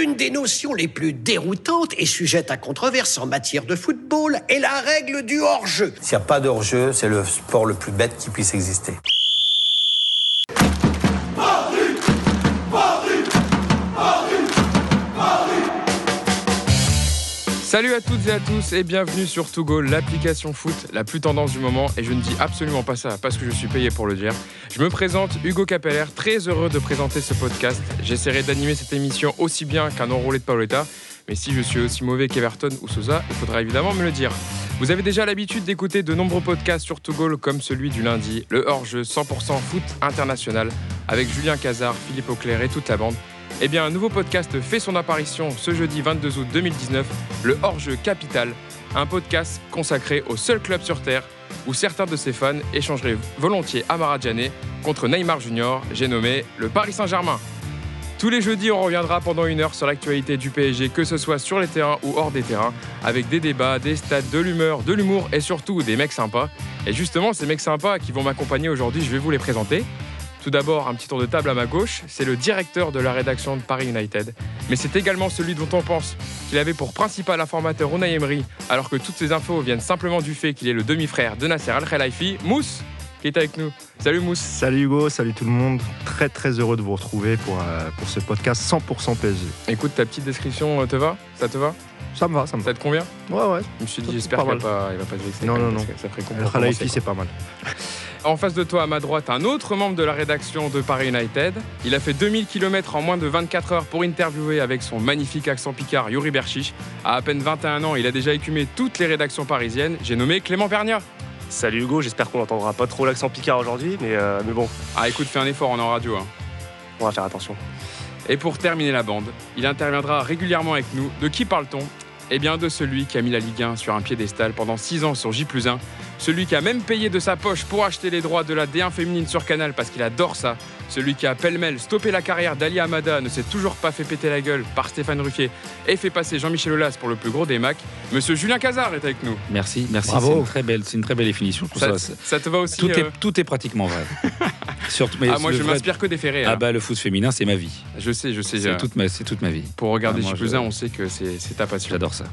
L'une des notions les plus déroutantes et sujette à controverse en matière de football est la règle du hors-jeu. S'il n'y a pas de hors-jeu, c'est le sport le plus bête qui puisse exister. Salut à toutes et à tous et bienvenue sur Togo, l'application foot la plus tendance du moment. Et je ne dis absolument pas ça parce que je suis payé pour le dire. Je me présente Hugo Capeller, très heureux de présenter ce podcast. J'essaierai d'animer cette émission aussi bien qu'un enroulé de Paoletta. Mais si je suis aussi mauvais qu'Everton ou Sosa, il faudra évidemment me le dire. Vous avez déjà l'habitude d'écouter de nombreux podcasts sur Togo comme celui du lundi, le hors-jeu 100% foot international, avec Julien Cazard, Philippe Auclair et toute la bande. Eh bien, un nouveau podcast fait son apparition ce jeudi 22 août 2019, le Hors-jeu Capital, un podcast consacré au seul club sur Terre où certains de ses fans échangeraient volontiers Amara Djane contre Neymar Junior, j'ai nommé le Paris Saint-Germain. Tous les jeudis, on reviendra pendant une heure sur l'actualité du PSG, que ce soit sur les terrains ou hors des terrains, avec des débats, des stats, de l'humeur, de l'humour et surtout des mecs sympas. Et justement, ces mecs sympas qui vont m'accompagner aujourd'hui, je vais vous les présenter. Tout d'abord, un petit tour de table à ma gauche, c'est le directeur de la rédaction de Paris United. Mais c'est également celui dont on pense qu'il avait pour principal informateur Unai Emery, alors que toutes ces infos viennent simplement du fait qu'il est le demi-frère de Nasser Al-Khelaifi, Mousse, qui est avec nous. Salut Mousse. Salut Hugo, salut tout le monde. Très très heureux de vous retrouver pour, euh, pour ce podcast 100% PSG. Écoute, ta petite description euh, te va? Ça te va? Ça me va, ça me va. Ça te convient? Ouais, ouais. Je me suis dit, j'espère pas qu'il va pas, il va pas te vexer. Non, non, non. Ça ferait c'est pas mal. En face de toi, à ma droite, un autre membre de la rédaction de Paris United. Il a fait 2000 km en moins de 24 heures pour interviewer avec son magnifique accent picard Yuri Berchiche. À à peine 21 ans, il a déjà écumé toutes les rédactions parisiennes. J'ai nommé Clément Pernia. Salut Hugo, j'espère qu'on n'entendra pas trop l'accent picard aujourd'hui, mais, euh, mais bon, Ah écoute, fais un effort, on est en radio. hein. on va faire attention. Et pour terminer la bande, il interviendra régulièrement avec nous. De qui parle-t-on? Eh bien de celui qui a mis la Ligue 1 sur un piédestal pendant 6 ans sur J 1. Celui qui a même payé de sa poche pour acheter les droits de la D1 féminine sur Canal parce qu'il adore ça. Celui qui a pêle-mêle stoppé la carrière d'Ali Amada, ne s'est toujours pas fait péter la gueule par Stéphane Ruffier et fait passer Jean-Michel Aulas pour le plus gros des Macs. Monsieur Julien Cazard est avec nous. Merci, merci. Bravo. C'est une très belle, c'est une très belle définition. Ça, ça- ça te va aussi tout, euh, est, tout est pratiquement vrai. Surtout, mais Ah moi je vrai- m'inspire que des réels. Ah bah le foot féminin, c'est ma vie. Je sais, je sais. C'est euh, toute ma, c'est toute ma vie. Pour regarder Ah, moi, J 1, je- on sait que c'est c'est ta passion. J'adore ça.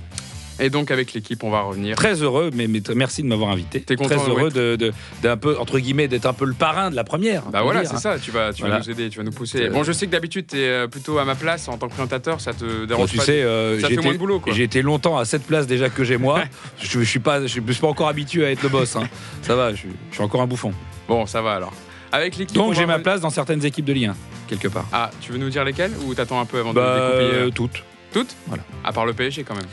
Et donc avec l'équipe, on va revenir. Très heureux, mais, mais merci de m'avoir invité. T'es content, Très heureux de, de- d'un peu entre guillemets d'être un peu le parrain de la première. Bah voilà, c'est hein. ça, tu vas, tu nous aider, tu vas nous pousser. Euh, Bon, je sais que d'habitude, tu es plutôt à ma place en tant que présentateur, ça te Bon, dérange tu pas sais, euh, ça fait moins de boulot, j'ai été longtemps à cette place déjà que j'ai moi. je, je suis pas, je suis pas encore habitué à être le boss. hein. Ça va, je, suis- je suis encore un bouffon. Bon, ça va alors. Avec l'équipe. on Donc j'ai ma place dans certaines équipes de Ligue 1, quelque part. Ah, tu veux nous dire lesquelles ou t'attends un peu avant Bah, de découpiller euh, euh, toutes. Toutes? Voilà. À part le PSG quand même.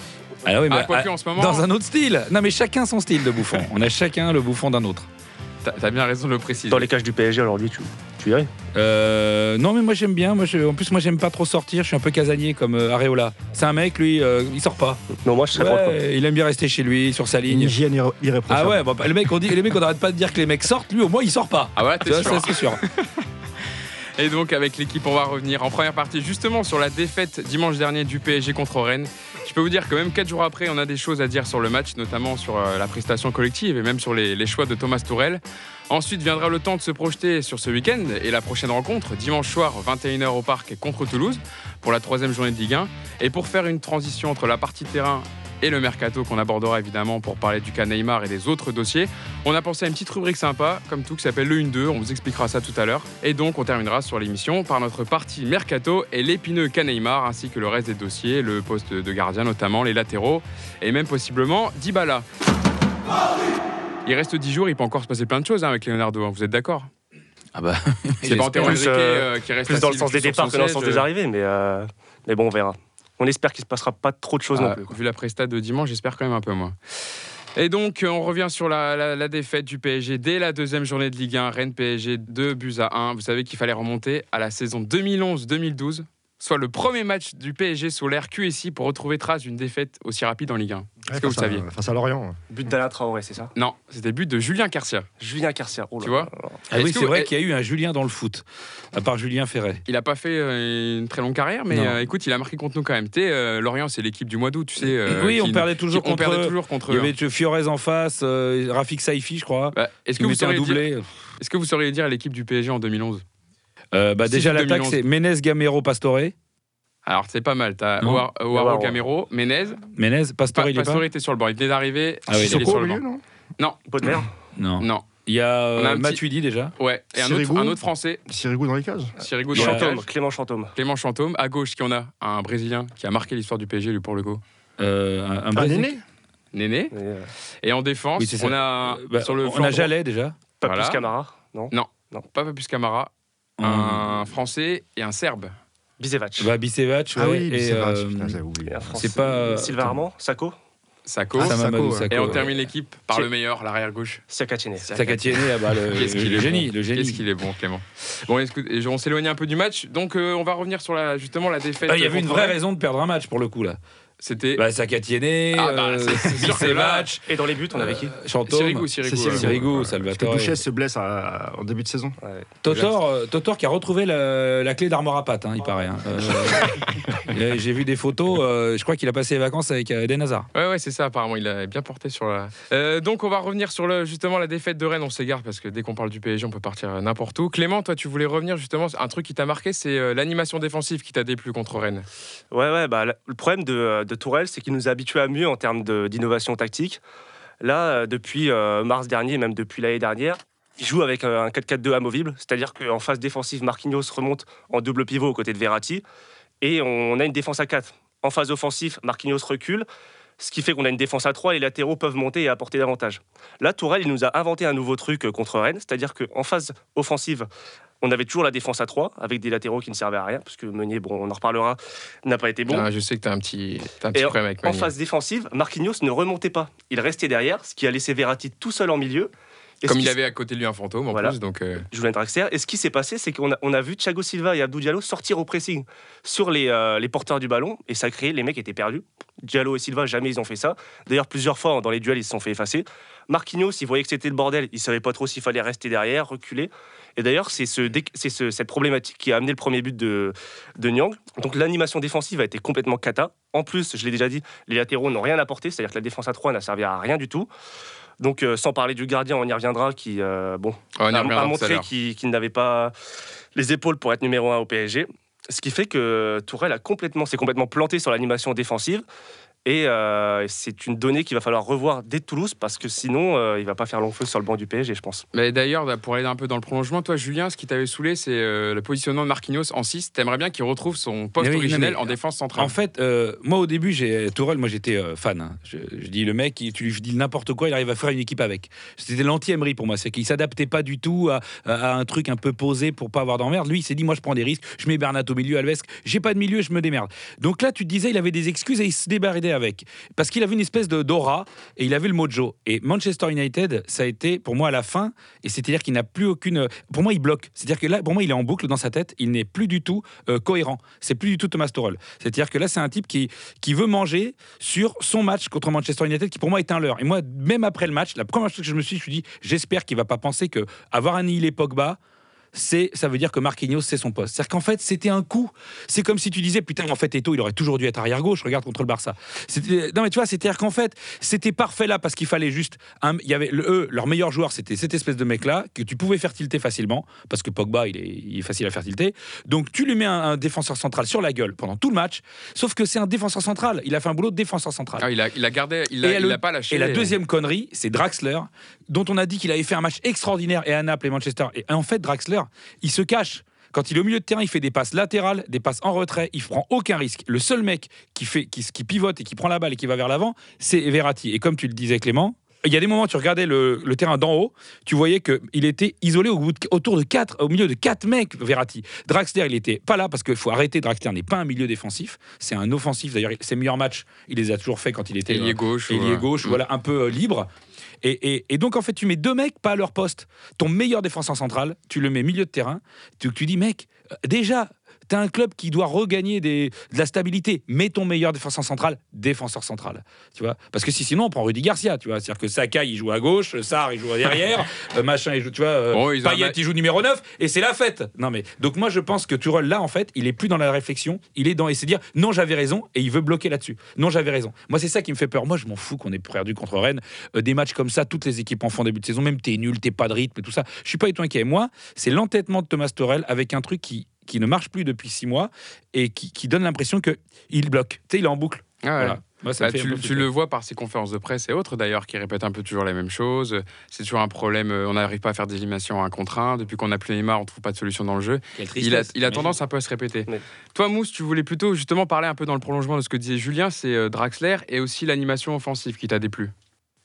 Ah oui, mais Ah, quoique ah, en ce moment, dans un autre style. Non, mais chacun son style de bouffon. On a chacun le bouffon d'un autre. t'as bien raison de le préciser. Dans les cages du PSG aujourd'hui, tu, tu irais? Euh, non, mais moi j'aime bien. Moi, je- en plus, moi j'aime pas trop sortir. Je suis un peu casanier comme euh, Areola. C'est un mec, lui, euh, il sort pas. Non, moi je serais Ouais, contre. il aime bien rester chez lui, sur sa Une ligne. hygiène irré- irréprochable. Ah ouais, bon, bah, le mec, on dit, les mecs, on n'arrête pas de dire que les mecs sortent. Lui, au moins, il sort pas. Ah ouais, t'es sûr. ça, c'est sûr. Et donc avec l'équipe, on va revenir en première partie justement sur la défaite dimanche dernier du PSG contre Rennes. Je peux vous dire que même 4 jours après, on a des choses à dire sur le match, notamment sur euh, la prestation collective et même sur les, choix de Thomas Tourel. Ensuite viendra le temps de se projeter sur ce week-end et la prochaine rencontre, dimanche soir, 21h au parc contre Toulouse, pour la troisième journée de Ligue 1. Et pour faire une transition entre la partie terrain et le mercato qu'on abordera évidemment pour parler du cas Neymar et des autres dossiers, on a pensé à une petite rubrique sympa, comme tout, qui s'appelle le 1-2. On vous expliquera ça tout à l'heure. Et donc, on terminera sur l'émission par notre partie mercato et l'épineux cas Neymar, ainsi que le reste des dossiers, le poste de gardien notamment, les latéraux, et même possiblement Dybala. Il reste 10 jours, il peut encore se passer plein de choses hein, avec Leonardo, hein, vous êtes d'accord? Ah bah. C'est pas euh, euh, qui reste Plus dans le sens des départs que dans le sens des euh, arrivées, mais, euh, mais bon, on verra. On espère qu'il se passera pas trop de choses Ah, non plus. quoi. Vu la presta de dimanche, j'espère quand même un peu moi. Et donc, euh, on revient sur la, la- la défaite du PSG dès la deuxième journée de Ligue 1. Rennes PSG 2 buts à 1. Vous savez qu'il fallait remonter à la saison 2011-2012, soit le premier match du PSG sous l'ère QSI pour retrouver trace d'une défaite aussi rapide en Ligue 1. Est-ce Ouais, que vous face à- saviez Face à Lorient. But d'Alain Traoré, c'est ça? Non, c'était but de Julien Garcia. Julien Carcia. oh là Tu vois là là. Ah oui, c'est vous- vrai qu'il y a eu un Julien dans le foot, à part Julien Ferret. Il n'a pas fait euh, une très longue carrière, mais euh, écoute, il a marqué contre nous quand même. Sais, euh, Lorient, c'est l'équipe du mois d'août, tu sais. euh, oui, qui- on perdait toujours qui- on contre perdait toujours contre Il y avait Fiorez en face, euh, Rafik Saifi, je crois. Bah, Est-ce que, vous sauriez dire- doublé. est-ce que vous sauriez dire l'équipe du PSG en 2011 Euh, bah, déjà, l'attaque, 2011. c'est Ménez, Gamero, Pastore. Alors, c'est pas mal. T'as Non. Oar- Oaro Oaro. Gamero, Menez. Menez, Pastore, Pa- il est pas Pastore était sur le banc. Il venait d'arriver. Ah oui, il il est sur le banc. non Non, mer Non. non. Il y a, a euh, petit- Matuidi déjà. Ouais. Et un autre, un autre français, Sirigu dans les cages Sirigu a- Chantôme. Clément Chantôme. Clément Chantôme. À gauche, qui on a Un Brésilien qui a marqué l'histoire du PSG, lui, pour le coup. Euh, un, un Ah, Brésilien. Néné Néné. Et, euh, Et en défense, Oui, on a Euh, bah, sur le on flanc a droit- Jalais déjà. pas Voilà. plus Camara, non pas Papus Camara, un Français et un Serbe. Bisevac. Bah, Bisevac, Ah oui, vrai, euh, c'est pas, euh, Sylvain Armand, Sako, Sako. Ah, Sako. Sako, et on ouais. termine l'équipe par le meilleur, l'arrière gauche. Sakatine. Sakatiene, ah bah, le, Qu'est-ce le qu'il est génie, bon. le génie. Qu'est-ce qu'il est bon, Clément. Bon, écoute, et on s'éloigne un peu du match, donc euh, on va revenir sur la, justement la défaite. Ah, Il y avait une vraie raison de perdre un match pour le coup là. C'était Bah, Sakatiene, Ah, bah, euh, Bisevac, Et dans les buts, on avait qui euh, Chantôme, Sirigu, Sirigu. Sirigu, Parce que Salvatore. Se blesse à- en début de saison. Ouais. Totor, euh, Totor qui a retrouvé la, la clé d'armoire à pattes, hein, il paraît. hein. Euh, J'ai vu des photos, euh, je crois qu'il a passé les vacances avec Eden Hazard. Ouais, ouais, c'est ça, apparemment, il a bien porté sur la. Euh, donc, on va revenir sur le, justement la défaite de Rennes. On s'égare parce que dès qu'on parle du PSG, on peut partir n'importe où. Clément, toi, tu voulais revenir justement. Un truc qui t'a marqué, c'est l'animation défensive qui t'a déplu contre Rennes. Ouais, ouais, bah, le problème de, de Tourelle, c'est qu'il nous a habitués à mieux en termes d'innovation tactique. Là, euh, depuis euh, mars dernier, même depuis l'année dernière, il joue avec euh, un 4-4-2 amovible, c'est-à-dire qu'en phase défensive, Marquinhos remonte en double pivot aux côtés de Verratti, et on a une défense à 4. En phase offensive, Marquinhos recule, ce qui fait qu'on a une défense à 3, les latéraux peuvent monter et apporter davantage. Là, Tourelle, il nous a inventé un nouveau truc euh, contre Rennes, c'est-à-dire qu'en phase offensive, on avait toujours la défense à 3, avec des latéraux qui ne servaient à rien, parce que Meunier, bon, on en reparlera, n'a pas été bon. Ah, je sais que t'as un petit, un petit Et problème avec En Meunier. phase défensive, Marquinhos ne remontait pas. Il restait derrière, ce qui a laissé Verratti tout seul en milieu. Et Comme il avait à côté de lui un fantôme en Voilà. plus, donc. euh, Julien Draxler. Et ce qui s'est passé, c'est qu'on a, on a vu Thiago Silva et Abdou Diallo sortir au pressing sur les, euh, les porteurs du ballon. Et ça a créé, les mecs étaient perdus. Diallo et Silva, jamais ils ont fait ça. D'ailleurs, plusieurs fois dans les duels, ils se sont fait effacer. Marquinhos, il voyait que c'était le bordel. Il savait pas trop s'il fallait rester derrière, reculer. Et d'ailleurs, c'est ce, cette problématique qui a amené le premier but de, de Nyang. Donc l'animation défensive a été complètement cata. En plus, je l'ai déjà dit, les latéraux n'ont rien apporté. C'est-à-dire que la défense à 3 n'a servi à rien du tout. Donc, euh, sans parler du gardien, on y reviendra, qui, euh, bon, on y a, montré qu'il qu'il n'avait pas les épaules pour être numéro un au PSG. Ce qui fait que Tourelle a complètement, s'est complètement planté sur l'animation défensive. Et euh, c'est une donnée qu'il va falloir revoir dès Toulouse parce que sinon, euh, il va pas faire long feu sur le banc du PSG, je pense. Mais d'ailleurs, là, pour aller un peu dans le prolongement, toi, Julien, ce qui t'avait saoulé, c'est euh, le positionnement de Marquinhos en 6. T'aimerais bien qu'il retrouve son poste oui, originel mais- en défense centrale. En fait, euh, moi au début, j'ai Tourelle, moi j'étais euh, fan. hein. Je, je dis le mec, il- tu lui dis n'importe quoi, il arrive à faire une équipe avec. C'était l'anti-Emery pour moi, c'est qu'il s'adaptait pas du tout à, à un truc un peu posé pour pas avoir d'emmerde. Lui, il s'est dit moi je prends des risques, je mets Bernat au milieu, Alves, j'ai pas de milieu, je me démerde. Donc là, tu te disais, il avait des excuses et il se débarradait avec, parce qu'il avait une espèce de d'aura et il avait le mojo. Et Manchester United, ça a été pour moi à la fin, et c'est-à-dire qu'il n'a plus aucune. Pour moi, il bloque. C'est-à-dire que là, pour moi, il est en boucle dans sa tête, il n'est plus du tout euh, cohérent. C'est plus du tout Thomas Tuchel. C'est-à-dire que là, c'est un type qui, qui veut manger sur son match contre Manchester United, qui pour moi est un leurre. Et moi, même après le match, la première chose que je me suis je me suis dit, j'espère qu'il va pas penser que avoir annihilé Pogba, c'est, ça veut dire que Marquinhos, c'est son poste. C'est-à-dire qu'en fait, c'était un coup. C'est comme si tu disais, putain, en fait, Eto, il aurait toujours dû être arrière-gauche, regarde contre le Barça. Non, mais tu vois, c'est-à-dire qu'en fait, c'était parfait là parce qu'il fallait juste. un- Il y avait le- eux, leur meilleur joueur, c'était cette espèce de mec-là que tu pouvais faire tilter facilement parce que Pogba, il est, il est facile à faire tilter. Donc tu lui mets un, un défenseur central sur la gueule pendant tout le match, sauf que c'est un défenseur central. Il a fait un boulot de défenseur central. Ah, il, a, il a gardé, il l'a pas lâché. Et la deuxième connerie, c'est Draxler, dont on a dit qu'il avait fait un match extraordinaire et à Naples et Manchester. Et en fait, Draxler, il se cache. Quand il est au milieu de terrain, il fait des passes latérales, des passes en retrait, il prend aucun risque. Le seul mec qui, fait, qui, qui pivote et qui prend la balle et qui va vers l'avant, c'est Verratti. Et comme tu le disais, Clément, il y a des moments, tu regardais le, le terrain d'en haut, tu voyais qu'il était isolé au bout de- autour de quatre, au milieu de quatre mecs, Verratti. Draxler, il était pas là parce qu'il faut arrêter. Draxler n'est pas un milieu défensif, c'est un offensif. D'ailleurs, ses meilleurs matchs, il les a toujours fait quand il était Ailier gauche. ailier ouais. gauche, voilà, un peu euh, libre. Et, et- donc, en fait, tu mets deux mecs pas à leur poste. Ton meilleur défenseur central, tu le mets milieu de terrain. Tu, tu dis, mec, euh, déjà, tu as un club qui doit regagner des, de la stabilité. Mets ton meilleur défenseur central, défenseur central. Tu vois? Parce que si sinon, on prend Rudy Garcia. Tu vois C'est-à-dire que Sakai, il joue à gauche, Sarr, il joue à derrière, euh, machin, il joue, tu vois, euh, ont Payet, un- il joue numéro 9, et c'est la fête. Non, mais donc, moi, je pense que Tuchel, là, en fait, il est plus dans la réflexion. Il est dans. Et c'est dire, non, j'avais raison, et il veut bloquer là-dessus. Non, j'avais raison. Moi, c'est ça qui me fait peur. Moi, je m'en fous qu'on ait perdu contre Rennes. Euh, des matchs comme ça, toutes les équipes en font début de saison, même t'es nul, t'es pas de rythme et tout ça. Je suis pas inquiet. Moi, c'est l'entêtement de Thomas Torel avec un truc qui, qui ne marche plus depuis six mois et qui, qui donne l'impression qu'il bloque. Tu sais, il est en boucle. Ah ouais. Voilà. Moi, ça me Bah, tu, le vois par ses conférences de presse et autres d'ailleurs qui répètent un peu toujours les mêmes choses. C'est toujours un problème. euh, On n'arrive pas à faire des éliminations à un contre un. Depuis qu'on a plus Neymar, on trouve pas de solution dans le jeu. Il a, il tendance un peu à se répéter. Toi, Mousse, tu voulais plutôt justement parler un peu dans le prolongement de ce que disait Julien, c'est euh, Draxler et aussi l'animation offensive qui t'a déplu.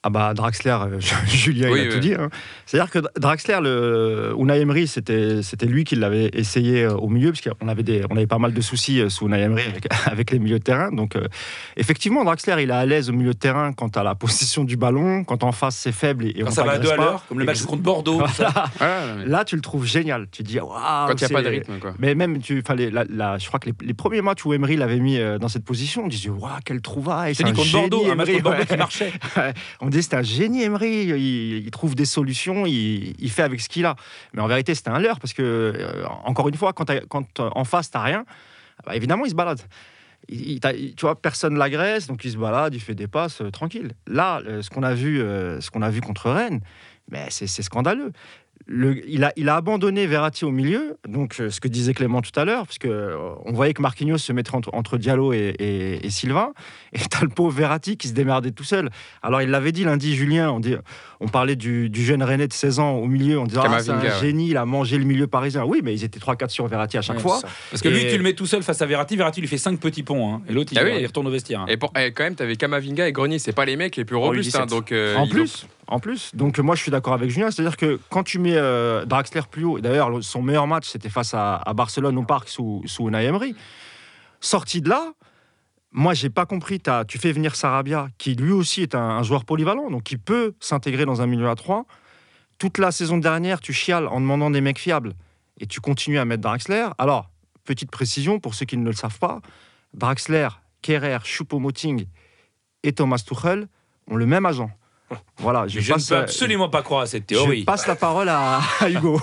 Ah bah Draxler, euh, Julien Oui, il a oui. tout dit. hein. C'est-à-dire que Draxler, le Unai Emery, c'était c'était lui qui l'avait essayé euh, au milieu parce qu'on avait des on avait pas mal de soucis euh, sous Unai Emery avec, avec les milieux de terrain. Donc euh, effectivement Draxler, il est à l'aise au milieu de terrain quant à la position du ballon, quand en face c'est faible et, Quand on ça va à deux à l'heure, comme le match contre Bordeaux. ça. Mais Là, tu le trouves génial. Tu dis waouh. quand il n'y a pas de rythme, quoi. Mais même, tu, je crois que les, les premiers matchs où Emery l'avait mis euh, dans cette position, on disait waouh, quelle trouvaille. C'est contre Bordeaux, un match Bordeaux qui marchait. On c'est un génie Emery, il, trouve des solutions, il, fait avec ce qu'il a. Mais en vérité, c'était un leurre parce que, euh, encore une fois, quand, euh, en face, t'as rien, bah, évidemment, il se balade. Il- tu vois, personne l'agresse, donc il se balade, il fait des passes euh, tranquille. Là, euh, ce qu'on a vu, ce qu'on a vu contre Rennes, mais c'est scandaleux. Le- il, a, il a abandonné Verratti au milieu, donc euh, ce que disait Clément tout à l'heure, parce que euh, on voyait que Marquinhos se mettrait entre, entre Diallo et, et, et Sylvain, et t'as le pauvre Verratti qui se démerdait tout seul. Alors il l'avait dit lundi, Julien, on, dit, on parlait du, du jeune Rennais de 16 ans au milieu, on disait ah, c'est un génie, il a mangé le milieu parisien. Oui, mais ils étaient 3-4 sur Verratti à chaque fois. Parce que lui, tu le mets tout seul face à Verratti. Verratti lui fait cinq petits ponts. hein. Et l'autre, il, Ah oui. il retourne au vestiaire. hein. Et, pour- et quand même, tu avais Kamavinga et Grenier, c'est pas les mecs les plus robustes. hein, U17. donc, euh, En plus, en plus. Donc moi je suis d'accord avec Julien, c'est-à-dire que quand tu mets euh, Draxler plus haut, d'ailleurs le- son meilleur match c'était face à, Barcelone au parc sous, sous Unai Emery, sorti de là, moi j'ai pas compris, t'as- tu fais venir Sarabia qui lui aussi est un, un joueur polyvalent, donc qui peut s'intégrer dans un milieu à 3. Toute la saison dernière tu chiales en demandant des mecs fiables et tu continues à mettre Draxler. Alors, petite précision pour ceux qui ne le savent pas, Draxler, Kerrer, Choupo-Moting et Thomas Tuchel ont le même agent. Voilà, Je, ne passe, peux absolument pas croire à cette je théorie. passe la parole à, à Hugo.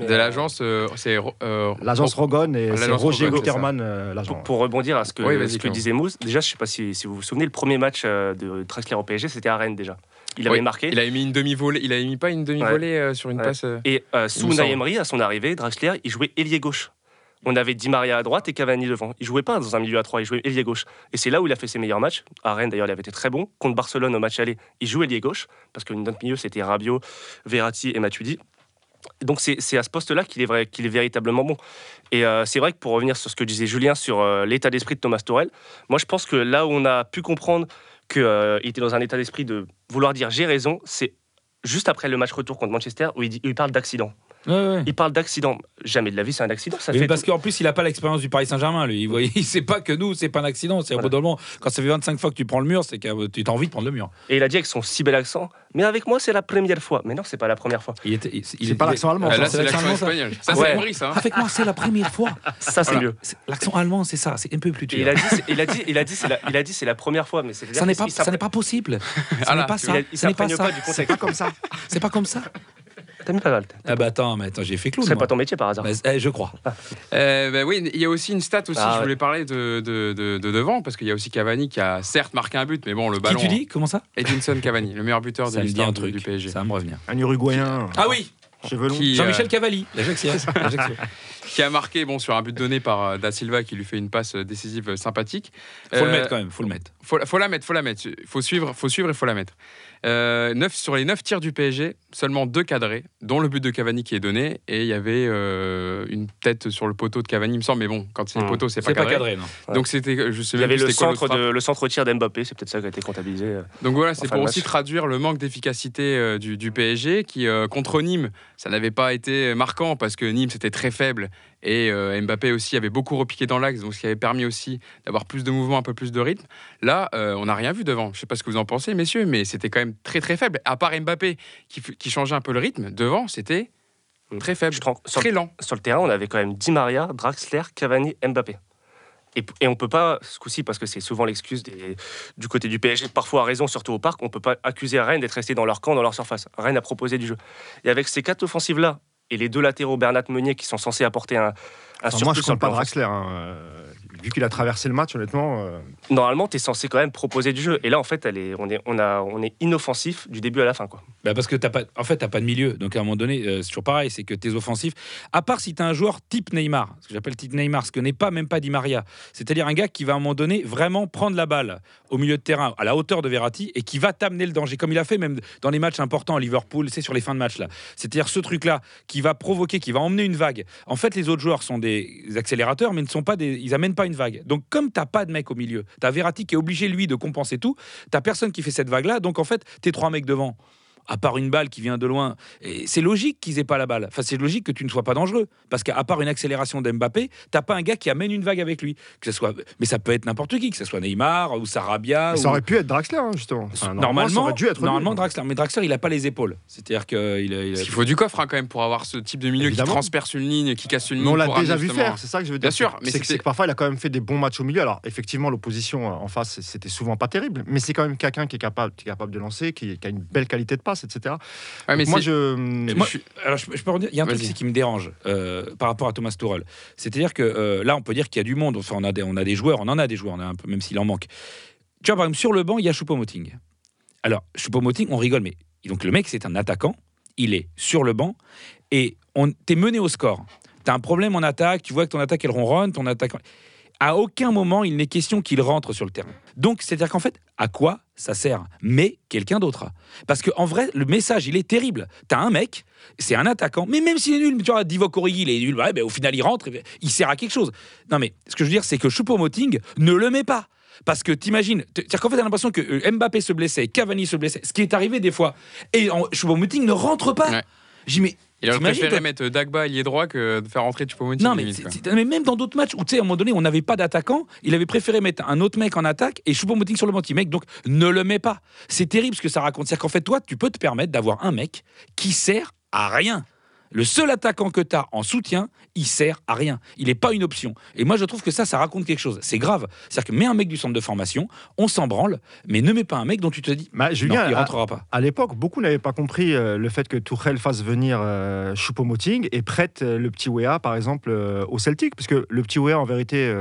De l'agence, euh, c'est euh, L'agence Rogon et c'est Roger Guterman, euh, l'agent. Pour, pour rebondir à ce que, Oui, vas-y, ce que Clément. disait Mousse, déjà, je sais pas si, si vous vous souvenez, le premier match euh, de Draxler au PSG, c'était à Rennes déjà. Il avait Oui, marqué. Il avait mis une demi-volée. Il avait mis pas une demi-volée euh, sur une Ouais. passe. euh, Et euh, sous Emery, à son arrivée, Draxler, il jouait ailier gauche. On avait Di Maria à droite et Cavani devant. Il jouait pas dans un milieu à trois, il jouait ailier gauche. Et c'est là où il a fait ses meilleurs matchs. À Rennes, d'ailleurs, il avait été très bon. Contre Barcelone, au match aller, il jouait ailier gauche, parce que notre milieu, c'était Rabiot, Verratti et Matuidi. Donc c'est à ce poste-là qu'il est, est véritablement bon. Et euh, c'est vrai que pour revenir sur ce que disait Julien sur euh, l'état d'esprit de Thomas Torel, moi je pense que là où on a pu comprendre qu'il était dans un état d'esprit de vouloir dire j'ai raison, c'est juste après le match retour contre Manchester où il parle d'accident. Ouais, ouais. Il parle d'accident. Jamais de la vie, c'est un accident. Ça Mais fait parce qu'en plus, il n'a pas l'expérience du Paris Saint-Germain, lui. Il, voit, il sait pas que nous, c'est pas un accident. C'est Voilà. moment, quand ça fait 25 fois que tu prends le mur, c'est que tu as envie de prendre le mur. Et il a dit avec son si bel accent, mais avec moi, c'est la première fois. Mais non, c'est pas la première fois. Il était, il- il- C'est il- pas l'accent allemand. Ah, là, c'est c'est l'accent l'accent allemand, ça. espagnol. Ça, Ouais. c'est Maurice. Hein. Avec moi, c'est la première fois. Ça, c'est Voilà. mieux. C'est- L'accent allemand, c'est ça. C'est un peu plus il dur. a dit, c'est- il a dit, il a dit, c'est la, il a dit, c'est la première fois, mais c'est Ça n'est pas, ça n'est pas possible. Ça n'est pas ça. C'est pas comme ça. C'est pas comme ça. T'as mis pas mal. Ah bah attends, mais attends, j'ai fait clown. C'est pas ton métier par hasard. Bah, eh, je crois. Euh, bah oui, il y a aussi une stat aussi. Ah je ouais. voulais parler de, de, de- de devant parce qu'il y a aussi Cavani qui a certes marqué un but, mais bon, le Qui ballon. tu dis? Comment ça? Edinson Cavani, le meilleur buteur de Ça dit l'histoire un du, truc. du PSG. Ça va me revenir. Un Uruguayen, Ah oui, longs. Qui, Jean-Michel euh, Cavalli, qui a marqué bon sur un but donné par euh, Da Silva qui lui fait une passe euh, décisive euh, sympathique. Faut le Euh, mettre quand même, faut le mettre. Faut, faut la mettre, faut la mettre. Faut suivre, faut suivre et faut la mettre. Euh, neuf- sur les 9 tirs du PSG, seulement deux cadrés, dont le but de Cavani qui est donné. Et il y avait euh, une tête sur le poteau de Cavani, il me semble. Mais bon, quand c'est le Hmm. poteau, c'est pas, C'est pas cadré. non. Donc c'était, je sais Il y avait le quoi centre, de, le centre tir d'Mbappé, c'est peut-être ça qui a été comptabilisé. euh. Donc voilà, c'est pour le aussi traduire le manque d'efficacité euh, du, du PSG qui, euh, contre Nîmes, ça n'avait pas été marquant parce que Nîmes c'était très faible et euh, Mbappé aussi avait beaucoup repiqué dans l'axe, donc ce qui avait permis aussi d'avoir plus de mouvement, un peu plus de rythme. Là, euh, on n'a rien vu devant. Je sais pas ce que vous en pensez, messieurs, mais c'était quand même très très faible. À part Mbappé qui, changeait un peu le rythme, devant c'était très faible, sur, très lent. sur le terrain, on avait quand même Di Maria, Draxler, Cavani, Mbappé. Et, et on peut pas, ce coup-ci, parce que c'est souvent l'excuse du côté du PSG, parfois à raison, surtout au parc, on peut pas accuser Rennes d'être resté dans leur camp, dans leur surface. Rennes a proposé du jeu. Et avec ces quatre offensives-là, et les deux latéraux, Bernat Meunier, qui sont censés apporter un, un Enfin, surplus moi, je compte pas. Draxler. hein, vu qu'il a traversé le match, honnêtement. euh, Normalement, tu es censé quand même proposer du jeu. Et là, en fait, elle est, on, est, on, a, on est inoffensif du début à la fin. Quoi. Bah parce que t'as pas, en fait, t'as pas de milieu. Donc à un moment donné, euh, c'est toujours pareil, c'est que tes offensifs, à part si t'as un joueur type Neymar, ce que j'appelle type Neymar, ce que n'est pas même pas Di Maria, c'est-à-dire un gars qui va à un moment donné vraiment prendre la balle au milieu de terrain, à la hauteur de Verratti, et qui va t'amener le danger, comme il a fait même dans les matchs importants à Liverpool, c'est sur les fins de match là. C'est-à-dire ce truc-là qui va provoquer, qui va emmener une vague. En fait, les autres joueurs sont des accélérateurs, mais ne sont pas des, ils amènent pas une vague. Donc comme t'as pas de mec au milieu, t'as Verratti qui est obligé lui de compenser tout, t'as personne qui fait cette vague-là, donc en fait, tes trois mecs devant à part une balle qui vient de loin. Et c'est logique qu'ils aient pas la balle. Enfin, c'est logique que tu ne sois pas dangereux. Parce qu'à part une accélération d'Mbappé, t'as pas un gars qui amène une vague avec lui. Que ce soit, mais ça peut être n'importe qui, que ce soit Neymar ou Sarabia. Ça ou- aurait pu être Draxler, hein, justement. Enfin, ça normalement, aurait dû être lui. normalement Draxler. Mais Draxler, il a pas les épaules. C'est-à-dire qu'il a, il a- faut du coffre hein, quand même pour avoir ce type de milieu Évidemment. qui transperce une ligne, qui casse une Mais ligne. on l'a déjà vu faire, c'est ça que je veux dire. Bien sûr, mais c'est que, c'était- c'est que parfois il a quand même fait des bons matchs au milieu. Alors effectivement, l'opposition euh, en face, c'était souvent pas terrible, mais c'est quand même quelqu'un qui est capable, qui est capable de lancer, qui, qui a une belle qualité de passe, etc. Ouais, mais moi, je, Moi, alors, je, je peux redire, il y a un truc qui me dérange euh, par rapport à Thomas Tuchel. C'est-à-dire que euh, là, on peut dire qu'il y a du monde. Enfin, on a des, on a des joueurs, on en a des joueurs, on a un peu, même s'il en manque. Tu vois, par exemple, sur le banc, il y a Choupo-Moting. Alors, Choupo-Moting, on rigole, mais donc le mec, c'est un attaquant. Il est sur le banc et on t'es mené au score. T'as un problème en attaque. Tu vois que ton attaque elle ronronne, ton attaque. À aucun moment, il n'est question qu'il rentre sur le terrain. Donc, c'est-à-dire qu'en fait, à quoi ça sert? Mais quelqu'un d'autre. Parce qu'en vrai, le message, il est terrible. T'as un mec, c'est un attaquant, mais même s'il est nul, tu vois, Divock Origi, il est nul, ouais, ben, au final, il rentre, il sert à quelque chose. Non, mais ce que je veux dire, c'est que Choupo-Moting ne le met pas. Parce que t'imagines, c'est-à-dire qu'en fait, t'as l'impression que euh, Mbappé se blessait, Cavani se blessait, ce qui est arrivé des fois, et en- Choupo-Moting ne rentre pas. Ouais. J'ai dit, mais Il aurait préféré mettre Dagba ailier droit que de faire rentrer Choupo-Moting. non, mais, limite, mais même dans d'autres matchs où, tu sais, à un moment donné, on n'avait pas d'attaquant, il avait préféré mettre un autre mec en attaque et Choupo-Moting sur le banc. Mec, donc ne le mets pas. C'est terrible ce que ça raconte. C'est-à-dire qu'en fait, toi, tu peux te permettre d'avoir un mec qui sert à rien. Le seul attaquant que tu as en soutien, il sert à rien. Il n'est pas une option. Et moi, je trouve que ça, ça raconte quelque chose. C'est grave. C'est-à-dire que mets un mec du centre de formation, on s'en branle, mais ne mets pas un mec dont tu te dis, Bah, Julien, non, il à- rentrera pas. À l'époque, beaucoup n'avaient pas compris euh, le fait que Tourelle fasse venir euh, Choupo-Moting et prête euh, le petit Wea, par exemple, euh, au Celtic. Parce que le petit Wea, en vérité,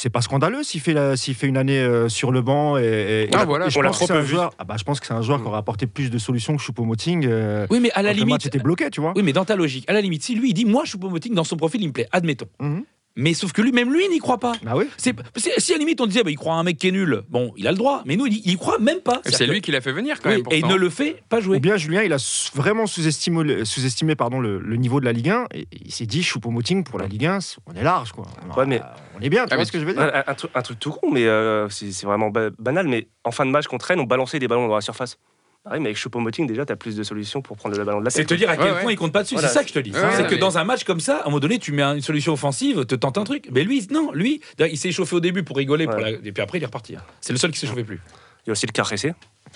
c'est pas scandaleux s'il fait, la- s'il fait une année euh, sur le banc. Et, et- Ah, voilà, et je pense que un joueur. ah bah, je pense que c'est un joueur qui aurait apporté plus de solutions que Choupo-Moting. euh, Oui, mais à la limite, était bloqué, tu vois. oui, mais dans ta logique, à la limite, si lui, il dit, moi, Choupo-Moting, dans son profil, il me plaît, admettons. Mhm. Mais sauf que lui, même lui, il n'y croit pas. Bah oui. C'est, c'est- si à la limite on disait bah, il croit à un mec qui est nul, bon, il a le droit. Mais nous, il, il y croit même pas. C'est lui qui l'a fait venir quand oui, même. et il ne le fait pas jouer. Ou bien Julien, il a vraiment sous-estimé, le- sous-estimé pardon, le, le niveau de la Ligue 1 et il s'est dit Choupo-Moting pour la Ligue 1, c'est- on est large quoi. Ouais, mais- on est bien, tu Ah, vois ce que je veux dire Un, un truc- un truc tout con, mais euh, c'est c'est vraiment ba- banal. Mais en fin de match contre Rennes, on balançait des ballons dans la surface. Pareil, mais avec Choupo-Moting, déjà, tu as plus de solutions pour prendre le ballon de la C'est tête. te dire à quel Ouais, ouais. point il compte pas dessus. Voilà. C'est ça que je te dis. Ouais, c'est ouais, que mais- dans un match comme ça, à un moment donné, tu mets un- une solution offensive, te tentes un truc. Mais lui, non, lui, il s'est échauffé au début pour rigoler, pour Ouais. la- et puis après il est reparti. hein. C'est le seul qui s'est chauffé plus. Il y a aussi le cas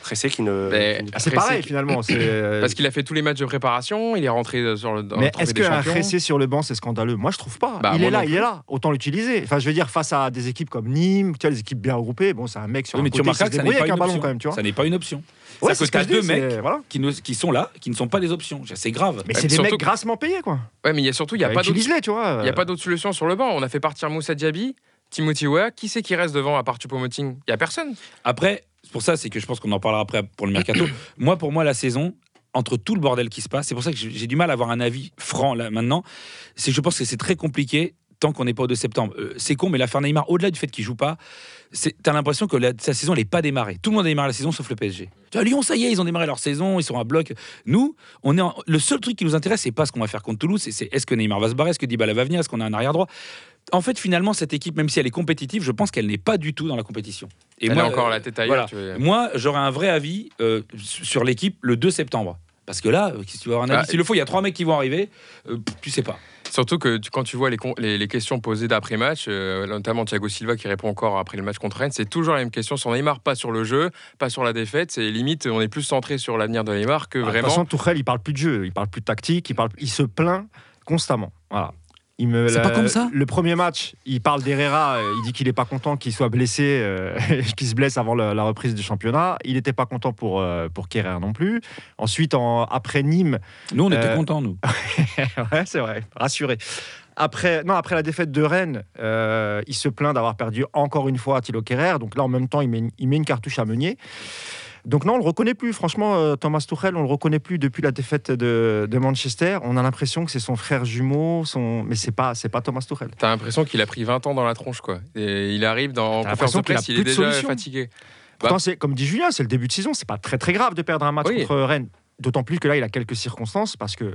Ressé. Ressé qui ne. Mais- qui ne- Ah, c'est pareil c'est- finalement. c'est- euh, Parce qu'il a fait tous les matchs de préparation, il est rentré euh, sur le dans le Mais est-ce qu'un champions. Ressé sur le banc, c'est scandaleux? Moi, je trouve pas. Bah, il est là, il est là. Autant l'utiliser. Enfin, je veux dire, face à des équipes comme Nîmes, tu vois, les équipes bien regroupées, bon, c'est un mec sur Oui, un mais tu qui que ça n'est pas une un ballon option. quand même, tu vois. Ça n'est pas une option. Ouais, c'est que que t'as je deux dis, mecs voilà. qui, ne- qui sont là, qui ne sont pas des options. C'est grave. Mais c'est des surtout mecs grassement payés, quoi. Ouais, mais il y a surtout, il y a Bah, pas d'autres il y a pas d'autre solution sur le banc. On a fait partir Moussa Diaby, Timothy Weah. Qui c'est qui reste devant à part Choupo-Moting? Il y a personne. Après, pour ça, c'est que je pense qu'on en parlera après pour le mercato. moi, pour moi, la saison, entre tout le bordel qui se passe, c'est pour ça que j'ai du mal à avoir un avis franc là maintenant. C'est que je pense que c'est très compliqué tant qu'on n'est pas au 2 septembre. Euh, c'est con, mais l'affaire Neymar, au-delà du fait qu'il joue pas, c'est- t'as l'impression que la, sa saison n'est pas démarrée. Tout le monde a démarré la saison sauf le PSG. Tu vois, Lyon, ça y est, ils ont démarré leur saison, ils sont à bloc. Nous, on est en- le seul truc qui nous intéresse, c'est pas ce qu'on va faire contre Toulouse, c'est- c'est est-ce que Neymar va se barrer, est-ce que Dybala va venir, est-ce qu'on a un arrière droit. En fait, finalement, cette équipe, même si elle est compétitive, je pense qu'elle n'est pas du tout dans la compétition. Et Elle moi, a encore euh, la tête ailleurs. voilà. tu vois. moi, j'aurai un vrai avis euh, sur l'équipe le 2 septembre. Parce que là, euh, si tu veux avoir un avis, Ah, s'il le faut, il y a trois mecs qui vont arriver, euh, tu sais pas. Surtout que tu- quand tu vois les, con- les, les questions posées d'après-match, euh, notamment Thiago Silva qui répond encore après le match contre Rennes, c'est toujours la même question sur Neymar, pas sur le jeu, pas sur la défaite. C'est limite, on est plus centré sur l'avenir de Neymar que Ah, De toute vraiment. façon, Tourelle, il parle plus de jeu, il parle plus de tactique, il, parle, il se plaint constamment. Voilà. Il me, C'est la- pas comme ça Le premier match, il parle d'Herrera, euh, il dit qu'il n'est pas content qu'il soit blessé, euh, qu'il se blesse avant la, la reprise du championnat. Il n'était pas content pour, euh, pour Kerrer non plus. Ensuite, en, après Nîmes, Nous, on était Euh, contents, nous. ouais, c'est vrai, rassuré. Après, non, après la défaite de Rennes, il se plaint d'avoir perdu encore une fois à Thilo Kerrer. Donc là, en même temps, il met, il met une cartouche à Meunier. Donc non, on le reconnaît plus. Franchement, euh, Thomas Tuchel, on le reconnaît plus depuis la défaite de, de Manchester. On a l'impression que c'est son frère jumeau, son... mais c'est pas, c'est pas Thomas Tuchel. T'as l'impression qu'il a pris 20 ans dans la tronche, quoi. Et il arrive dans conférence de presse, il est plus de déjà solution. fatigué. Pourtant, c'est comme dit Julien, c'est le début de saison. C'est pas très très grave de perdre un match Oui. contre Rennes. D'autant plus que là, il a quelques circonstances parce que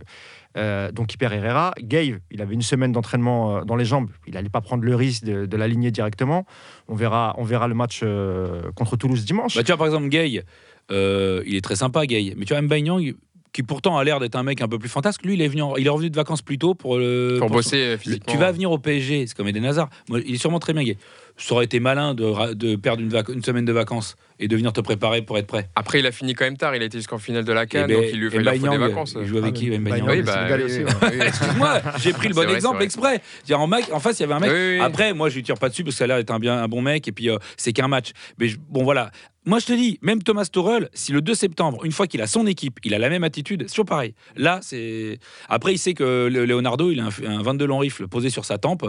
euh, donc il perd Herrera. Gave, il avait une semaine d'entraînement euh, dans les jambes. Il n'allait pas prendre le risque de, de l'aligner directement. On verra, on verra le match euh, contre Toulouse dimanche. Bah, tu vois, par exemple, Gay, euh, il est très sympa, Gay. Mais tu vois, Mbaye qui pourtant a l'air d'être un mec un peu plus fantasque, lui, il est, venu en- il est revenu de vacances plus tôt pour, le, Pour pour bosser le- physiquement. tu vas venir au PSG, c'est comme Eden Hazard. Moi, il est sûrement très bien gay. Ça aurait été malin de, perdre une, semaine de vacances et de venir te préparer pour être prêt. Après, il a fini quand même tard. Il a été jusqu'en finale de la Eh Cannes, ben, donc il lui faut des vacances. Il joue avec Ah, qui Mbaye Mbaye Oui, bah, oui. Excuse-moi, j'ai pris le bon vrai, exemple exprès. En, mec, en face, il y avait un mec. Oui, oui, oui. Après, moi, je lui tire pas dessus parce que ça a l'air d'être un, bien, un bon mec. Et puis, euh, c'est qu'un match. Mais je- bon, voilà. Moi, je te dis, même Thomas Tuchel, si le 2 septembre, une fois qu'il a son équipe, il a la même attitude, c'est toujours pareil. Là, c'est. Après, il sait que le- Leonardo, il a un, un 22 long rifle posé sur sa tempe.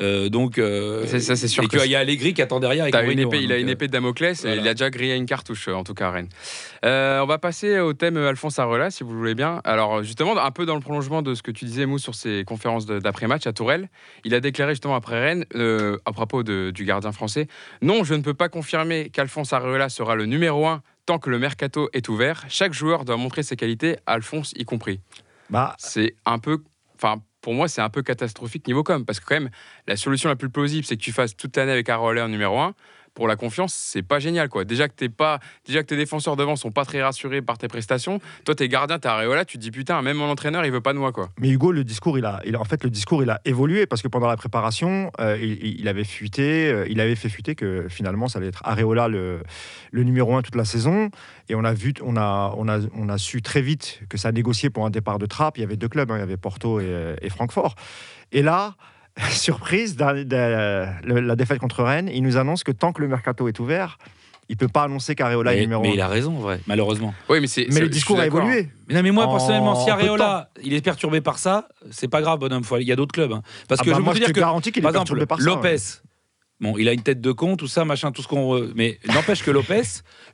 Euh, donc, euh, Ça, c'est sûr et y a Allegri qui attend derrière. avec une épée, hein, il a une euh, épée de Damoclès et il a déjà grillé une cartouche, euh, en tout cas, Rennes. Euh, on va passer au thème Alphonse Areola, si vous le voulez bien. Alors, justement, un peu dans le prolongement de ce que tu disais, Mou, sur ses conférences d'après-match à Tourelle, il a déclaré justement après Rennes, euh, à propos de- du gardien français Non, je ne peux pas confirmer qu'Alphonse Areola sera le numéro 1 tant que le mercato est ouvert. Chaque joueur doit montrer ses qualités, Alphonse y compris. Bah, C'est un peu. Enfin, pour moi, c'est un peu catastrophique niveau com. Parce que, quand même, la solution la plus plausible, c'est que tu fasses toute l'année avec Areola en numéro 1. Pour la confiance, c'est pas génial, quoi. Déjà que, t'es pas, déjà que tes défenseurs devant sont pas très rassurés par tes prestations. Toi, t'es gardien, t'es Areola, tu te dis putain, même mon entraîneur, il veut pas de moi, quoi. Mais Hugo, le discours, il a, en fait, le discours, il a évolué parce que pendant la préparation, euh, il, avait fuité, euh, il avait fait fuiter que finalement, ça allait être Areola le, le numéro un toute la saison. Et on a vu, on a, on a, on a su très vite que ça a négocié pour un départ de Trapp. Il y avait deux clubs, hein, il y avait Porto et, euh, et Francfort. Et là, surprise, la défaite contre Rennes, il nous annonce que tant que le mercato est ouvert, il peut pas annoncer qu'Areola est numéro mais il a raison, vrai, malheureusement. Oui, mais c'est. Mais le discours a évolué. Mais non, mais moi, En personnellement, si Areola, il est perturbé par ça, c'est pas grave, bonhomme. faut Il y a d'autres clubs. hein. Parce Ah que bah je moi, peux je te te dire que, garantis qu'il est par exemple, par ça. Lopez, ouais. Bon, il a une tête de con, tout ça, machin, tout ce qu'on. Mais n'empêche que Lopez,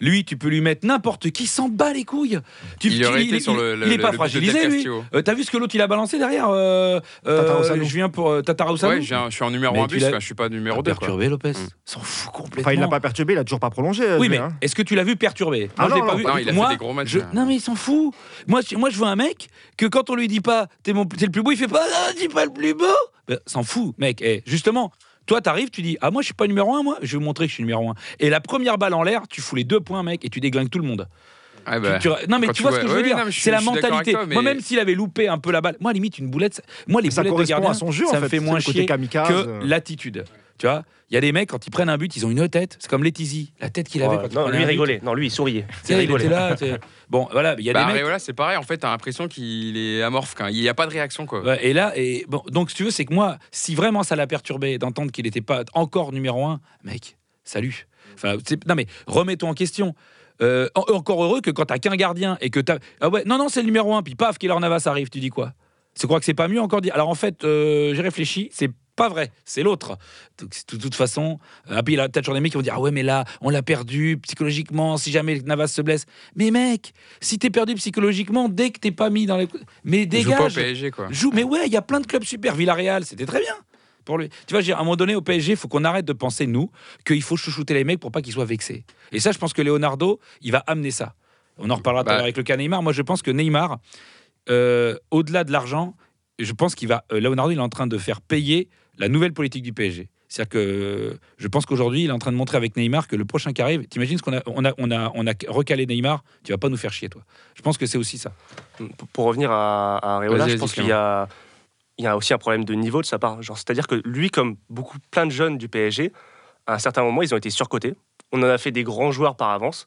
lui, tu peux lui mettre n'importe qui, s'en bat les couilles. Tu, Il tu- aurait été il- sur le. il- le- il est le pas fragilisé, Del lui. Castillo. Euh, T'as vu ce que l'autre il a balancé derrière euh, euh, Tatarusanu. Je viens pour euh, Tatarusanu. Ouais, j'ai un- je suis en numéro Mais 1 tu bus, l'as- quoi, je suis pas numéro Ah, 2. perturbé Lopez, Mm. s'en fout complètement. Enfin, il l'a pas perturbé, il a toujours pas prolongé. Oui, mais hein. est-ce que tu l'as vu perturbé Ah Moi, je l'ai non, pas non, vu. Non, il a moi, fait des gros matchs. je- hein. Non, mais il s'en fout. Moi, je- moi, je veux un mec que quand on lui dit pas t'es mon... t'es le plus beau, il fait pas ah, dis pas le plus beau. Ben, s'en fout, mec. Eh, justement, toi, t'arrives, tu dis ah moi, je suis pas numéro un, moi. Je vais vous montrer que je suis numéro un. Et la première balle en l'air, tu fous les deux points, mec, et tu déglingues tout le monde. Ah Tu- bah, tu- Non, mais tu tu vois vois- ce que je veux oui, dire. C'est la mentalité. toi, mais- Moi, même s'il avait loupé un peu la balle, moi, limite, une boulette, moi, les ça boulettes de correspond gardien, à son jeu, ça en me fait. fait moins chier kamikaze, que l'attitude. Tu vois, il y a des mecs quand ils prennent un but, ils ont une tête. C'est comme Letizy, la tête qu'il avait Ouais, quand il non, lui un il but. rigolait. Non, lui il souriait. Il rigolait. était là. Bon, voilà, il y a Bah, des mecs. Areola, c'est pareil. En fait, t'as l'impression qu'il est amorphe. quand Il n'y a pas de réaction, quoi. Ouais, et là, et bon, donc si tu veux, c'est que moi, si vraiment ça l'a perturbé d'entendre qu'il n'était pas encore numéro un, mec, salut. Enfin, non mais remets-toi en question. Euh, en- encore heureux que quand t'as qu'un gardien et que t'as ah ouais non non c'est le numéro un puis paf Keylor Navas arrive tu dis quoi? Tu crois que c'est pas mieux encore dire alors en fait euh, j'ai réfléchi c'est pas vrai c'est l'autre de toute façon ah, puis il y a peut-être toujours des mecs qui vont dire ah ouais mais là on l'a perdu psychologiquement si jamais Navas se blesse mais mec si t'es perdu psychologiquement dès que t'es pas mis dans les mais Il joue pas au dégage PSG, quoi. Joue, mais ouais, il y a plein de clubs super. Villarreal, c'était très bien pour lui. Tu vois, je veux dire, à un moment donné, au PSG, il faut qu'on arrête de penser, nous, qu'il faut chouchouter les mecs pour pas qu'ils soient vexés. Et ça, je pense que Leonardo, il va amener ça. On en reparlera Bah. avec le cas Neymar. Moi, je pense que Neymar, euh, au-delà de l'argent, je pense qu'il va. euh, Leonardo, il est en train de faire payer la nouvelle politique du PSG. C'est-à-dire que je pense qu'aujourd'hui, il est en train de montrer avec Neymar que le prochain qui arrive, t'imagines ce qu'on a, on a, on a, on a recalé Neymar, tu vas pas nous faire chier, toi. Je pense que c'est aussi ça. Pour- Pour revenir à, à Areola, je pense qu'il y a, il y a aussi un problème de niveau de sa part. C'est-à-dire que lui, comme beaucoup plein de jeunes du PSG, à un certain moment, ils ont été surcotés. On en a fait des grands joueurs par avance.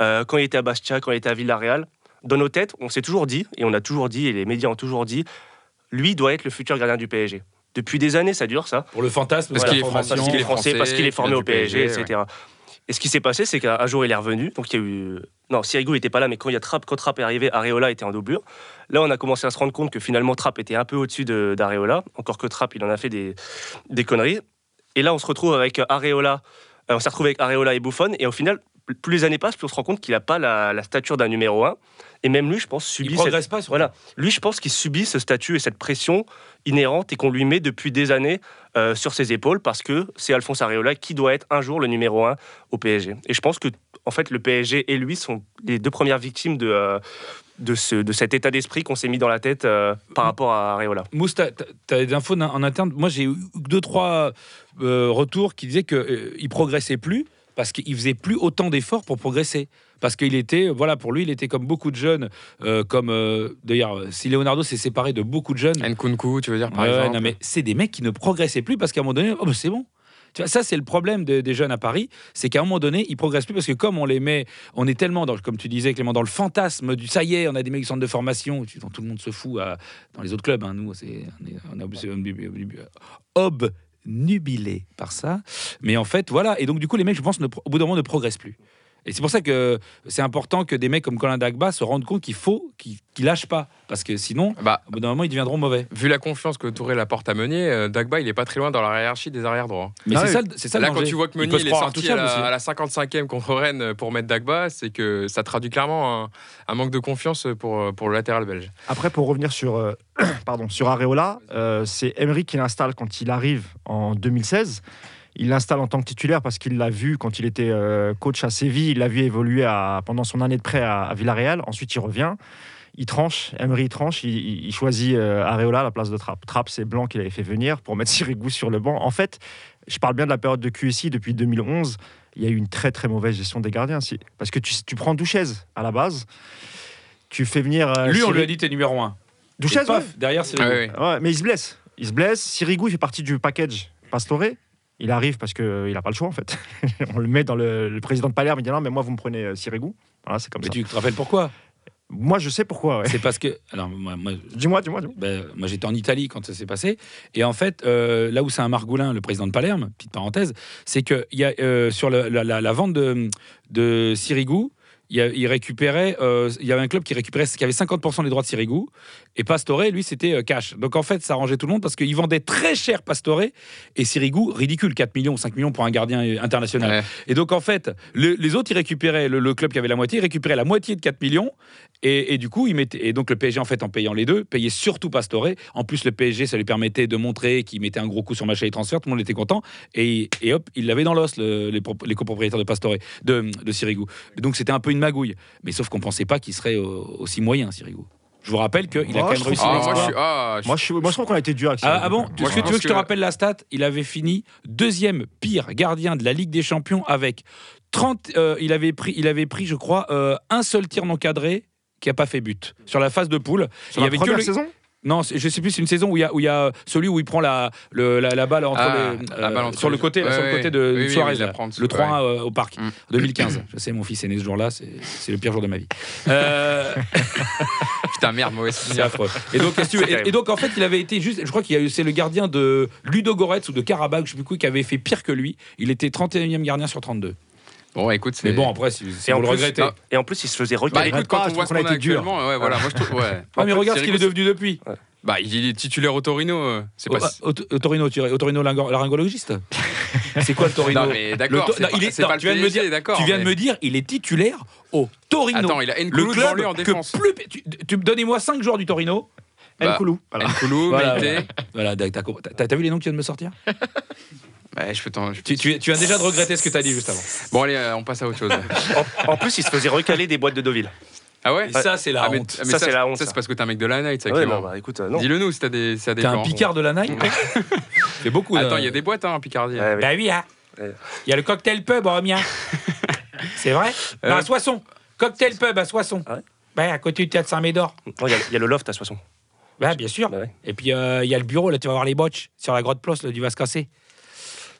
Euh, quand il était à Bastia, quand il était à Villarreal, dans nos têtes, on s'est toujours dit, et on a toujours dit, et les médias ont toujours dit, lui doit être le futur gardien du PSG. Depuis des années, ça dure ça. Pour le fantasme, Parce qu'il est formation. français, parce qu'il est français, parce qu'il est formé au PSG, PSG, etc. Et ce qui s'est passé, c'est qu'un un jour, il est revenu. Donc, il y a eu. Non, Sirigu n'était pas là, mais quand, il y a Trapp, quand Trapp est arrivé, Areola était en doublure. Là, on a commencé à se rendre compte que finalement, Trapp était un peu au-dessus de- d'Areola. Encore que Trapp, il en a fait des, des conneries. Et là, on se retrouve avec Areola. euh, on s'est retrouvé avec Areola et Buffon. Et au final, plus les années passent, plus on se rend compte qu'il n'a pas la, la stature d'un numéro 1. Et même lui, je pense, subit Il cette- progresse pas Voilà. Lui, je pense qu'il subit ce statut et cette pression inhérente et qu'on lui met depuis des années euh, sur ses épaules parce que c'est Alphonse Areola qui doit être un jour le numéro un au PSG. Et je pense que, en fait, le PSG et lui sont les deux premières victimes de, euh, de, ce, de cet état d'esprit qu'on s'est mis dans la tête euh, par rapport à Areola. Mousse, t'as as des infos en interne? Moi, j'ai eu deux, trois retours qui disaient qu'il ne progressait plus parce qu'il faisait plus autant d'efforts pour progresser. Parce qu'il était, voilà, pour lui, il était comme beaucoup de jeunes, euh, comme euh, d'ailleurs, si Leonardo s'est séparé de beaucoup de jeunes, Nkunku, tu veux dire, par exemple non, mais c'est des mecs qui ne progressaient plus parce qu'à un moment donné, oh, bah, c'est bon. Tu vois, ça, c'est le problème de- des jeunes à Paris, c'est qu'à un moment donné, ils progressent plus parce que comme on les met, on est tellement, dans, comme tu disais, Clément, dans le fantasme du ça y est, on a des mecs du centre de formation, dont tout le monde se fout à- dans les autres clubs. hein, nous, c'est, on est, on est ob- obnubilés par ça. Mais en fait, voilà. Et donc, du coup, les mecs, je pense, au bout d'un moment, ne progressent plus. Et c'est pour ça que c'est important que des mecs comme Colin Dagba se rendent compte qu'il faut qu'ils qu'ils lâchent pas. Parce que sinon, Bah, au bout d'un moment, ils deviendront mauvais. vu la confiance que Touré Laporte a menée, euh, Dagba, il est pas très loin dans la hiérarchie des arrière droits. Mais Ah c'est oui. ça, ça le Là, quand tu vois que Meunier il est sorti à la, à la 55e contre Rennes pour mettre Dagba, c'est que ça traduit clairement un, un manque de confiance pour, pour le latéral belge. Après, pour revenir sur, euh, pardon, sur Areola, euh, c'est Emery qui l'installe quand il arrive en 2016. Il l'installe en tant que titulaire parce qu'il l'a vu quand il était euh, coach à Séville. Il l'a vu évoluer à- pendant son année de prêt à, à Villarreal. Ensuite, il revient. Il tranche, Emery tranche, il, il- il choisit euh, Areola à la place de Trapp. Trapp, c'est Blanc qu'il avait fait venir pour mettre Sirigu sur le banc. En fait, je parle bien de la période de QSI depuis 2011. Il y a eu une très très mauvaise gestion des gardiens. Si- Parce que tu, tu prends Douchez à la base, tu fais venir. euh, Lui, on lui a dit t'es numéro 1. Douchez, ouais. derrière, c'est Ah oui, oui. Ouais, mais il se blesse. Il se blesse. Sirigu, il fait partie du package Pastore. Il arrive parce qu'il n'a pas le choix, en fait. On le met dans le, le président de Palerme. Il dit non, mais moi, vous me prenez euh, Sirigu. Voilà, c'est comme Mais ça. tu te rappelles pourquoi? Moi, je sais pourquoi. ouais. C'est parce que. Alors, moi, moi, Dis-moi, dis-moi. ben, moi, j'étais en Italie quand ça s'est passé. Et en fait, euh, là où c'est un Margoulin, le président de Palerme, petite parenthèse, c'est que y a, euh, sur le- la, la- la vente de, de Sirigu, il, récupérait, euh, il y avait un club qui récupérait, qui avait 50% des droits de Sirigu, et Pastore, lui, c'était euh, cash. Donc en fait, ça arrangeait tout le monde parce qu'il vendait très cher Pastore et Sirigu, ridicule, 4 millions, 5 millions pour un gardien euh, international. Ouais. Et donc, en fait, le- les autres, ils récupéraient, le, le club qui avait la moitié, il récupérait la moitié de 4 millions. Et, et du coup, ils mettaient, et donc le PSG, en fait, en payant les deux, payait surtout Pastore. En plus, le PSG, ça lui permettait de montrer qu'il mettait un gros coup sur machin et transfert. Tout le monde était content. Et, et hop, il l'avait dans l'os, le- les, prop- les copropriétaires de Pastore, de, de Sirigu. Donc, c'était un peu une magouille. Mais sauf qu'on pensait pas qu'il serait euh, aussi moyen, Sirigu. Je vous rappelle qu'il a Moi, quand je même réussi. Ah, moi, je suis, ah, je- Moi, je, suis- moi, je trouve qu'on a été dur avec Ah, ah bon Est-ce que tu veux que je te que- rappelle la stat Il avait fini deuxième pire gardien de la Ligue des Champions avec 30. euh, il, avait pris, il avait pris, je crois, euh, un seul tir non cadré qui a pas fait but sur la phase de poule. Sur il y la avait que première le- saison Non, je sais plus, c'est une saison où il y a, où il y a celui où il prend la, le- la, la balle entre Ah, les, la euh, balle entre sur le côté, ouais, sur le ouais. côté de Oui, Suarez, oui, là. le 3 euh, au parc, Mm. 2015. Je sais, mon fils est né ce jour-là, c'est le pire jour de ma vie. Euh, Putain, merde, mauvais c'est affreux. Et donc, et, donc, en fait, il avait été juste. Je crois qu'il y a eu- c'est le gardien de Ludo Goretz ou de Karabakh, je sais plus quoi, qui avait fait pire que lui. Il était 31e gardien sur 32. Bon, écoute, c'est. Mais bon, après, si, si Et vous en, le plus, regrettez. ah, et en plus, il se faisait Bah recaler. écoute, Arrête quand pas, on voit ce qu'on a a été dur. actuellement, ouais, voilà, moi je trouve. Ouais. Ah, mais regarde ce qu'il est devenu depuis. Bah, il est titulaire au Torino. euh, C'est pas. au- au Torino, tu au Torino laryngologiste? c'est quoi le Torino? Non, mais d'accord, to- pas- il est- c'est non, pas le tu viens de me dire- d'accord, Tu viens de me dire, il est titulaire au Torino. Attends, il a Nkoulou devant club lui en que défense. plus. Tu, tu me donnez-moi 5 joueurs du Torino. Bah, Nkoulou. Voilà. Nkoulou, Voilà, t'as vu les noms qui viennent de me sortir? Ouais, je peux t'en. je peux- tu, tu, tu viens déjà de regretter ce que t'as dit juste avant. Bon, allez, euh, on passe à autre chose. En, en plus, il se faisait recaler des boîtes de Deauville. Ah ouais Et ça, c'est la Ah, mais- honte. mais Ça, c'est la honte, Ça, c'est parce que t'es un mec de la night, ça, Ouais, non, bah écoute, euh, non. Dis-le nous si t'as des, si t'as des T'es un plans. picard de la Nike C'est beaucoup. Attends, il y a des boîtes hein, en Picardie. Ouais, ouais. Bah oui, hein. Il y a le cocktail pub en mien. C'est vrai Euh, Non, à Soissons. Cocktail pub à Soissons. Ah ouais Ouais, à côté du théâtre Saint-Médor. Non, Il y, a- il y a le loft à Soissons. Ouais, bien sûr. Bah ouais. Et puis, euh, il y a le bureau, là, tu vas voir les botches sur la grotte Plosse, là, du Vascassé.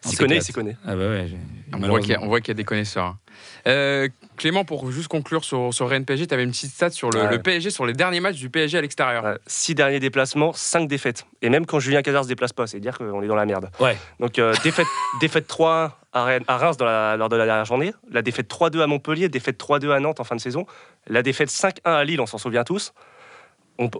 S'y connaît, s'y connaît. Ah bah ouais. On voit qu'il y, a- on voit qu'il y a des connaisseurs. hein. Euh, Clément, pour juste conclure sur, sur Rennes PSG, tu avais une petite stat sur le, Ouais. le PSG, sur les derniers matchs du PSG à l'extérieur. Ouais, Six derniers déplacements, cinq défaites. Et même quand Julien Cazard se déplace pas, c'est dire qu'on est dans la merde. Ouais. Donc euh, défaite, défaite 3 à Rennes- à Reims dans la- lors de la dernière journée, la défaite 3-2 à Montpellier, défaite 3-2 à Nantes en fin de saison, la défaite 5-1 à Lille, on s'en souvient tous.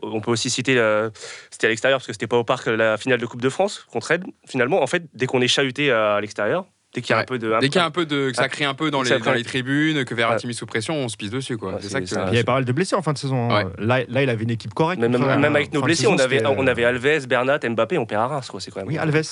On, peut aussi citer, euh, c'était à l'extérieur parce que c'était pas au parc la finale de Coupe de France contre Rennes. Finalement, en fait, dès qu'on est chahuté à l'extérieur, dès qu'il y a Ouais. un peu de. Dès qu'il y a un peu de. que ça crie un peu dans les, dans les tribunes, que Verratti mis sous pression, on se pisse dessus, quoi. Ouais, c'est c'est ça que. ça. Il y avait pas mal de blessés en fin de saison. hein. Ouais. Là, là, il avait une équipe correcte. Même, avec nos blessés, saison, on avait, c'était, on euh, avait Alves, Bernat, Mbappé, on perd à Reims, quoi. C'est quand même. Oui, Alves.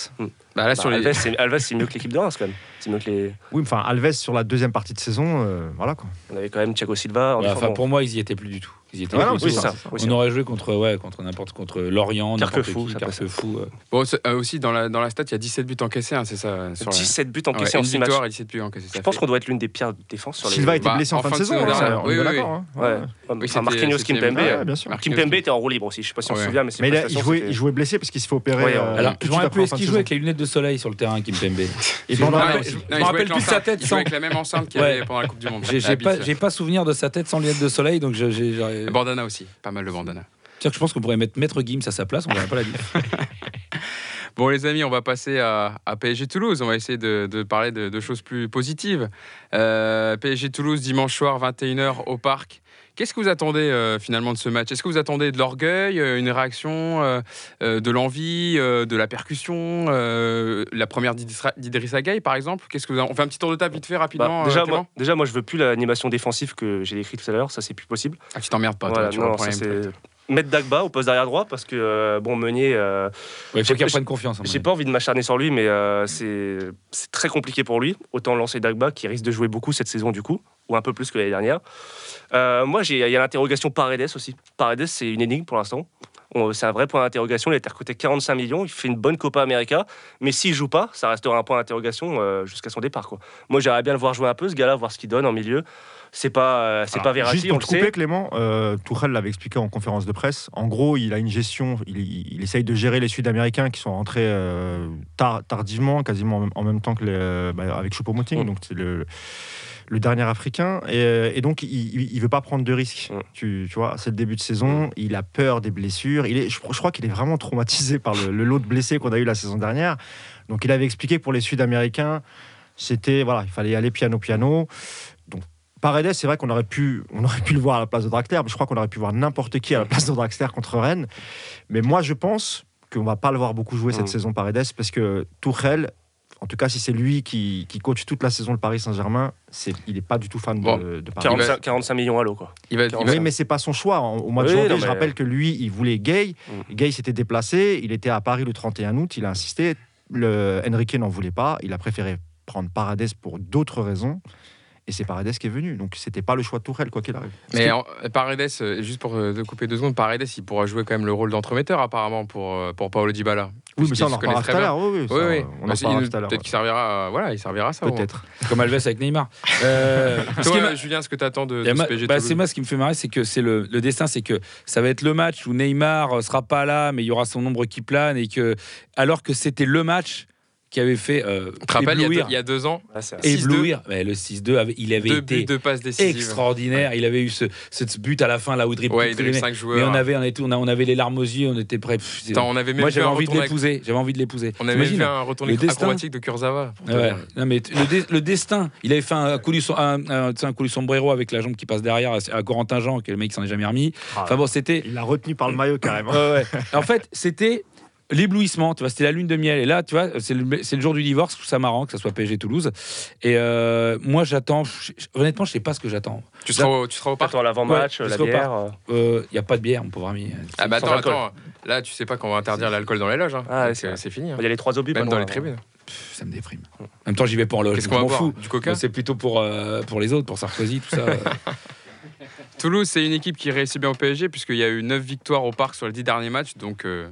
Bah, là, Bah, sur les. Alves, c'est Alves, c'est mieux que l'équipe de Reims, quand même. C'est mieux que les. Oui, enfin, Alves sur la deuxième partie de saison, euh, voilà quoi. On avait quand même Thiago Silva. en Ouais, Enfin, pour moi, ils y étaient plus du tout. Ils y étaient Ouais, plus non, oui, ça, c'est On aurait joué contre, ouais, contre n'importe contre Lorient, n'importe Carquefou, qui, ça. Carquefou. euh. Bon, euh, aussi, dans la, dans la stat, il y a 17 buts encaissés, hein, c'est ça sur la- 17 buts Ouais, encaissés en une 6 matchs. victoire et 17 buts encaissés. Je pense qu'on doit être l'une des pires défenses sur les. Silva était Bah, blessé en, en fin de saison, hein, oui, oui, Marquinhos, Kimpembe. Kimpembe était en roue libre aussi. Je sais pas si on se souvient, mais il, jouait, c'était- il jouait blessé parce qu'il s'est fait opérer. Alors, je me est-ce qu'il jouait avec les lunettes de soleil sur le terrain, Et Il Bandana jouait- aussi. non, Je il me rappelle plus de sa tête Il sans- avec la même enceinte qu'il avait pendant la Coupe du Monde. J'ai pas, pas souvenir de sa tête sans lunettes de soleil, donc je, j'ai- Bandana aussi, pas mal de bandana. Tiens, je pense qu'on pourrait mettre Maître Gims à sa place, on verrait pas la diff. Bon les amis, on va passer à, à PSG Toulouse. On va essayer de, de parler de, de choses plus positives. Euh, PSG Toulouse dimanche soir 21h au parc. Qu'est-ce que vous attendez euh, finalement de ce match? Est-ce que vous attendez de l'orgueil, euh, une réaction, euh, euh, de l'envie, euh, de la percussion, euh, la première d'Idrissa d'Idrissa Gueye par exemple? Qu'est-ce que vous On fait un petit tour de table vite fait Bah, rapidement. déjà, euh, Clément? moi, déjà, moi, je veux plus l'animation défensive que j'ai décrite tout à l'heure. Ça, c'est plus possible. Ah, tu t'emmerdes pas, toi, Voilà, tu non, c'est mettre Dagba au poste d'arrière droit parce que euh, bon Meunier. euh, Ouais, il faut qu'il reprenne confiance. mon J'ai pas envie de m'acharner sur lui, mais euh, c'est c'est très compliqué pour lui. Autant lancer Dagba qui risque de jouer beaucoup cette saison du coup, ou un peu plus que l'année dernière. Euh, moi, il y a l'interrogation Paredes aussi. Paredes, c'est une énigme pour l'instant. C'est un vrai point d'interrogation. Il a été recruté 45 millions. Il fait une bonne Copa América. Mais s'il joue pas, ça restera un point d'interrogation euh, jusqu'à son départ. Quoi. Moi, j'aimerais bien le voir jouer un peu, ce gars-là, voir ce qu'il donne en milieu. C'est pas, euh, c'est Alors, pas Verratti, Juste pour on te le couper, sait. Clément, euh, Tourelle l'avait expliqué en conférence de presse. En gros, il a une gestion, il, essaye de gérer les Sud-Américains qui sont rentrés tard- tardivement, quasiment en même, en même temps que les, bah, avec Choupo-Moting, Mm. donc c'est le, le dernier Africain. Et, euh, et donc, il, ne veut pas prendre de risques. Mm. Tu, tu vois, c'est le début de saison, il a peur des blessures. Il est, je, je crois qu'il est vraiment traumatisé par le, le lot de blessés qu'on a eu la saison dernière. Donc, il avait expliqué pour les Sud-Américains, c'était voilà, il fallait y aller piano piano. Donc Paredes, c'est vrai qu'on aurait pu, on aurait pu le voir à la place de Draxler, mais je crois qu'on aurait pu voir n'importe qui à la place de Draxler contre Rennes. Mais moi, je pense qu'on va pas le voir beaucoup jouer cette Mm. saison Paredes parce que Tourelle, en tout cas, si c'est lui qui, qui coach toute la saison le Paris Saint-Germain, c'est, il n'est pas du tout fan de- Bon. de, Paredes. 45, 45 millions à l'eau. Quoi. Il va, il va- Oui, mais c'est pas son choix. Au mois de Oui, janvier, non, je rappelle que lui, il voulait Gay. Mm. Gay s'était déplacé. Il était à Paris le 31 août. Il a insisté. Le Enrique n'en voulait pas. Il a préféré prendre Paredes pour d'autres raisons. Et c'est Paredes qui est venu. Donc c'était pas le choix de Tourelle, quoi qu'il arrive. Mais en- Paredes, euh, juste pour euh, te couper deux secondes, Paredes, il pourra jouer quand même le rôle d'entremetteur apparemment pour, euh, pour Paolo Dybala. Oui, mais ça, on en reparlera très tout à l'heure. Oui, oui, ça, Oui, oui. On Bah, en c'est- reparlera il- tout à l'heure. Peut-être qu'il servira, à- voilà, il servira à ça. Peut-être. Comme Alves avec Neymar. Euh, ce qui Toi, Julien, ce que tu attends de, de ce ma- PSG bah, c'est moi ce qui me fait marrer, c'est que c'est le, le destin, c'est que ça va être le match où Neymar euh, sera pas là, mais il y aura son ombre qui plane et que alors que c'était le match qui avait fait euh, Tu te rappelles, il y a deux- éblouir, il y a deux ans, 6-2. éblouir. Ouais, le 6-2, avait- il avait deux buts été de passes extraordinaire. Il avait eu ce, ce but à la fin là où dribble Ouais, il dribble cinq mais joueurs. on avait, on, était, on, a- on avait les larmes aux yeux, on était prêts. Attends, on avait même Moi j'avais un envie de l'épouser. J'avais envie de l'épouser. On avait même vu un retour Le destin. acrobatique de Kurzawa. Ouais. Non, mais le, dé- le destin, il avait fait un coulis, un, un, un coulis sombrero avec la jambe qui passe derrière à, à Corentin Jean, que le mec s'en est jamais remis. Ah, Enfin bon, c'était. Il l'a retenu par le maillot carrément. Ouais, ouais. En fait, c'était l'éblouissement, tu vois, c'était la lune de miel. Et là, tu vois, c'est le, c'est le jour du divorce, je ça marrant que ça soit PSG Toulouse. Et euh, moi, j'attends, honnêtement, je sais pas ce que j'attends. Tu seras au, tu seras au parc Attends, l'avant-match, Ouais, la bière. euh, Il n'y a pas de bière, mon pauvre ami. Ah bah attends, attends. Là, tu sais pas qu'on va interdire l'alcool dans les loges. hein. Ah, c'est euh, fini. hein. Il y a les trois obus. Même dans loin, les hein. tribunes. Pff, ça me déprime. En même temps, j'y vais pas en loge. Qu'est-ce qu'on va fous. Du coca C'est plutôt pour, euh, pour les autres, pour Sarkozy, tout ça. Toulouse, c'est une équipe qui réussit bien au PSG puisqu'il y a eu 9 victoires au parc sur les 10 derniers matchs. Donc, euh,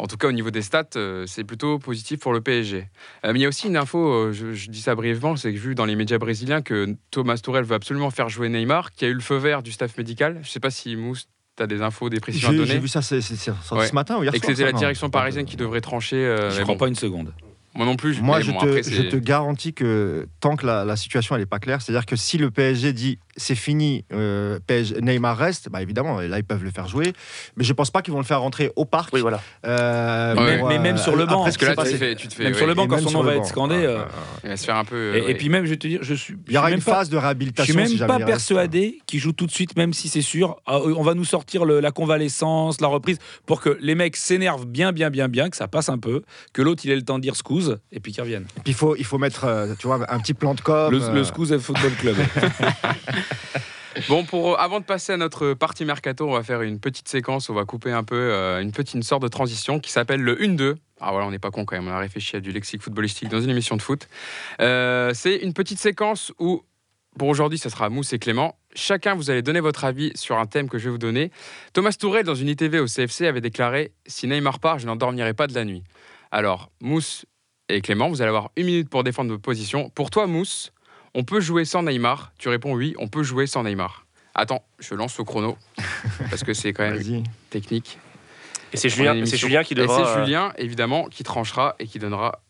en tout cas, au niveau des stats, euh, c'est plutôt positif pour le PSG. Euh, mais il y a aussi une info, euh, je, je dis ça brièvement, c'est que j'ai vu dans les médias brésiliens que Thomas Tourelle veut absolument faire jouer Neymar, qui a eu le feu vert du staff médical. Je sais pas si Mousse, tu as des infos, des précisions à J'ai j'ai donner. vu ça Ouais. ce matin ou hier Et que c'était la direction parisienne qui devrait trancher. euh, je crois bon, pas une seconde. Moi non plus. Moi, je, bon, te, après, je c'est- te garantis que tant que la, la situation elle est pas claire, c'est-à-dire que si le PSG dit c'est fini, euh, PSG Neymar reste, bah évidemment, là ils peuvent le faire jouer, mais je pense pas qu'ils vont le faire rentrer au parc. Oui, voilà. Euh, Ouais, mais même sur le banc, Parce que là, tu te fais, tu te fais Même ouais, sur le banc, Et quand son nom va être scandé. Euh, il va se faire un peu. Et, et puis même, je vais te dire, je suis. Il y aura je une même pas- phase de Je réhabilitation. suis même si pas persuadé qu'il joue tout de suite, même si c'est sûr. Ah, euh, On va nous sortir le- la convalescence, la reprise, pour que les mecs s'énervent bien, bien, bien, bien, que ça passe un peu, que l'autre il ait le temps de dire scouse, et puis qu'il revienne. Puis il faut, il faut mettre, euh, tu vois, un petit plan de com. Le, euh, le Scouse Football Club. Bon, pour, avant de passer à notre partie mercato, on va faire une petite séquence, on va couper un peu euh, une petite sorte de transition qui s'appelle le 1-2. Ah voilà, on n'est pas con quand même, on a réfléchi à du lexique footballistique dans une émission de foot. Euh, c'est une petite séquence où, pour aujourd'hui, ça sera Mousse et Clément. Chacun, vous allez donner votre avis sur un thème que je vais vous donner. Thomas Tourel, dans une ITV au CFC, avait déclaré Si Neymar part, je n'endormirai pas de la nuit. Alors, Mousse et Clément, vous allez avoir une minute pour défendre votre position. Pour toi, Mousse, on peut jouer sans Neymar Tu réponds oui, on peut jouer sans Neymar. Attends, je lance au chrono, parce que c'est quand même technique. Et c'est Julien, qui Et devra. c'est euh, Julien, évidemment, qui tranchera et qui donnera.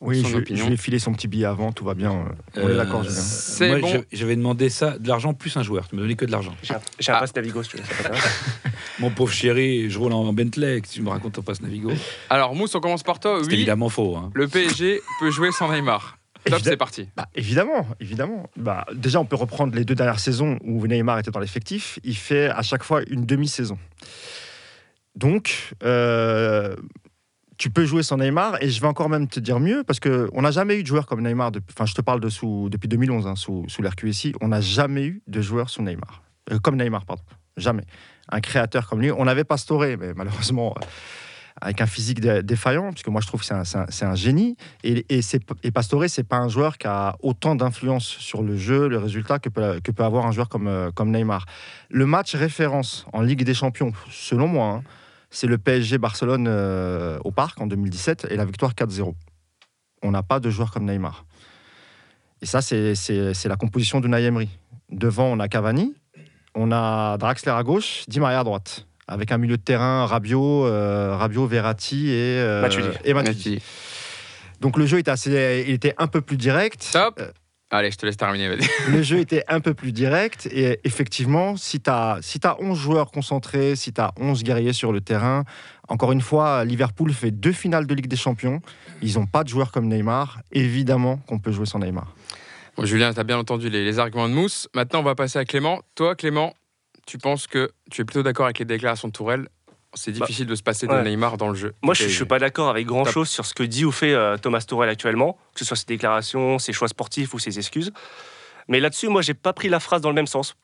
Oui, son je, opinion. je vais filer son petit billet avant, tout va bien. euh, On est d'accord, Julien. C'est bon. je- J'avais demandé ça, de l'argent plus un joueur. Tu me donnais que de l'argent. J'ai un- un Ah. passe Navigo, si tu veux. Mon pauvre chéri, je roule en Bentley, que tu me racontes ton passe Navigo. Alors, Mousse, on commence par toi. C'est Oui, évidemment faux. hein. le PSG peut jouer sans Neymar. Top, c'est parti. Bah, évidemment, évidemment. Bah, déjà, on peut reprendre les deux dernières saisons où Neymar était dans l'effectif. Il fait à chaque fois une demi-saison. Donc, euh, tu peux jouer sans Neymar. Et je vais encore même te dire mieux, parce qu'on n'a jamais eu de joueur comme Neymar. depuis- Enfin, je te parle de sous, depuis 2011, hein, sous, sous l'RQSI. On n'a jamais eu de joueur sous Neymar. Euh, comme Neymar, pardon. Jamais. Un créateur comme lui. On avait Pastore, mais malheureusement, euh, avec un physique dé- défaillant, parce que moi, je trouve que c'est un, génie. Et, et, et Pastore, c'est pas un joueur qui a autant d'influence sur le jeu, le résultat, que peut, que peut avoir un joueur comme, euh, comme Neymar. Le match référence en Ligue des Champions, selon moi, hein, c'est le PSG Barcelone euh, au Parc en 2017 et la victoire 4-0. On n'a pas de joueur comme Neymar. Et ça, c'est- la composition de Emery. Devant, on a Cavani, on a Draxler à gauche, Di Maria à droite. Avec un milieu de terrain, Rabiot, euh, Rabiot Verratti et, euh, Matuidi. et Matuidi. Merci. Donc le jeu était, assez, il était un peu plus direct. Top. Euh, Allez, je te laisse terminer. vas-y. le jeu était un peu plus direct. Et effectivement, si tu as, si as 11 joueurs concentrés, si tu as 11 guerriers sur le terrain, encore une fois, Liverpool fait deux finales de Ligue des Champions. Ils n'ont pas de joueurs comme Neymar. Évidemment qu'on peut jouer sans Neymar. Bon, Julien, tu as bien entendu les, les arguments de Mousse. Maintenant, on va passer à Clément. Toi, Clément, tu penses que tu es plutôt d'accord avec les déclarations de Tourelle? C'est difficile de se passer de ouais. Neymar dans le jeu. Moi, je ne suis pas d'accord avec grand-chose sur ce que dit ou fait euh, Thomas Tuchel actuellement, que ce soit ses déclarations, ses choix sportifs ou ses excuses. Mais là-dessus, moi, j'ai pas pris la phrase dans le même sens.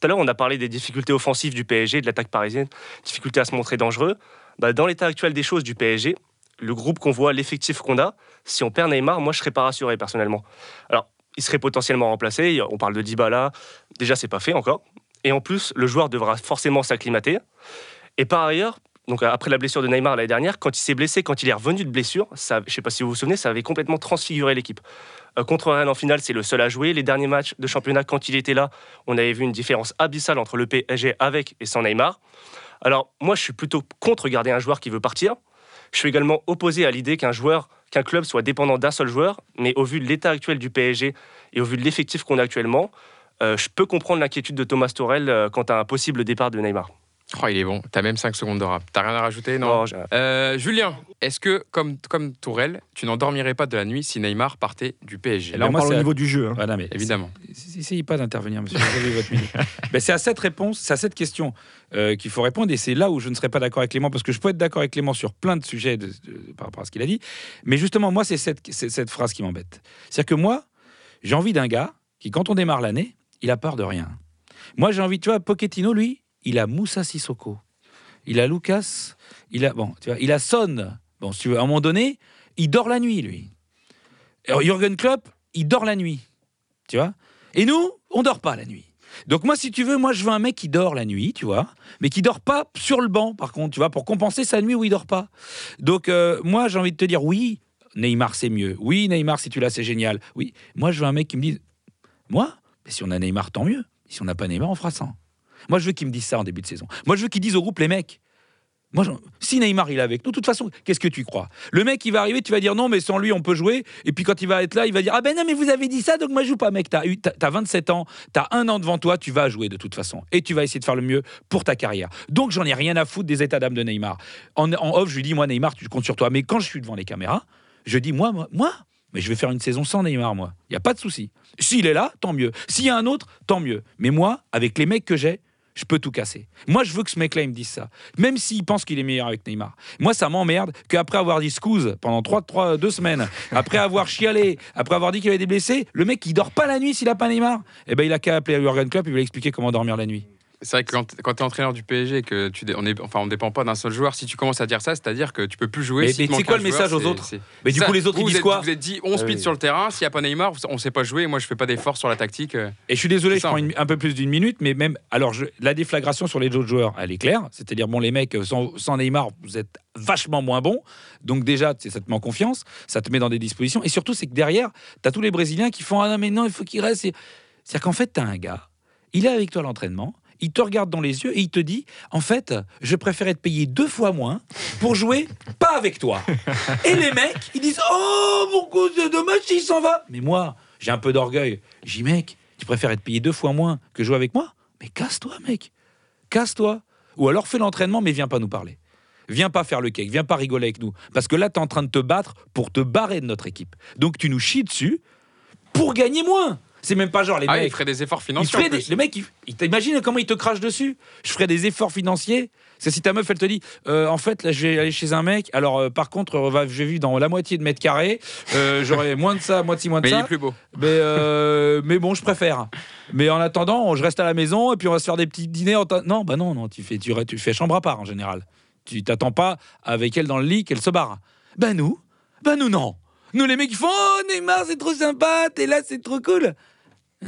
Tout à l'heure, on a parlé des difficultés offensives du PSG, de l'attaque parisienne, difficulté à se montrer dangereux. Bah, dans l'état actuel des choses du PSG, le groupe qu'on voit, l'effectif qu'on a, si on perd Neymar, moi, je serais pas rassuré personnellement. Alors, il serait potentiellement remplacé. On parle de Dybala. Déjà, c'est pas fait encore. Et en plus, le joueur devra forcément s'acclimater. Et par ailleurs, donc après la blessure de Neymar l'année dernière, quand il s'est blessé, quand il est revenu de blessure, je ne sais pas si vous vous souvenez, ça avait complètement transfiguré l'équipe. Euh, contre Rennes en finale, c'est le seul à jouer. Les derniers matchs de championnat, quand il était là, on avait vu une différence abyssale entre le PSG avec et sans Neymar. Alors moi, je suis plutôt contre garder un joueur qui veut partir. Je suis également opposé à l'idée qu'un joueur, qu'un club soit dépendant d'un seul joueur. Mais au vu de l'état actuel du PSG et au vu de l'effectif qu'on a actuellement, je peux comprendre l'inquiétude de Thomas Torel euh, quant à un possible départ de Neymar. Oh, il est bon. T'as même 5 secondes de rap. T'as rien à rajouter Non. Euh, Julien, est-ce que, comme, comme Tourelle, tu n'endormirais pas de la nuit si Neymar partait du PSG là, on moi, parle au niveau du jeu. hein. Voilà, mais Évidemment. Essayez pas d'intervenir, monsieur. Vous avez votre minute. Ben, c'est à cette réponse, c'est à cette question euh, qu'il faut répondre. Et c'est là où je ne serais pas d'accord avec Clément, parce que je peux être d'accord avec Clément sur plein de sujets de- de- par rapport à ce qu'il a dit. Mais justement, moi, c'est cette, c'est cette phrase qui m'embête. C'est-à-dire que moi, j'ai envie d'un gars qui, quand on démarre l'année, il a peur de rien. Moi, j'ai envie, tu vois, Pochettino, lui, il a Moussa Sissoko. Il a Lucas. Il a, bon, tu vois, il a Son. Bon, si tu veux, à un moment donné, il dort la nuit, lui. Jürgen Klopp, il dort la nuit. Tu vois Et nous, on dort pas la nuit. Donc moi, si tu veux, moi, je veux un mec qui dort la nuit, tu vois, mais qui dort pas sur le banc, par contre, tu vois, pour compenser sa nuit où il dort pas. Donc euh, moi, j'ai envie de te dire, oui, Neymar, c'est mieux. Oui, Neymar, si tu l'as, c'est génial. Oui, moi, je veux un mec qui me dise, moi, si on a Neymar, tant mieux. Si on n'a pas Neymar, on fera 100. Moi, je veux qu'ils me disent ça en début de saison. Moi, je veux qu'ils disent au groupe, les mecs, Moi, si Neymar il est avec nous, de toute façon, qu'est-ce que tu crois? Le mec, il va arriver, tu vas dire non, mais sans lui, on peut jouer. Et puis quand il va être là, il va dire ah ben non, mais vous avez dit ça, donc moi je joue pas, mec. T'as eu, t'as- t'as 27 ans, t'as un an devant toi, tu vas jouer de toute façon, et tu vas essayer de faire le mieux pour ta carrière. Donc j'en ai rien à foutre des états d'âme de Neymar. En, en off, je lui dis moi Neymar, tu comptes sur toi. Mais quand je suis devant les caméras, je dis moi, moi, moi. Mais je vais faire une saison sans Neymar, moi. Il y a pas de souci. S'il est là, tant mieux. S'il y a un autre, tant mieux. Mais moi, avec les mecs que j'ai, je peux tout casser. Moi, je veux que ce mec-là, il me dise ça. Même s'il pense qu'il est meilleur avec Neymar. Moi, ça m'emmerde qu'après avoir dit scouse pendant trois, trois, deux semaines, après avoir chialé, après avoir dit qu'il avait des blessés, le mec, il dort pas la nuit s'il a pas Neymar. Eh ben, il a qu'à appeler Jurgen Klopp, il va lui expliquer comment dormir la nuit. C'est vrai que quand, quand tu es entraîneur du PSG, que tu, on est, enfin, on dépend pas d'un seul joueur, si tu commences à dire ça, c'est-à-dire que tu peux plus jouer. Mais- si mais c'est quoi le message joueur, aux autres Mais du ça. coup, les autres, Vous, ils disent êtes- quoi Vous êtes dit 11 Ah speed oui. sur le terrain, s'il n'y a pas Neymar, on sait pas jouer, moi je fais pas d'efforts sur la tactique. euh. Et je suis désolé, je prends en une- un peu plus d'une minute, mais même. Alors, je- la déflagration sur les autres joueurs, elle est claire. C'est-à-dire, bon, les mecs, euh, sans, sans Neymar, vous êtes vachement moins bons. Donc, déjà, ça te met en confiance, ça te met dans des dispositions. Et surtout, c'est que derrière, tu as tous les Brésiliens qui font Ah non, mais non, il faut qu'il reste. C'est-à-dire qu'en fait, tu as un gars, il est avec toi à l'entraînement. Il te regarde dans les yeux et il te dit En fait, je préfère être payé deux fois moins pour jouer pas avec toi. Et les mecs, ils disent Oh, mon c'est dommage s'il s'en va. Mais moi, j'ai un peu d'orgueil. Dit Mec, tu préfères être payé deux fois moins que jouer avec moi? Mais casse-toi, mec. Casse-toi. Ou alors fais l'entraînement, mais viens pas nous parler. Viens pas faire le cake, viens pas rigoler avec nous. Parce que là, tu es en train de te battre pour te barrer de notre équipe. Donc tu nous chies dessus pour gagner moins. C'est même pas genre les Ah, il mecs. ferait des efforts Il financiers. des- plus. le mec, il, il t'imagine comment il te crache dessus Je ferais des efforts financiers. C'est si ta meuf, elle te dit, euh, en fait, là, je vais aller chez un mec. Alors, euh, par contre, on va- je vais dans la moitié de mètre carré. Euh, J'aurai moins de ça, moitié moins de Mais il ça. est plus beau. Mais, euh, mais bon, je préfère. Mais en attendant, je reste à la maison et puis on va se faire des petits dîners. en Non, bah non, non, tu fais, tu, tu fais chambre à part en général. Tu t'attends pas avec elle dans le lit qu'elle se barre. Ben nous, ben nous non. Nous les mecs ils font oh Neymar c'est trop sympa, t'es là c'est trop cool.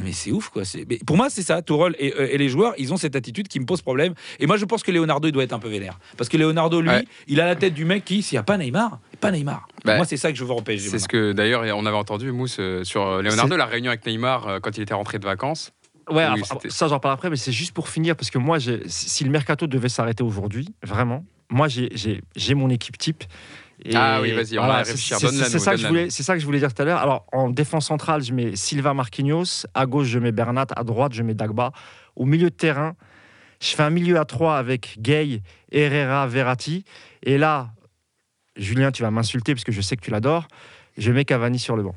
Mais c'est ouf quoi. mais pour moi c'est ça. Tourelle et, euh, et les joueurs ils ont cette attitude qui me pose problème. Et moi je pense que Leonardo il doit être un peu vénère parce que Leonardo lui Ouais. il a la tête du mec qui s'il y a pas Neymar, pas Neymar. Bah, moi c'est ça que je veux au PSG. C'est ce que d'ailleurs on avait entendu, Mousse, euh, sur euh, Leonardo, la réunion avec Neymar quand il était rentré de vacances. Ouais, Oui, après- c'était- ça j'en parle après, mais c'est juste pour finir, parce que moi, si le mercato devait s'arrêter aujourd'hui, vraiment, moi j'ai mon équipe type. Et Ah oui, vas-y, on va réfléchir. c'est- ça, que je donne-la voulais- c'est ça que je voulais dire tout à l'heure. Alors, en défense centrale, je mets Silva Marquinhos. À gauche, je mets Bernat. À droite, je mets Dagba. Au milieu de terrain, je fais un milieu à trois avec Gay, Herrera, Verratti. Et là, Julien, tu vas m'insulter parce que je sais que tu l'adores. Je mets Cavani sur le banc.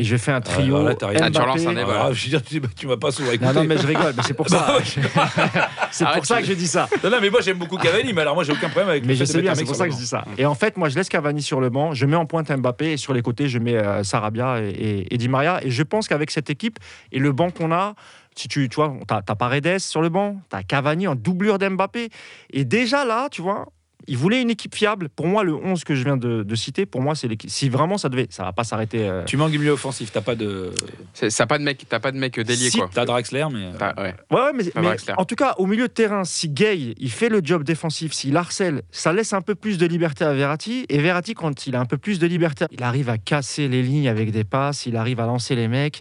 Et je fais un trio. alors là, raison. Ah, tu relances un Mbappé- débat. Ah, je veux dire, tu, tu m'as pas souvent écouté. non, non, mais je rigole, mais c'est pour ça. c'est Arrête, pour ça que je dis ça. Non, non, mais moi j'aime beaucoup Cavani, mais alors moi j'ai aucun problème avec Mais je sais bien, c'est pour ça que je dis ça. Et en fait, moi, je laisse Cavani sur le banc, je mets en pointe Mbappé et sur les côtés, je mets euh, Sarabia et, et, et Di Maria. Et je pense qu'avec cette équipe et le banc qu'on a, si tu, tu vois, t'as as Paredes sur le banc, t'as Cavani en doublure d'Mbappé. Et déjà là, tu vois, il voulait une équipe fiable. Pour moi, le 11 que je viens de, de citer, pour moi, c'est l'équipe. Si vraiment ça devait, ça va pas s'arrêter. euh, Tu manques du milieu offensif, t'as pas de. Ça pas de mec, t'as pas de mec délié Si, quoi. T'as Draxler, mais. T'as- ouais. Ouais, ouais, mais, en tout cas, au milieu de terrain, si Gay, il fait le job défensif, s'il harcèle, ça laisse un peu plus de liberté à Verratti. Et Verratti, quand il a un peu plus de liberté, il arrive à casser les lignes avec des passes, il arrive à lancer les mecs.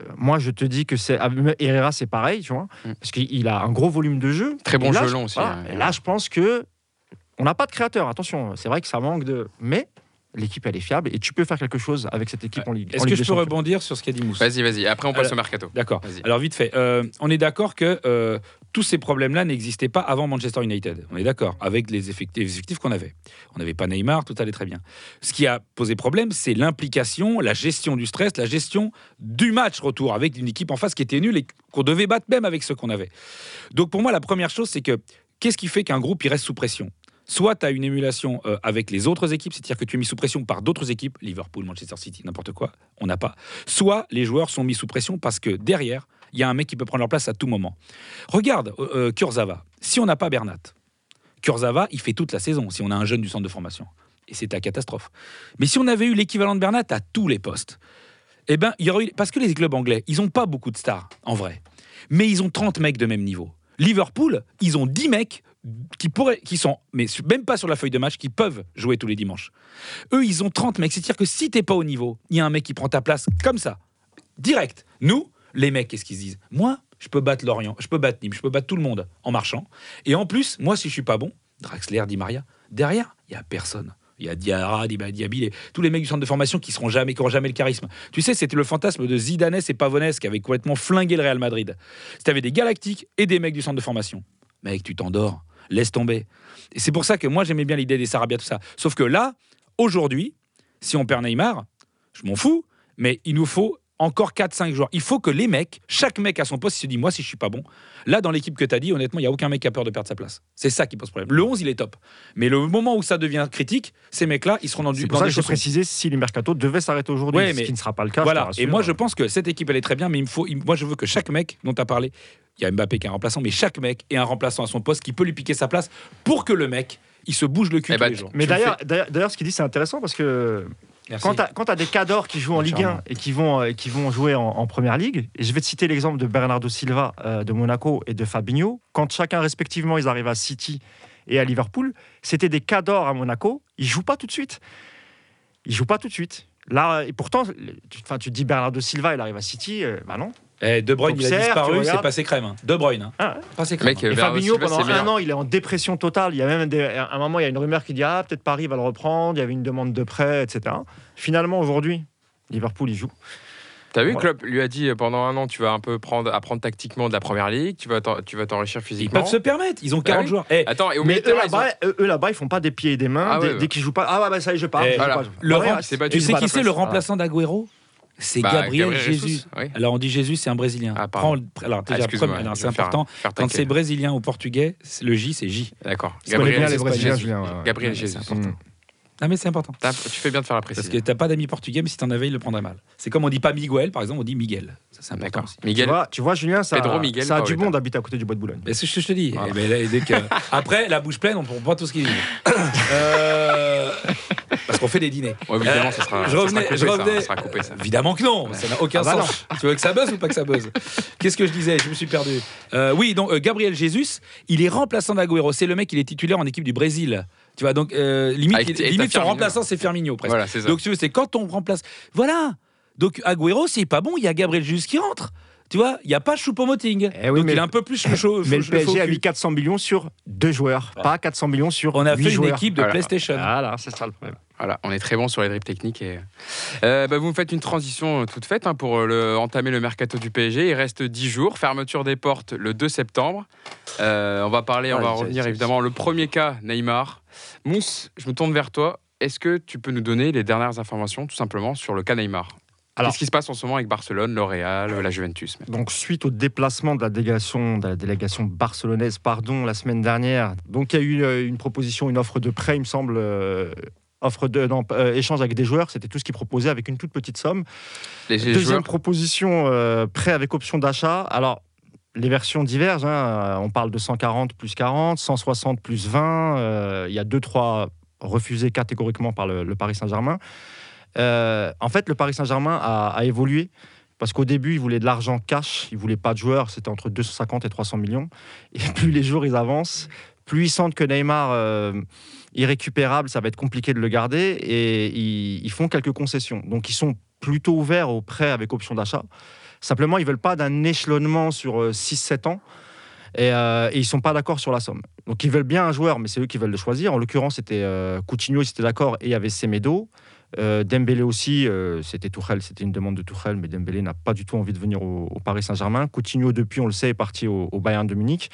Euh, Moi, je te dis que c'est. ah, Herrera, c'est pareil, tu vois, Mm. parce qu'il a un gros volume de jeu. Très bon là, jeu je- long aussi, voilà. Et là, je pense que. On n'a pas de créateur, attention, c'est vrai que ça manque de. Mais l'équipe, elle est fiable et tu peux faire quelque chose avec cette équipe en Ligue. Est-ce que je peux Champions? rebondir sur ce qu'a dit Mousse Vas-y, vas-y. Après on passe Alors- au mercato. D'accord. Vas-y. Alors vite fait, euh, on est d'accord que euh, tous ces problèmes-là n'existaient pas avant Manchester United. On est d'accord avec les effectifs, les effectifs qu'on avait. On n'avait pas Neymar, tout allait très bien. Ce qui a posé problème, c'est l'implication, la gestion du stress, la gestion du match retour avec une équipe en face qui était nulle et qu'on devait battre même avec ce qu'on avait. Donc pour moi, la première chose, c'est que qu'est-ce qui fait qu'un groupe il reste sous pression? Soit tu as une émulation euh, avec les autres équipes, c'est-à-dire que tu es mis sous pression par d'autres équipes, Liverpool, Manchester City, n'importe quoi, on n'a pas. Soit les joueurs sont mis sous pression parce que derrière, il y a un mec qui peut prendre leur place à tout moment. Regarde euh, euh, Kurzawa, si on n'a pas Bernat, Kurzawa, il fait toute la saison si on a un jeune du centre de formation. Et c'est la catastrophe. Mais si on avait eu l'équivalent de Bernat à tous les postes, eh ben, il y aurait. Parce que les clubs anglais, ils n'ont pas beaucoup de stars, en vrai. Mais ils ont 30 mecs de même niveau. Liverpool, ils ont 10 mecs qui pourraient, qui sont, mais même pas sur la feuille de match, qui peuvent jouer tous les dimanches. Eux, ils ont 30 mecs. C'est-à-dire que si t'es pas au niveau, il y a un mec qui prend ta place comme ça, direct. Nous, les mecs, qu'est-ce qu'ils se disent? Moi, je peux battre Lorient, je peux battre Nîmes, je peux battre tout le monde en marchant. Et en plus, moi, si je suis pas bon, Draxler, Di Maria. Derrière, il y a personne. Il y a Diarra, Diaby, tous les mecs du centre de formation qui seront jamais, qui n'auront jamais le charisme. Tu sais, c'était le fantasme de Zidane et Pavonès qui avait complètement flingué le Real Madrid. Tu avais des galactiques et des mecs du centre de formation. Mec, tu t'endors, laisse tomber. Et c'est pour ça que moi j'aimais bien l'idée des Sarabia, tout ça. Sauf que là, aujourd'hui, si on perd Neymar, je m'en fous, mais il nous faut encore 4-5 joueurs. Il faut que les mecs, chaque mec à son poste, il se dit Moi, si je suis pas bon, là, dans l'équipe que tu as dit, honnêtement, il n'y a aucun mec qui a peur de perdre sa place. C'est ça qui pose problème. Le 11, il est top. Mais le moment où ça devient critique, ces mecs-là, ils seront dans, du, C'est pour dans ça des que chaussons. précisé si le mercato devait s'arrêter aujourd'hui, Ouais, ce mais qui ne sera pas le cas. je Voilà. Et moi, je pense que cette équipe, elle est très bien, mais il me faut, il- moi, je veux que chaque mec dont tu as parlé, il y a Mbappé qui est un remplaçant, mais chaque mec ait un remplaçant à son poste qui peut lui piquer sa place pour que le mec, il se bouge le cul Eh tous ben, les jours. Mais d'ailleurs, d'ailleurs, ce qu'il dit, c'est intéressant parce que Merci. quand tu as, des cadors qui jouent en Ligue 1 Charmant. et qui vont, euh, qui vont jouer en, en première ligue, et je vais te citer l'exemple de Bernardo Silva euh, de Monaco et de Fabinho, quand chacun respectivement ils arrivent à City et à Liverpool, c'était des cadors à Monaco, ils jouent pas tout de suite. Ils jouent pas tout de suite. Là, et pourtant, tu, tu te dis Bernardo Silva, il arrive à City, euh, bah non. Eh, de Bruyne, il a disparu, c'est passé crème. hein. De Bruyne, hein. Ah passé crème. Mec, hein. euh, Et Fabinho, pendant un an, il est en dépression totale. Il y a même des- à un moment, il y a une rumeur qui dit Ah, peut-être Paris va le reprendre. Il y avait une demande de prêt, etc. Finalement, aujourd'hui, Liverpool, il joue. T'as vu, Voilà. Klopp lui a dit euh, pendant un an, tu vas un peu prendre, apprendre tactiquement de la première ligue, tu vas t'en- tu vas t'enrichir Ils physiquement. peuvent se permettre, ils ont Bah 40 oui. joueurs. Eh, Attends, et au Mais eux terrain, ils ont- là-bas, là-bas, ils font pas des pieds et des mains. Ah dès ouais, ouais. dès qu'ils jouent pas, ah ouais, bah ça y est, je pars. Je joue voilà. pas, je- le Ouais, rem- ouais, c'est pas tu sais qui c'est le remplaçant d'Aguero? C'est Bah, Gabriel, Gabriel Jésus. Oui. Alors on dit Jésus, c'est un Brésilien. Ah, Prends pardon. le- alors, Ah, déjà, c'est faire- important. faire Quand c'est brésilien ou portugais, le J, c'est J. D'accord. Bien les Jésus. Gabriel Ouais, Jésus. c'est important. Mm. Ah mais c'est important. Tu fais bien de faire la Parce précision. que t'as pas d'amis portugais, mais si t'en avais, il le prendrait mal. C'est comme on dit pas Miguel, par exemple, on dit Miguel. Ça, c'est important aussi. Tu Miguel. vois, tu vois, Julien, ça, Pedro Miguel ça a du bon d'habiter à côté du bois de Boulogne. Mais c'est ce que je te dis. Voilà. Eh ben, là, dès que- Après, la bouche pleine, on prend pas tout ce qu'il dit. Euh, Parce qu'on fait des dîners. Ouais, évidemment, ça sera, Je ça sera revenais- coupé, je ça, revenais- ça sera coupé, ça. Évidemment que non, ça n'a aucun Ah bah sens. Tu veux que ça buzz ou pas que ça buzz? Qu'est-ce que je disais? Je me suis perdu. Euh, oui, donc euh, Gabriel Jesus, il est remplaçant d'Agüero. C'est le mec, il est titulaire en équipe du Brésil. Tu vois, donc euh, limite, il- limite son remplaçant, c'est Firmino presque. Voilà, c'est ça. Donc tu veux, c'est quand on remplace. Voilà. Donc Agüero, c'est pas bon, il y a Gabriel Jesus qui rentre. Tu vois, il n'y a pas Choupo-Moting. Eh oui, donc mais- il est un peu plus le chaud. Mais le PSG a mis cul. 400 millions sur deux joueurs, pas 400 millions sur On a fait une joueurs. équipe de Voilà. PlayStation. Voilà, c'est ça le problème. Voilà, on est très bon sur les dribbles techniques. Et... Euh, bah, vous me faites une transition euh, toute faite hein, pour euh, le, entamer le mercato du PSG. Il reste 10 jours, fermeture des portes le 2 septembre. Euh, on va parler, on va revenir évidemment. Le premier cas, Neymar. Mousse, je me tourne vers toi. Est-ce que tu peux nous donner les dernières informations, tout simplement, sur le cas Neymar? Qu'est-ce qui se passe en ce moment avec Barcelone, L'Oréal, la Juventus même Donc, suite au déplacement de la délégation, de la délégation barcelonaise pardon, la semaine dernière, donc il y a eu une proposition, une offre de prêt, il me semble, offre de non, euh, échange avec des joueurs, c'était tout ce qu'ils proposaient avec une toute petite somme. Les Deuxième joueurs proposition, euh, prêt avec option d'achat. Alors, les versions divergent. hein. Euh, On parle de 140 plus 40, 160 plus 20. euh, Il y a deux, trois refusés catégoriquement par le, le Paris Saint-Germain. En fait, le Paris Saint-Germain a, a évolué. Parce qu'au début, ils voulaient de l'argent cash, ils voulaient pas de joueurs, c'était entre 250 et 300 millions. Et plus les jours ils avancent, plus ils sentent que Neymar, irrécupérable, ça va être compliqué de le garder, et ils, font quelques concessions. Donc ils sont plutôt ouverts au prêt avec option d'achat. Simplement, ils veulent pas d'un échelonnement sur euh, 6-7 ans. Et, euh, et ils sont pas d'accord sur la somme. Donc ils veulent bien un joueur, mais c'est eux qui veulent le choisir. En l'occurrence, c'était euh, Coutinho, ils étaient d'accord, et il y avait Semedo. Euh, Dembélé aussi, euh, c'était Tourelle, c'était une demande de Tourelle, mais Dembélé n'a pas du tout envie de venir au, Paris Saint-Germain. Coutinho, depuis, on le sait, est parti au Bayern de Munich.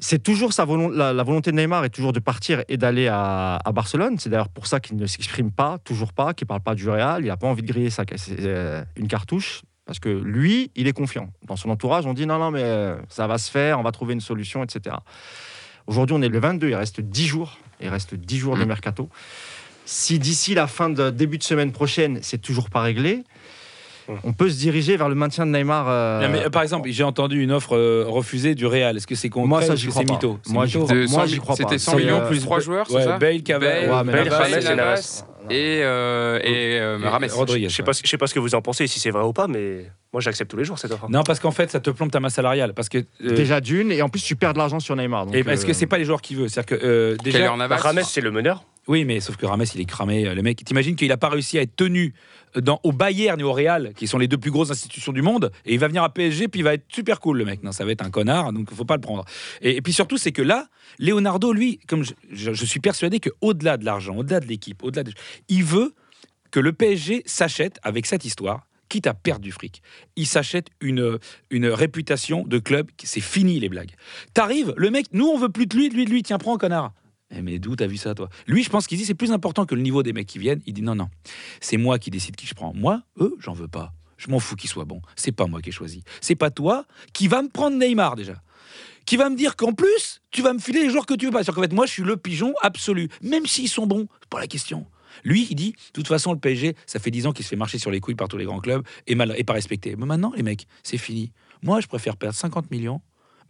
C'est toujours sa la, la volonté de Neymar est toujours de partir et d'aller à, à Barcelone. C'est d'ailleurs pour ça qu'il ne s'exprime pas, toujours pas, qu'il parle pas du Real. Il n'a pas envie de griller sa, euh, une cartouche. Parce que lui, il est confiant. Dans son entourage, on dit non, non, mais euh, ça va se faire, on va trouver une solution, etc. Aujourd'hui, on est le 22, il reste 10 jours. Il reste 10 jours de Mm. mercato. Si d'ici la fin de début de semaine prochaine, c'est toujours pas réglé. On peut se diriger vers le maintien de Neymar. euh, Non, mais, euh, par exemple, j'ai entendu une offre euh, refusée du Real. Est-ce que c'est concret Moi, ça, ou j'y crois c'est pas. mytho C'est Moi, j'y crois- De moi, 100 j'y crois C'était pas. 100 C'est, millions euh, plus 3 joueurs, c'est Ouais, ça Bale, Cavani, Bale, Bale, Navas, c'est et, euh, et euh, Rames. Rodriguez. Je sais pas, je sais pas ce que vous en pensez, si c'est vrai ou pas, mais moi j'accepte tous les jours cette offre. Non, parce qu'en fait, ça te plombe ta masse salariale. Parce que, euh, Déjà d'une, et en plus, tu perds de l'argent sur Neymar. donc, et parce que c'est pas les joueurs qui veulent? C'est-à-dire que euh, déjà. Rames, c'est le meneur. Oui, mais sauf que Rames, il est cramé. euh, Le mec, t'imagines qu'il n'a pas réussi à être tenu dans, au Bayern et au Real, qui sont les deux plus grosses institutions du monde, et il va venir à PSG, puis il va être super cool, le mec. Non, ça va être un connard, donc il faut pas le prendre. Et, puis surtout, c'est que là, Leonardo, lui, comme je, suis persuadé qu'au-delà de l'argent, au-delà de l'équipe, au-delà de. Il veut que le PSG s'achète avec cette histoire. Quitte à perdre du fric, il s'achète une, une réputation de club. C'est fini les blagues. T'arrives, le mec, nous on veut plus de lui, de lui, de lui, tiens, prends connard. Eh, mais d'où t'as vu ça, toi? Lui, je pense qu'il dit c'est plus important que le niveau des mecs qui viennent. Il dit non, non, c'est moi qui décide qui je prends. Moi, eux, j'en veux pas. Je m'en fous qu'ils soient bons. C'est pas moi qui ai choisi. C'est pas toi qui va me prendre Neymar déjà. Qui va me dire qu'en plus, tu vas me filer les joueurs que tu veux pas. C'est-à-dire qu'en fait, moi, je suis le pigeon absolu. Même s'ils sont bons, c'est pas la question. Lui, il dit, de toute façon, le PSG, ça fait 10 ans qu'il se fait marcher sur les couilles par tous les grands clubs et, mal, et pas respecté. Mais maintenant, les mecs, c'est fini. Moi, je préfère perdre 50 millions,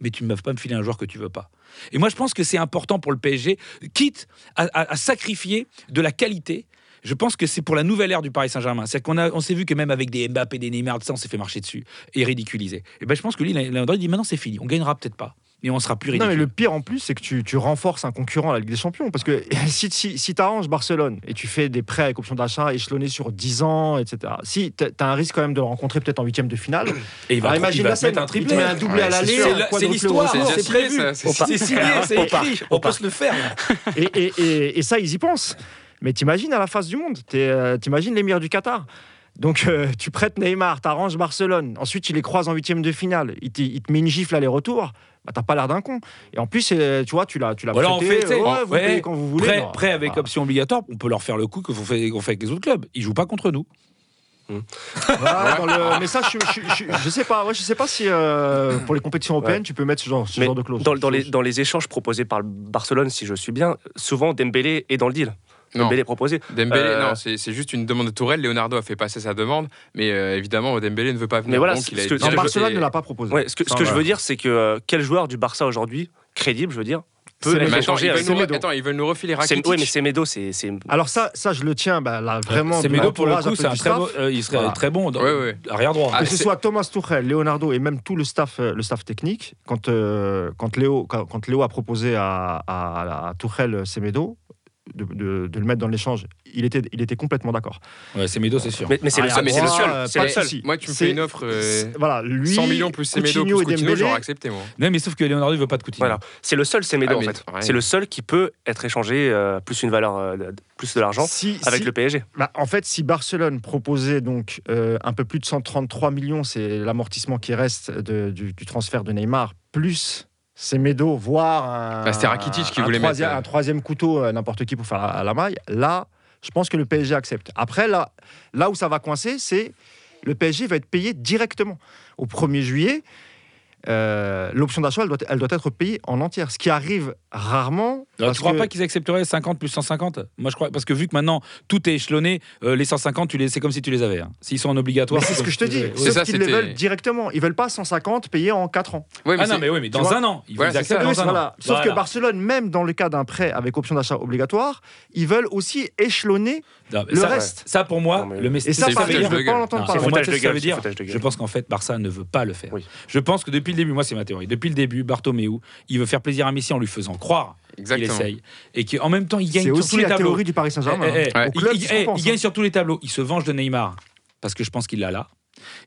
mais tu ne peux pas me filer un joueur que tu veux pas. Et moi, je pense que c'est important pour le PSG, quitte à, sacrifier de la qualité. Je pense que c'est pour la nouvelle ère du Paris Saint-Germain. C'est qu'on a, on s'est vu que même avec des Mbappé, des Neymar, ça, on s'est fait marcher dessus et ridiculiser. Et ben, je pense que lui, il dit maintenant c'est fini. On gagnera peut-être pas, mais on sera plus Non, ridicule. mais le pire en plus, c'est que tu, tu renforces un concurrent à la Ligue des Champions. Parce que si, si, si tu arranges Barcelone et tu fais des prêts avec option d'achat échelonnés sur 10 ans, etc., si tu as un risque quand même de le rencontrer peut-être en huitième de finale, Et il va, alors il imagine va la scène, un il triplé. un doublé Ouais, à l'aller, C'est l'histoire. C'est prévu. c'est signé, c'est écrit. On peut se le faire. et, et- et- et ça, ils y pensent. Mais t'imagines à la face du monde, euh, t'imagines l'émir du Qatar. Donc euh, tu prêtes Neymar, t'arranges Barcelone, ensuite tu les croises en huitième de finale, il te, il te met une gifle aller-retour, bah, t'as pas l'air d'un con. Et en plus, euh, tu vois, tu l'as, tu l'as on fait, ouais, vous ouais, payez quand vous voulez. Prêt, Non, prêt avec ah. option obligatoire, on peut leur faire le coup qu'on fait, qu'on fait avec les autres clubs. Ils jouent pas contre nous. Dans le- Mais ça, je, je, je- je sais pas, ouais, je sais pas si euh, pour les compétitions européennes, tu peux mettre ce genre, ce Mais genre de clause. Dans, dans les, dans les échanges proposés par le Barcelone, si je suis bien, souvent Dembélé est dans le deal. Non. Dembélé est proposé. Dembélé, Euh, non, c'est c'est juste une demande de Tourelle. Leonardo a fait passer sa demande, mais euh, évidemment, Dembélé ne veut pas venir. Mais voilà, donc ce il a que- Non, Barcelone ne l'a pas proposé. Ouais, ce que, ce Ça, que je veux dire, c'est que euh, quel joueur du Barça aujourd'hui, crédible, je veux dire, peut Mais attends, ils veulent nous, attends, ils veulent nous refiler C'est- Rakitic. Oui, mais Semedo, c'est. c'est- Alors ça, ça, je le tiens, bah, là, vraiment. C'est de Médo pour le coup, un du très euh, il serait Voilà. très bon dans ouais. arrière droit. Ah, que ce soit Thomas Tuchel, Leonardo et même tout le staff, le staff technique, quand, euh, quand, Léo, quand, quand Léo a proposé à, à, à Tuchel Semedo de, de- de le mettre dans l'échange, il était, il était complètement d'accord. Ouais, c'est Médo, c'est sûr. Mais, mais c'est le Ah, seul. Mais c'est le moi, seul. C'est pas le seul. Moi, tu me fais une offre euh, Voilà, lui, 100 millions plus Semedo Coutinho plus et Coutinho, j'aurais accepté, moi. Non, mais sauf que Leonardo il veut pas de Coutinho. Voilà. C'est le seul Semedo Ah, en fait. ouais. C'est le seul qui peut être échangé euh, plus une valeur, euh, de- plus de l'argent Si- avec si- le PSG. bah, en fait, si Barcelone proposait donc euh, un peu plus de 133 millions, c'est l'amortissement qui reste de- du, du transfert de Neymar, plus Semedo, voire un, Bah, Rakitic qui un voulait troisième, mettre, euh, un troisième couteau, euh, n'importe qui pour faire la, la maille, là, je pense que le PSG accepte. Après, là, là où ça va coincer, c'est le PSG va être payé directement. Au 1er juillet, euh, l'option d'achat, elle doit, elle doit être payée en entière, ce qui arrive rarement. Alors, parce tu crois que- pas qu'ils accepteraient 50 plus 150 Moi, je crois parce que vu que maintenant tout est échelonné, euh, les 150, tu les, c'est comme si tu les avais. hein. S'ils sont en obligatoire, c'est ce que je te dis. Oui. C'est ça, qu'ils les veulent directement. Ils veulent pas 150 payés en 4 ans. Ouais, mais Ah non, mais oui, mais dans un an, ils Voilà, veulent c'est ça. accepter Oui, dans un voilà. an. Sauf que. Barcelone, même dans le cas d'un prêt avec option d'achat obligatoire, ils veulent aussi échelonner. Non, le ça, reste. Ça, pour moi, Non, mais- le Et Messi. ça, je veux pas l'entendre parler. moi, ça veut dire. foutage de gueule. Je pense qu'en fait, Barça ne veut pas le faire. Oui. Je pense que depuis le début, moi c'est ma théorie, depuis le début, Bartomeu, il veut faire plaisir à Messi en lui faisant croire qu'il essaye. Et qu'en même temps, il gagne sur aussi tous les la tableaux. théorie du Paris Saint-Germain. Eh, eh, hein. Il, il- eh, compensent, il gagne hein. sur tous les tableaux. Il se venge de Neymar parce que je pense qu'il l'a là.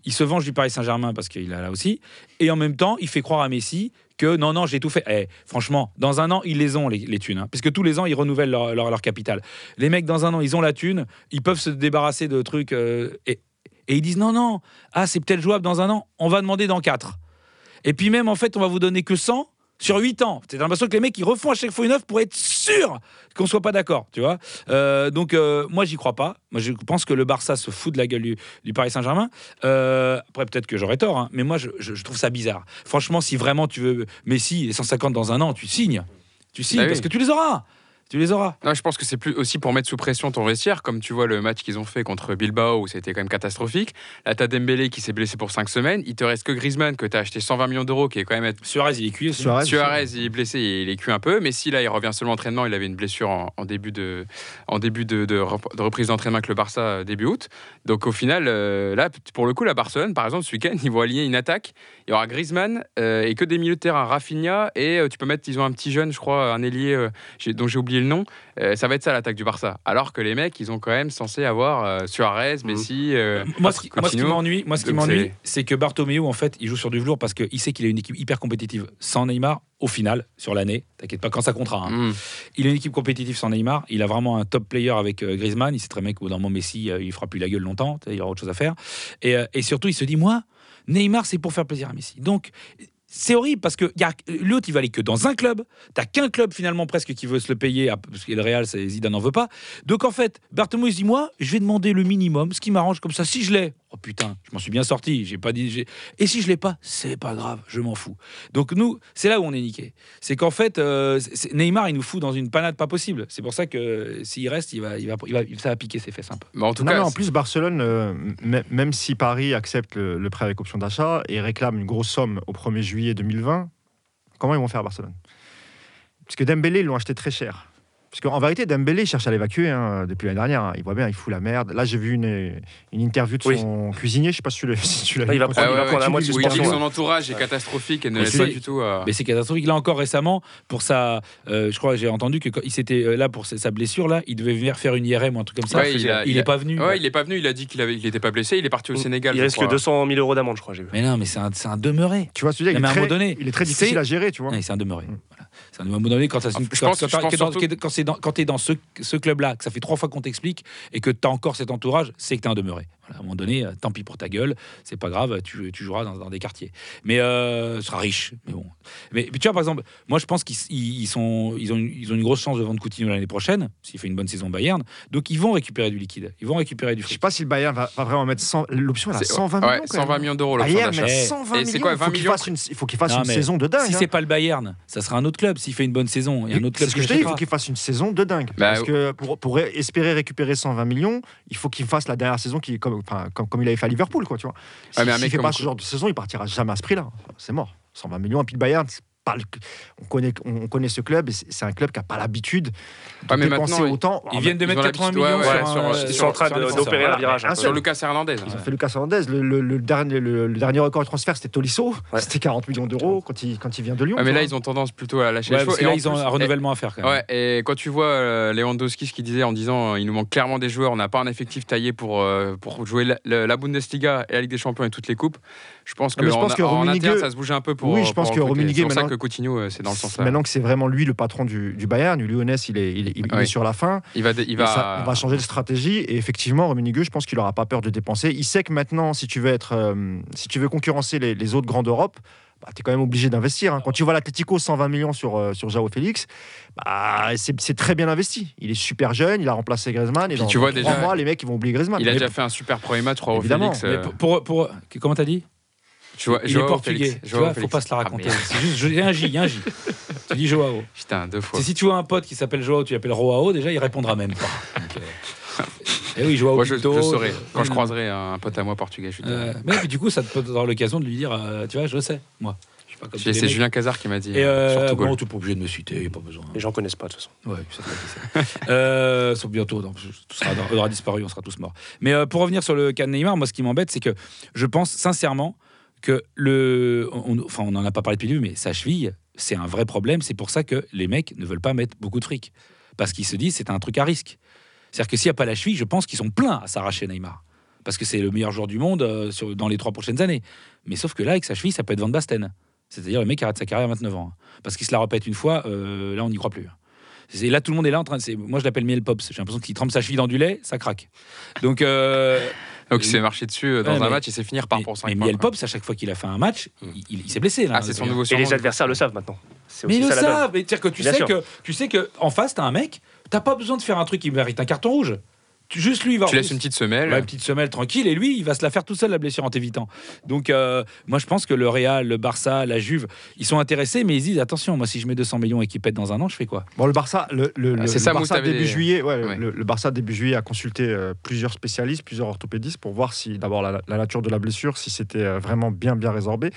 Il se venge du Paris Saint-Germain parce qu'il l'a là aussi. Et en même temps, il fait croire à Messi que non, non, j'ai tout fait. Eh, franchement, dans un an, ils les ont, les, les thunes. hein. puisque tous les ans, ils renouvellent leur, leur, leur capital. Les mecs, dans un an, ils ont la thune. Ils peuvent se débarrasser de trucs. euh, et, et ils disent non, non, ah, c'est peut-être jouable dans un an. On va demander dans quatre. Et puis même, en fait, on va vous donner que 100 sur 8 ans. C'est l'impression que les mecs, ils refont à chaque fois une offre pour être sûr qu'on soit pas d'accord, tu vois. Euh, donc, euh, moi, j'y crois pas. Moi, je pense que le Barça se fout de la gueule du, du Paris Saint-Germain. Euh, après, peut-être que j'aurais tort, hein, mais moi, je, je- je trouve ça bizarre. Franchement, si vraiment tu veux Messi et 150 dans un an, tu signes. Tu signes Bah oui. parce que tu les auras. Tu les auras. Non, je pense que c'est plus aussi pour mettre sous pression ton vestiaire, comme tu vois le match qu'ils ont fait contre Bilbao où c'était quand même catastrophique. Là, t'as Dembélé qui s'est blessé pour 5 semaines. Il te reste que Griezmann que t'as acheté 120 millions d'euros, qui est quand même. Suarez, il est cuit. Suarez, Suarez, il est blessé, il est cuit un peu. Mais si là, il revient seulement entraînement, il avait une blessure en, en début de, en début de, de rep- de reprise d'entraînement avec le Barça euh, début août. Donc au final, euh, là, pour le coup, la Barcelone, par exemple, ce week-end, ils vont aligner une attaque. Il y aura Griezmann euh, et que des milieux de terrain, Rafinha et euh, tu peux mettre, ils ont un petit jeune, je crois, un ailier euh, dont j'ai oublié le nom, euh, ça va être ça l'attaque du Barça. Alors que les mecs, ils ont quand même censé avoir euh, Suarez, Messi. euh, Moi, ce qui, moi, ce qui Coutinho. m'ennuie, moi, ce qui m'ennuie, c'est- que Bartomeu, en fait, il joue sur du velours parce qu'il sait qu'il a une équipe hyper compétitive sans Neymar. Au final, sur l'année, t'inquiète pas, quand ça comptera. hein. hmm. Il a une équipe compétitive sans Neymar. Il a vraiment un top player avec euh, Griezmann. Il sait très bien qu'au d'un moment, Messi, euh, il fera plus la gueule longtemps. Il aura autre chose à faire. Et, euh, et surtout, il se dit, moi, Neymar, c'est pour faire plaisir à Messi. Donc, c'est horrible parce que y a- l'autre, il va aller que dans un club. T'as qu'un club finalement presque qui veut se le payer, parce que le Real, Zidane n'en veut pas. Donc en fait, Bartomeu il dit moi, je vais demander le minimum, ce qui m'arrange comme ça. Si je l'ai, oh putain, je m'en suis bien sorti. J'ai pas dit. j'ai- Et si je l'ai pas, c'est pas grave, je m'en fous. Donc nous, c'est là où on est niqué. C'est qu'en fait, euh, c'est- Neymar, il nous fout dans une panade pas possible. C'est pour ça que euh, s'il reste, il va, il va, il va, ça va piquer ses fesses un peu. Mais en tout non, cas, mais en plus, Barcelone, euh, m- même si Paris accepte le, le prêt avec option d'achat et réclame une grosse somme au 1er juillet 2020, comment ils vont faire à Barcelone? Parce que Dembélé, ils l'ont acheté très cher. Parce qu'en vérité, Dembélé cherche à l'évacuer hein, depuis l'année dernière. hein. Il voit bien, il fout la merde. Là, j'ai vu une, une interview de Oui. son cuisinier. Je sais pas si tu l'as si Ah, il vu. va prendre- il va prendre où il dit que suspension. son entourage est catastrophique et ne Mais laisse c'est- pas du tout. euh, Mais c'est catastrophique. Là encore récemment, pour sa, euh, je crois, j'ai entendu que quand il s'était euh, là pour sa blessure là, il devait venir faire une IRM ou un truc comme ça. Ouais, il a- il il est a- pas venu. Ouais, il est pas venu. Il a dit qu'il avait, il était pas blessé. Il est parti au Sénégal. Il je risque crois. 200 000 euros d'amende, je crois, j'ai vu. Mais non, mais c'est un, demeuré. Tu vois, ce que je veux dire, Non, il, est très, difficile à gérer, tu vois. Ouais, c'est un demeuré. Voilà. C'est un- à un moment donné, quand, ça, Je quand, quand c'est dans- ce, ce club-là, que ça fait trois fois qu'on t'explique et que tu as encore cet entourage, c'est que tu es un demeuré. Voilà, à un moment donné, euh, tant pis pour ta gueule, c'est pas grave, tu, tu joueras dans, dans des quartiers. Mais euh, tu seras riche. Mais bon. Mais, mais tu vois, par exemple, moi je pense qu'ils ils- ils sont, ils ont, une, ils ont une grosse chance de vendre Coutinho l'année prochaine, s'il fait une bonne saison Bayern. Donc ils vont récupérer du liquide. Ils vont récupérer du Je sais fric. pas si le Bayern va, va vraiment mettre 100. L'option, C'est- 120 ouais, millions. quand 120 même. millions d'euros. l'option Bayern d'achat. met Eh. 120 Et c'est millions. il faut 20 qu'il fasse une, il faut qu'il fasse Non, une mais saison de dingue. Si hein. c'est pas le Bayern, ça sera un autre club. S'il fait une bonne saison, il y a un autre C'est club ce que qui je dis, il faut qu'il fasse une saison de dingue. Bah, Parce que pour, pour espérer récupérer 120 millions, il faut qu'il fasse la dernière saison qui, comme, enfin, comme, comme il avait fait à Liverpool. Quoi, tu vois. Si, Ouais, mais un s'il fait pas ce genre de saison, il partira jamais à ce prix-là. C'est mort. 120 millions. Puis le Bayern, c'est pas le- on, connaît, on connaît ce club et c'est c'est un club qui n'a pas l'habitude de Ouais, mais dépenser maintenant, autant. Ils viennent de Ils mettre ont 80 l'habitude, millions ouais, sur, en train d'opérer un virage. Sur Lucas Hernandez. Ils ont fait Lucas Hernandez. Le, le- le dernier, le, le dernier record de transfert, c'était Tolisso. Ouais. C'était 40 millions d'euros quand il, quand il vient de Lyon. Ouais, mais là, ils ont tendance plutôt à lâcher Ouais, les que Et là, ils ont un renouvellement à faire et quand tu vois euh, Lewandowski, ce qu'il disait en disant euh, il nous manque clairement des joueurs, on n'a pas un effectif taillé pour, euh, pour jouer la, Bundesliga et la Ligue des Champions et toutes les coupes. Je pense que Non, mais je en, pense que en interne, ça se bouge un peu pour. Oui, je pour pense que recruter. Rummenigge, C'est pour ça maintenant- que Coutinho, c'est dans le sens là. Maintenant que c'est vraiment lui le patron du, du Bayern, du Lyonnais, il est, il est, il est Oui. sur la fin. Il va, il va, ça- on va changer de stratégie. Et effectivement, Rummenigge, je pense qu'il n'aura pas peur de dépenser. Il sait que maintenant, si tu veux, être, euh, si tu veux concurrencer les, les autres grands d'Europe, bah, tu es quand même obligé d'investir. hein. Quand tu vois l'Atletico 120 millions sur, euh, sur Jao Félix, bah, c'est très bien investi. Il est super jeune, il a remplacé Griezmann. Et Puis dans, tu vois déjà- mois, les mecs, ils vont oublier Griezmann. il a Mais déjà fait un super premier match, Évidemment, Félix. Euh, pour, pour, pour- comment t'as dit? Vois- Il est Joao portugais. Félix. Tu Joao vois, faut Félix. pas se la Ah, raconter. c'est juste, il y a un J, il y a un J. tu dis Joao. Putain, deux fois. C'est si tu vois un pote qui s'appelle Joao, tu l'appelles Roao, déjà il répondra même pas. Donc, euh, Et oui, Joao Moi, je, je Pinto, saurai. euh, Quand je euh, croiserai un pote à moi portugais, je lui dirai. euh, mais puis, du coup, ça te peut avoir l'occasion de lui dire, euh, tu vois, je sais, moi. Je suis C'est. Julien Cazard qui m'a dit. Et euh, euh, bon, tu n'es pas obligé de me citer, pas besoin. Les gens connaissent pas, de toute façon. Ouais, ça euh, sauf bientôt, donc, tout sera, on aura disparu, on sera tous morts. Mais euh, pour revenir sur le cas de Neymar, moi, ce qui m'embête, c'est que je pense sincèrement que le. on- enfin, on n'en a pas parlé depuis le début, mais sa cheville, c'est un vrai problème. C'est pour ça que les mecs ne veulent pas mettre beaucoup de fric. Parce qu'ils se disent, c'est un truc à risque. C'est-à-dire que s'il n'y a pas la cheville, je pense qu'ils sont pleins à s'arracher Neymar. Parce que c'est le meilleur joueur du monde euh, dans les trois prochaines années. Mais sauf que là, avec sa cheville, ça peut être Van Basten. C'est-à-dire le mec arrête sa carrière à 29 ans. Parce qu'il se la répète une fois, euh, là, on n'y croit plus. C'est là tout le monde est là en train de. Moi je l'appelle miel pops. J'ai l'impression qu'il trempe sa cheville dans du lait, ça craque. Donc euh, Donc il s'est marché dessus euh, dans Ouais, un mais- match et c'est finir par mais, pour 5 mais points. miel pops à chaque fois qu'il a fait un match, il, il- il s'est blessé là. Ah, c'est son nouveau Et les adversaires le savent maintenant. C'est Mais ils le savent. Mais c'est-à-dire que tu Bien sais sûr. que tu sais que en face t'as un mec, t'as pas besoin de faire un truc qui mérite un carton rouge. Tu, juste lui il va. Tu laisses une petite semelle. Ouais, une petite semelle tranquille et lui il va se la faire tout seul la blessure en t'évitant. Donc euh, moi je pense que le Real, le Barça, la Juve, ils sont intéressés mais ils se disent attention moi si je mets 200 millions et qu'il pète dans un an je fais quoi? Bon, le Barça, le, le- Ah, le- ça, Barça début des- juillet, ouais, Ouais. Le, le Barça début juillet a consulté euh, plusieurs spécialistes, plusieurs orthopédistes pour voir si d'abord la, la nature de la blessure, si c'était euh, vraiment bien bien résorbé.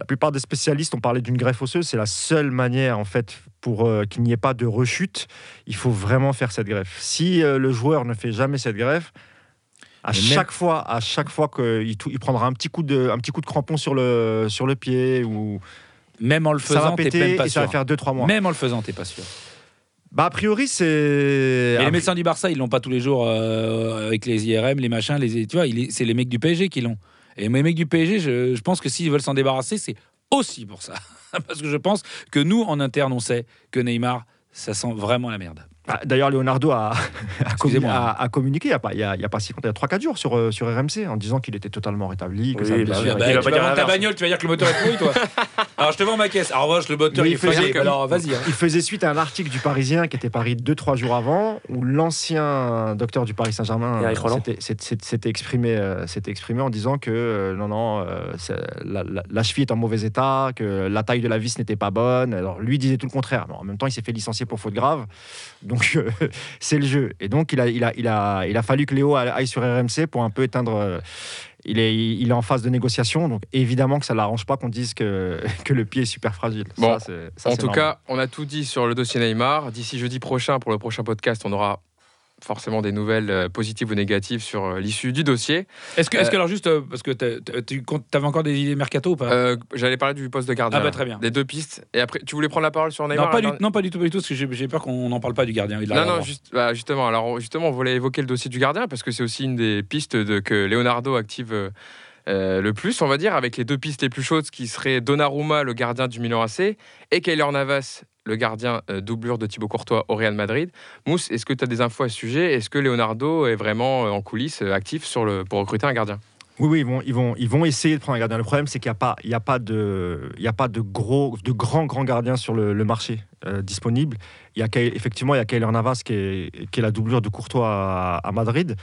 La plupart des spécialistes ont parlé d'une greffe osseuse. C'est la seule manière en fait pour euh, qu'il n'y ait pas de rechute. Il faut vraiment faire cette greffe. Si euh, le joueur ne fait jamais cette greffe, à Mais même- chaque fois, à chaque fois qu'il il prendra un petit coup de, un petit coup de crampon sur le sur le pied ou Même en le ça va faisant péter même pas et ça va sûr. faire 2-3 mois. Même en le faisant t'es pas sûr. Bah, a priori, c'est. Les médecins du Barça, ils l'ont pas tous les jours euh, avec les IRM, les machins, les, tu vois, c'est les mecs du PSG qui l'ont. Et les mecs du PSG, je, je pense que s'ils veulent s'en débarrasser, c'est aussi pour ça. Parce que je pense que nous, en interne, on sait que Neymar, ça sent vraiment la merde. Ah, D'ailleurs, Leonardo a, a, commu- Excusez-moi. a- a communiqué il n'y a, pas- a, si longtemps, il y a 3-4 jours sur, euh, sur RMC en disant qu'il était totalement rétabli, que Oui, sa bah bah, tu vas vendre ta bagnole, tu vas dire que le moteur est pourri, toi. Alors je te vends ma caisse. En revanche, le moteur, il il est faisait-. Alors vas-y. hein. Il faisait suite à un article du Parisien qui était paru 2-3 jours avant, où l'ancien docteur du Paris Saint-Germain s'était- exprimé, euh, s'était exprimé en disant que euh, non, non, euh, la, la- la cheville est en mauvais état, que la taille de la vis n'était pas bonne. Alors lui disait tout le contraire. Mais en même temps, il s'est fait licencier pour faute grave. Donc euh, c'est le jeu. Et donc il a, il, a, il, a, il a fallu que Léo aille sur RMC pour un peu éteindre. euh, il est, il est en phase de négociation, donc évidemment que ça ne l'arrange pas qu'on dise que, que le pied est super fragile. Bon, Ça, c'est- ça, en c'est tout normal. cas, on a tout dit sur le dossier Neymar. D'ici jeudi prochain, pour le prochain podcast, on aura forcément des nouvelles euh, positives ou négatives sur euh, l'issue du dossier. Est-ce que, est-ce Euh, que alors juste euh, parce que tu avais encore des idées mercato ou pas? Euh, J'allais parler du poste de gardien. Ah bah, très bien. Des deux pistes. Et après, tu voulais prendre la parole sur Neymar non, pas du, non, pas du tout, pas du tout, parce que j'ai peur qu'on n'en parle pas du gardien. Non, non, juste- bah, justement. Alors, justement, on voulait évoquer le dossier du gardien parce que c'est aussi une des pistes de, que Leonardo active euh, euh, le plus, on va dire, avec les deux pistes les plus chaudes qui seraient Donnarumma, le gardien du Milan AC, et Keylor Navas, le gardien euh, doublure de Thibaut Courtois au Real Madrid. Mousse, est-ce que tu as des infos à ce sujet? Est-ce que Leonardo est vraiment euh, en coulisses euh, actif sur le, pour recruter un gardien? Oui, oui, ils vont, ils vont, ils vont essayer de prendre un gardien. Le problème, c'est qu'il n'y a pas, a de, a pas de gros, de grands, grands gardiens sur le, marché disponible. Il y a effectivement, il y a Kaylor Navas qui est, qui est la doublure de Courtois à Madrid.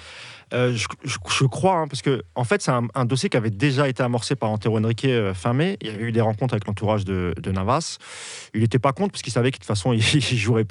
Euh, je, crois, hein, parce que en fait, c'est un, dossier qui avait déjà été amorcé par Antero Henrique euh, fin mai. Il y avait eu des rencontres avec l'entourage de, Navas. Il n'était pas contre parce qu'il savait que de toute façon, il, il jouerait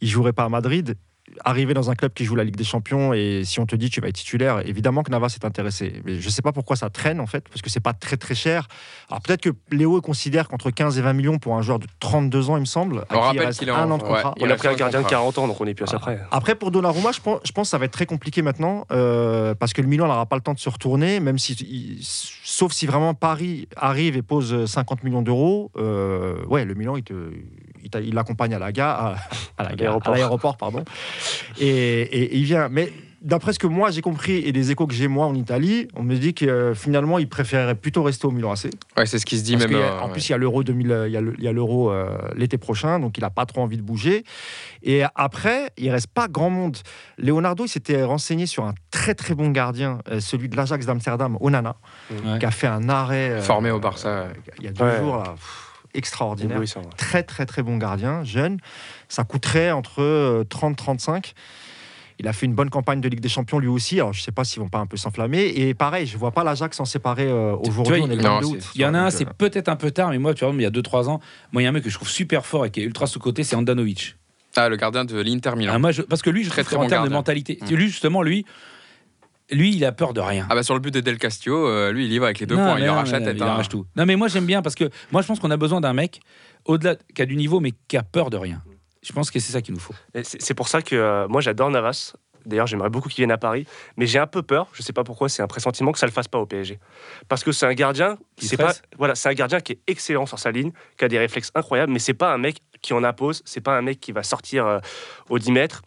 il jouerait pas à Madrid. Arriver dans un club qui joue la Ligue des Champions et si on te dit tu vas être titulaire, évidemment que Navas est intéressé. Mais je ne sais pas pourquoi ça traîne en fait, parce que c'est pas très très cher. Alors peut-être que Léo considère qu'entre 15 et 20 millions pour un joueur de 32 ans, il me semble, à On qui il reste un en- an de contrat. ouais, On a pris un gardien de contrat. 40 ans, donc on est plus à ça près. Après, pour Donnarumma, je pense, je pense que ça va être très compliqué maintenant, euh, parce que le Milan n'aura pas le temps de se retourner, même si, il- sauf si vraiment Paris arrive et pose 50 millions d'euros. euh, ouais, le Milan, il te- il l'accompagne à la gare, à, à la gare, à l'aéroport. pardon, et, et- et il vient. Mais d'après ce que moi j'ai compris et les échos que j'ai moi en Italie, on me dit que euh, finalement il préférerait plutôt rester au Milan AC. Ouais, c'est ce qui se dit Parce même. a- euh, en ouais. plus, il y a l'euro 2000, euh, il y a l'euro euh, l'été prochain, donc il n'a pas trop envie de bouger. Et après, il reste pas grand monde. Leonardo, il s'était renseigné sur un très très bon gardien, celui de l'Ajax d'Amsterdam, Onana, Ouais. qui a fait un arrêt euh, Formé au Barça. il y a deux Ouais. jours là, pff, extraordinaire. Très très très bon gardien, jeune. Ça coûterait entre 30-35. Il a fait une bonne campagne de Ligue des Champions lui aussi. Alors je sais pas s'ils vont pas un peu s'enflammer. Et pareil, je vois pas l'Ajax s'en séparer euh, aujourd'hui. vois, On est le non, 22 c'est- août. Il y en a un, c'est euh, peut-être un peu tard, mais moi, tu vois, il y a 2-3 ans, moi, il y a un mec que je trouve super fort et qui est ultra sous-côté, c'est Andanovic. Ah, le gardien de l'Inter Milan. Ah, moi, je- parce que lui, je Très, trouve très bon termes de mentalité, Mm. lui, justement, lui, lui, il a peur de rien. Ah bah sur le but de Del Castillo, euh, lui il y va avec les deux Non, points, il non, arrache la tête. Il hein. arrache tout. Non, mais moi, j'aime bien parce que moi, je pense qu'on a besoin d'un mec, au-delà, qui a du niveau, mais qui a peur de rien. Je pense que c'est ça qu'il nous faut. C'est pour ça que euh, moi j'adore Navas. D'ailleurs, j'aimerais beaucoup qu'il vienne à Paris, mais j'ai un peu peur. Je sais pas pourquoi. C'est un pressentiment que ça le fasse pas au PSG, parce que c'est un gardien. Qui C'est pas stresse. voilà, c'est un gardien qui est excellent sur sa ligne, qui a des réflexes incroyables, mais c'est pas un mec qui en impose. C'est pas un mec qui va sortir euh, au 10 mètres.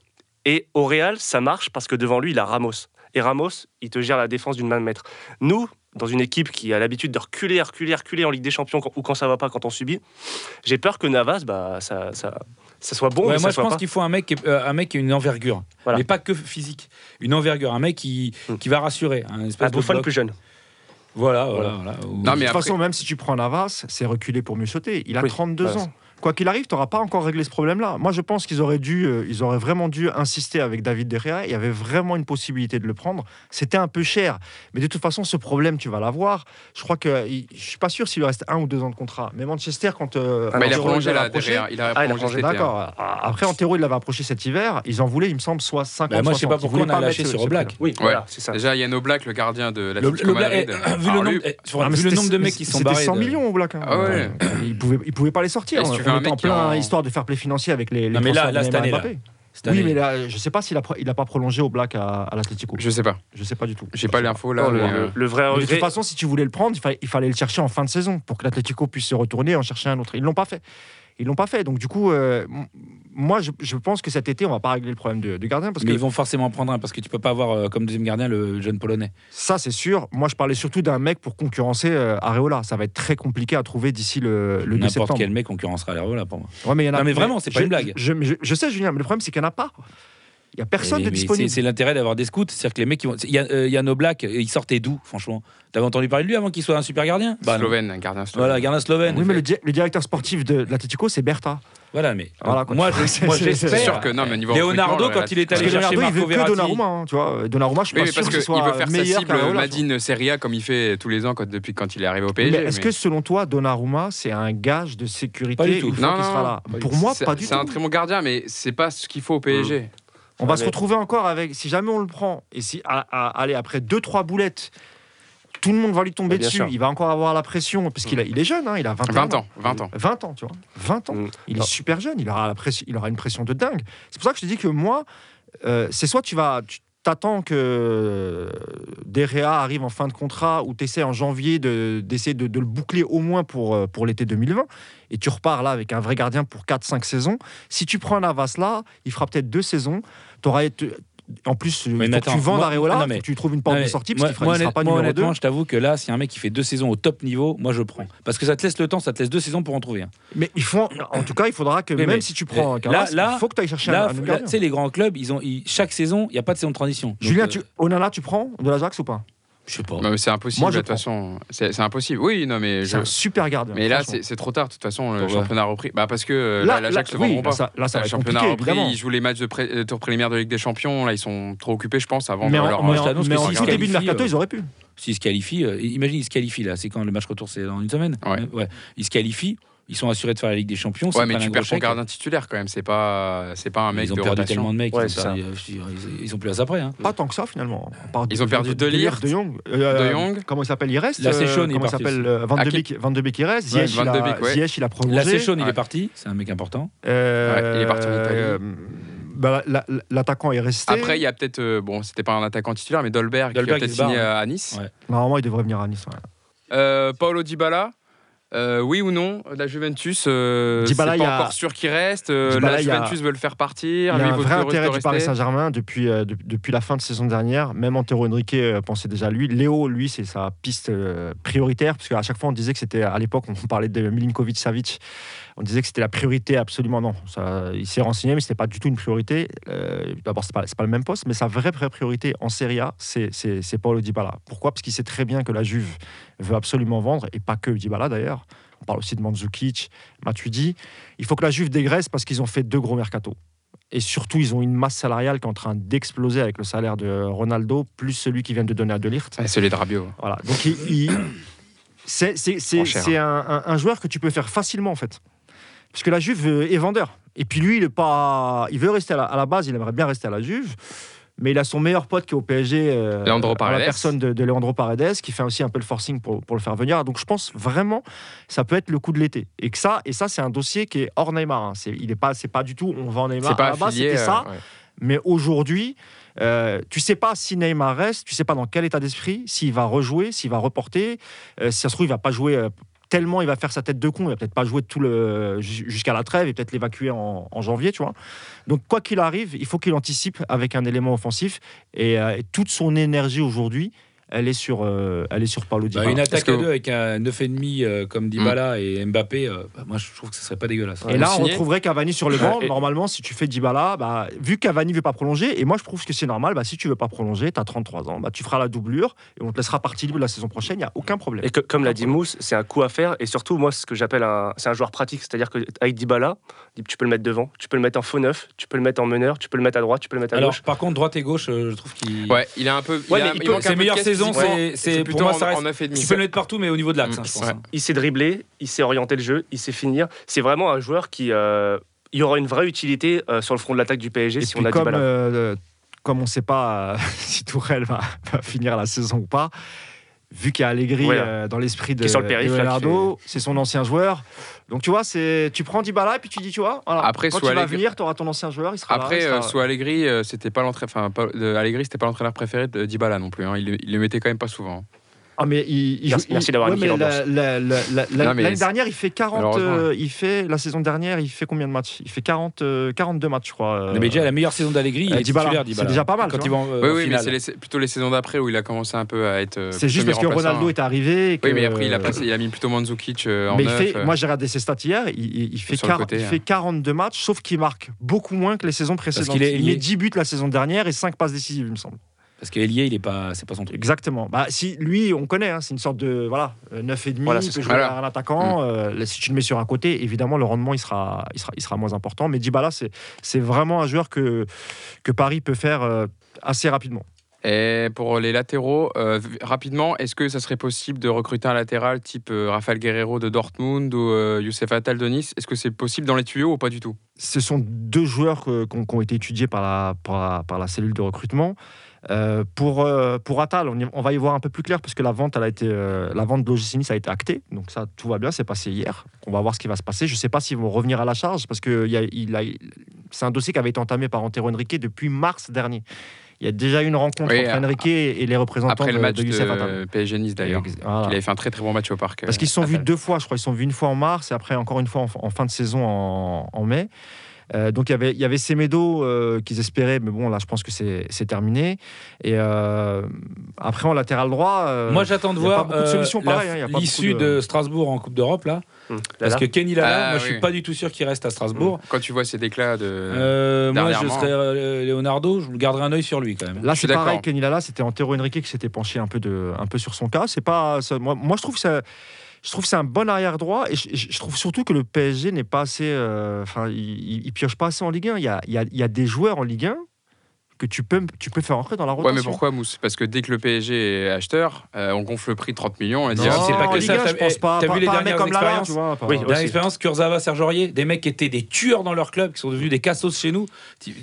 Et au Real, ça marche parce que devant lui, il a Ramos. Et Ramos, il te gère la défense d'une main de maître. Nous, dans une équipe qui a l'habitude de reculer, reculer, reculer en Ligue des Champions quand- ou quand ça va pas, quand on subit, j'ai peur que Navas, bah, ça, ça, ça soit bon, Ouais, mais moi, ça je soit pense qu'il faut un mec, qui, euh, un mec qui a une envergure, Voilà. mais pas que physique, une envergure, un mec qui, Mm. qui va rassurer, un espèce de plus jeune. Voilà, Voilà. voilà, voilà. Ou- Non, mais de toute après- façon, même si tu prends Navas, c'est reculer pour mieux sauter. Il a Oui, 32 voilà, ans. Quoi qu'il arrive, tu n'auras pas encore réglé ce problème-là. Moi, je pense qu'ils auraient dû, euh, ils auraient vraiment dû insister avec David De Gea. Il y avait vraiment une possibilité de le prendre. C'était un peu cher, mais de toute façon, ce problème, tu vas l'avoir. Je crois que, il- je suis pas sûr s'il lui reste un ou deux ans de contrat. Mais Manchester, quand euh, Ah, il a prolongé approché- derrière. Il a Ah, il a prolongé hein. D'accord. Après, Antero, il l'avait approché cet hiver. Ils en voulaient, il me semble, soit 50 Bah, moi, je sais 60. pas pourquoi on a lâché sur Oblak. Oui, Ouais. voilà, c'est ça. Déjà, Yann Oblak, le gardien de Le, l'Atlético le Black- Madrid. eh, vu, le nombre, eh, Ah, mais nombre de mais mecs qui sont C'était barrés. 100 de- millions au Black. hein. Ah ouais. Euh, Ils pouvaient, ils pouvaient pas les sortir. En plein en- histoire de faire play financier avec les. les Non, mais là- là, cette année, là. Cette Oui, année. mais là, je sais pas s'il a, il a pas prolongé au Black à, à l'Atlético. Je sais pas. Je sais pas du tout. J'ai pas l'info là. Le, euh, le vrai de toute façon, si tu voulais le prendre, il fallait, il fallait le chercher en fin de saison pour que l'Atlético puisse se retourner et en chercher un autre. Ils l'ont pas fait. Ils l'ont pas fait. Donc du coup, euh, moi, je, je pense que cet été, on va pas régler le problème de, de gardien parce Mais que ils vont forcément prendre un parce que tu peux pas avoir euh, comme deuxième gardien le jeune polonais. ça, c'est sûr. Moi, je parlais surtout d'un mec pour concurrencer euh, Areola. Ça va être très compliqué à trouver d'ici le, le 2 N'importe quel mec concurrencera là pour moi. Ouais, mais il y en a- Non, mais vraiment, c'est pas je- une blague. Je, je- je sais, Julien, mais le problème, c'est qu'il n'y en a pas. Il n'y a personne Mais- de mais disponible. c'est- l'intérêt d'avoir des scouts. C'est-à-dire que les mecs, qui vont... il y a, euh, Yann Oblak, il sortait d'où, franchement? T'avais entendu parler de lui avant qu'il soit un super gardien? Bah. Slovène, un gardien slovène. Voilà, gardien slovène. Oui, mais le, di- le directeur sportif de, de l'Atlético, c'est Bertha. Voilà, mais Voilà, moi, j'espère. c'est sûr que non, mais niveau Leonardo, quand il est allé que chercher Leonardo, il Marco veut que Verratti. Donnarumma. hein, tu vois. Donnarumma, je suis Oui, pas mais sûr parce que ce qu'il veut faire sa cible. Madine Serie A comme il fait tous les ans quand, depuis quand il est arrivé au PSG. Mais est-ce que selon toi, Donnarumma, c'est un gage de sécurité Pas du tout. Non, qu'il non, sera là? pas du Pour tout. moi, C'est- pas du C'est un tout. très bon gardien, mais c'est pas ce qu'il faut au PSG. On va se retrouver encore avec, si jamais on le prend, et si, à, à- allez, après 2-3 boulettes, tout le monde va lui tomber bien dessus. sûr. Il va encore avoir la pression, parce qu'il il est jeune, hein, il a 21 20 ans, 20 ans. 20 ans, tu vois. 20 ans. Mm. Il est super jeune, il aura, la pression, il aura une pression de dingue. C'est pour ça que je te dis que moi, euh, c'est soit tu vas. Tu, T'attends que euh, Derrea arrive en fin de contrat ou tu essaies en janvier de- d'essayer de, de le boucler au moins pour, euh, pour l'été 2020 et tu repars là avec un vrai gardien pour 4-5 saisons. Si tu prends Navas là, il fera peut-être deux saisons. T'auras été- en plus, faut que tu vendes moi- Areola, non, mais- tu trouves une porte de sortie moi, parce qu'il moi, ne sera pas honnêtement, numéro 2. honnêtement, je t'avoue que là, si un mec qui fait deux saisons au top niveau, moi je prends. Parce que ça te laisse le temps, ça te laisse deux saisons pour en trouver un. Mais il faut, en tout cas, il faudra que même si tu prends un là- Carras, là- il faut que tu ailles chercher Là, un, tu sais, les grands clubs, ils ont, ils- chaque saison, il n'y a pas de saison de transition. Donc, Julien, euh, tu, Onana, tu prends de l'Ajax ou pas? Je sais pas. Non, mais c'est impossible, Moi, je de toute façon. C'est impossible. Oui, non, mais C'est je. un super gardien. Mais là, c'est trop tard, de toute façon, le Pourquoi championnat a repris. Bah, parce que euh, Là, là, l'Ajax oui, vendront là, pas. ça, là, ça va le être championnat a repris, évidemment. ils jouent les matchs de, pré- de tour préliminaire de Ligue des Champions. Là, ils sont trop occupés, je pense, avant Mais de leur. mais en- mais en s'ils tout début de qualifient, mercato, euh, ils auraient pu. S'ils se qualifient, euh, imagine, ils se qualifient là. C'est quand le match retour C'est dans une semaine Ouais. Ils se qualifient, ils sont assurés de faire la Ligue des Champions. Ouais, mais tu perds ton gardien titulaire quand même. C'est pas, c'est pas un mec Ils ont de perdu rotation. tellement de mecs, Ouais, ils, ont c'est perdu, je dis, ils, ils ont plus à ça après. Hein. Pas tant que ça, finalement. On Ils ont perdu De Ligt, De Jong. euh, De Jong. Comment il s'appelle? Il reste c'est euh, Sean, il s'appelle euh, Van de Beek Van de Beek, il reste. Ouais, Ziyech, Van il ouais. Ziyech, il a prolongé. C'est Sean, il est parti. C'est un mec important. Euh, il est parti en Italie. bah, la- la- L'attaquant est resté. Après, il y a peut-être. euh, bon, c'était pas un attaquant titulaire, mais Dolberg, Dolberg, qui a peut-être signé ouais. à Nice. Ouais. Normalement, il devrait venir à Nice. ouais. Euh, Paolo Dybala, euh, oui ou non La Juventus, euh, c'est pas a- encore sûr qu'il reste. euh, la a- Juventus veut le faire partir. Il y a lui, un vrai intérêt du Paris. Saint-Germain depuis, euh, de- depuis la fin de saison dernière. Même Antero Henrique pensait déjà à lui. Léo, lui, c'est sa piste prioritaire. Parce qu'à chaque fois, on disait que c'était, à l'époque, on parlait de Milinkovic-Savic. On disait que c'était la priorité absolument. Non, ça, il s'est renseigné, mais ce n'était pas du tout une priorité. Euh, D'abord, ce n'est pas, c'est pas le même poste, mais sa vraie, vraie priorité en Serie A, c'est, Paulo Dybala. Pourquoi? Parce qu'il sait très bien que la Juve veut absolument vendre, et pas que Dybala d'ailleurs. On parle aussi de Mandzukic, Matuidi. Il faut que la Juve dégraisse parce qu'ils ont fait deux gros mercatos. Et surtout, ils ont une masse salariale qui est en train d'exploser avec le salaire de Ronaldo, plus celui qui vient de donner à De Ligt. Ah, c'est les Drabio. Voilà. Donc, il- il- c'est un, un- un joueur que tu peux faire facilement, en fait. Parce que la Juve est vendeur. Et puis lui, il, est pas, il veut rester à la, à la base, il aimerait bien rester à la Juve. Mais il a son meilleur pote qui est au PSG, euh, la personne de, de Leandro Paredes, qui fait aussi un peu le forcing pour, pour le faire venir. Donc je pense vraiment ça peut être le coup de l'été. Et que ça, et ça c'est un dossier qui est hors Neymar. hein. C'est, il est pas, c'est pas du tout on vend Neymar. C'est pas à la base, affilié. c'était ça. euh, ouais. Mais aujourd'hui, euh, tu sais pas si Neymar reste, tu sais pas dans quel état d'esprit, s'il va rejouer, s'il va reporter. Euh, si ça se trouve, il va pas jouer euh, tellement, il va faire sa tête de con, il va peut-être pas jouer tout le ju- jusqu'à la trêve et peut-être l'évacuer en, janvier, tu vois. Donc quoi qu'il arrive, il faut qu'il anticipe avec un élément offensif et, euh, et toute son énergie aujourd'hui, elle est sur, euh, elle est sur Paulo Bah, Dybala. une attaque à deux avec un 9,5 euh, comme Dybala et Mbappé, euh, bah, moi je trouve que ce serait pas dégueulasse. Et là, on retrouverait Cavani sur le banc. Ouais, et- Normalement, si tu fais Dybala, bah, vu que Cavani veut pas prolonger, et moi je trouve que c'est normal, bah, si tu veux pas prolonger, tu as 33 ans, bah, tu feras la doublure et on te laissera partie libre la saison prochaine, il n'y a aucun problème. Et que- comme l'a dit Mousse, c'est un coup à faire. Et surtout, moi, ce que j'appelle un, c'est un joueur pratique. C'est-à-dire qu'avec Dybala, tu peux le mettre devant, tu peux le mettre en faux neuf, tu peux le mettre en meneur, tu peux le mettre à droite, tu peux le mettre à Alors, gauche. par contre, droite et gauche, euh, je trouve qu'il. Ouais, il a un peu. Ouais, il a- il peut- ses meilleures saisons, c'est- c'est- plutôt pour moi, en- ça reste- en 9,5. Tu peux le mettre partout, mais au niveau de l'axe, Mm, hein, je pense. ouais. Il sait dribbler, il sait orienter le jeu, il sait finir. C'est vraiment un joueur qui. euh, il y aura une vraie utilité euh, sur le front de l'attaque du PSG Et si puis on a comme, euh, comme on ne sait pas euh, si Tourelle va, va finir la saison ou pas, vu qu'il y a Allegri euh, dans l'esprit de, là, Leonardo, c'est son ancien joueur. Donc tu vois, c'est tu prends Dybala et puis tu dis, tu vois, voilà, Après, quand soit va Allegri- venir, tu auras ton ancien joueur, il sera là. Après, il sera- euh, sous Allegri, euh, c'était pas l'entraîneur. Enfin, pas- de- Allegri, c'était pas l'entraîneur préféré de Dybala non plus. hein. Il, il le mettait quand même pas souvent. Ah, mais il, il Merci- joue- merci il- d'avoir ouais, L'année dernière, il fait 40. Malheureusement, euh, il fait, la saison dernière, il fait combien de matchs? Il fait 40, euh, 42 matchs, je crois. euh, Mais déjà, la meilleure saison d'Allegri, il euh, est Dybala. titulaire, C'est déjà pas mal, Quand il euh, Oui, mais c'est les- plutôt les saisons d'après où il a commencé un peu à être. euh, C'est juste parce que. Ronaldo est arrivé. et que- Oui, mais après, il a, passé, il a mis plutôt Mandzukic euh, en Mais il fait, euh. moi j'ai regardé ses stats hier, il, il- il fait, Sur le 40 côté, il hein. fait 42 matchs, sauf qu'il marque beaucoup moins que les saisons précédentes. est- il il met est- 10 buts la saison dernière et 5 passes décisives, il me semble. Parce que Elie, il est pas, c'est pas son truc. Exactement. Bah, si, lui, on connaît, hein, c'est une sorte de voilà, euh, 9,5, Voilà, il c'est peut ça. jouer Voilà. à un attaquant. euh, là, si tu le mets sur un côté, évidemment, le rendement il sera, il sera, il sera moins important. Mais Dybala, c'est c'est vraiment un joueur que, que Paris peut faire euh, assez rapidement. Et pour les latéraux, euh, rapidement, est-ce que ça serait possible de recruter un latéral type euh, Rafael Guerrero de Dortmund ou euh, Youssef Attal de Nice? Est-ce que c'est possible dans les tuyaux ou pas du tout? Ce sont deux joueurs euh, qui ont, qui ont été étudiés par la, par la, par la cellule de recrutement. Euh, pour, euh, pour Attal, on, y- on va y voir un peu plus clair parce que la vente, elle a été, euh, la vente de l'OGC Nice a été actée. Donc ça, tout va bien, c'est passé hier. On va voir ce qui va se passer. Je ne sais pas s'ils vont revenir à la charge parce que il y a- il a- c'est un dossier qui avait été entamé par Antero Henrique depuis mars dernier. Il y a déjà eu une rencontre Oui, entre a- Henrique et les représentants Après le de, match de de, Youssef Attal. PSG Nice d'ailleurs. Voilà. Il avait fait un très très bon match au parc. Parce qu'ils se sont vus deux fois, je crois. Ils se sont vus une fois en mars et après encore une fois en, en fin de saison en, en mai. Euh, donc il y avait, il y avait Semedo euh, qu'ils espéraient, mais bon là je pense que c'est terminé. Et euh, après en latéral droit, euh, Moi, j'attends de voir beaucoup de solutions la- pareilles, y a pas l'issue beaucoup de- de... Strasbourg en Coupe d'Europe là. Hum, Parce que Kenny Lala, Ah, moi, je oui. suis pas du tout sûr qu'il reste à Strasbourg. Quand tu vois ces déclats de. Euh, moi, je serais euh, Leonardo, je garderai un œil sur lui quand même. Là, Je c'est pareil. Kenny Lala, c'était Antero Henrique qui s'était penché un peu, de, un peu sur son cas. C'est pas, ça- moi, moi, je trouve que ça- je trouve que c'est un bon arrière droit et je, trouve surtout que le PSG n'est pas assez, euh, enfin, il- il pioche pas assez en Ligue 1. Il y a, il y a- il y a des joueurs en Ligue 1 que tu peux, tu peux faire entrer dans la Ouais, rotation. mais pourquoi Mousse? Parce que dès que le PSG est acheteur, euh, on gonfle le prix de 30 millions et dit ah, c'est pas que ça, 1, t'as- je pense pas. t'as Pas- vu les pas un mec dernières comme Lala, expériences? tu vois. pas- Oui, Dernière aussi. expérience, Kurzawa, Serge Aurier, des mecs qui étaient des tueurs dans leur club, qui sont devenus des cassos chez nous.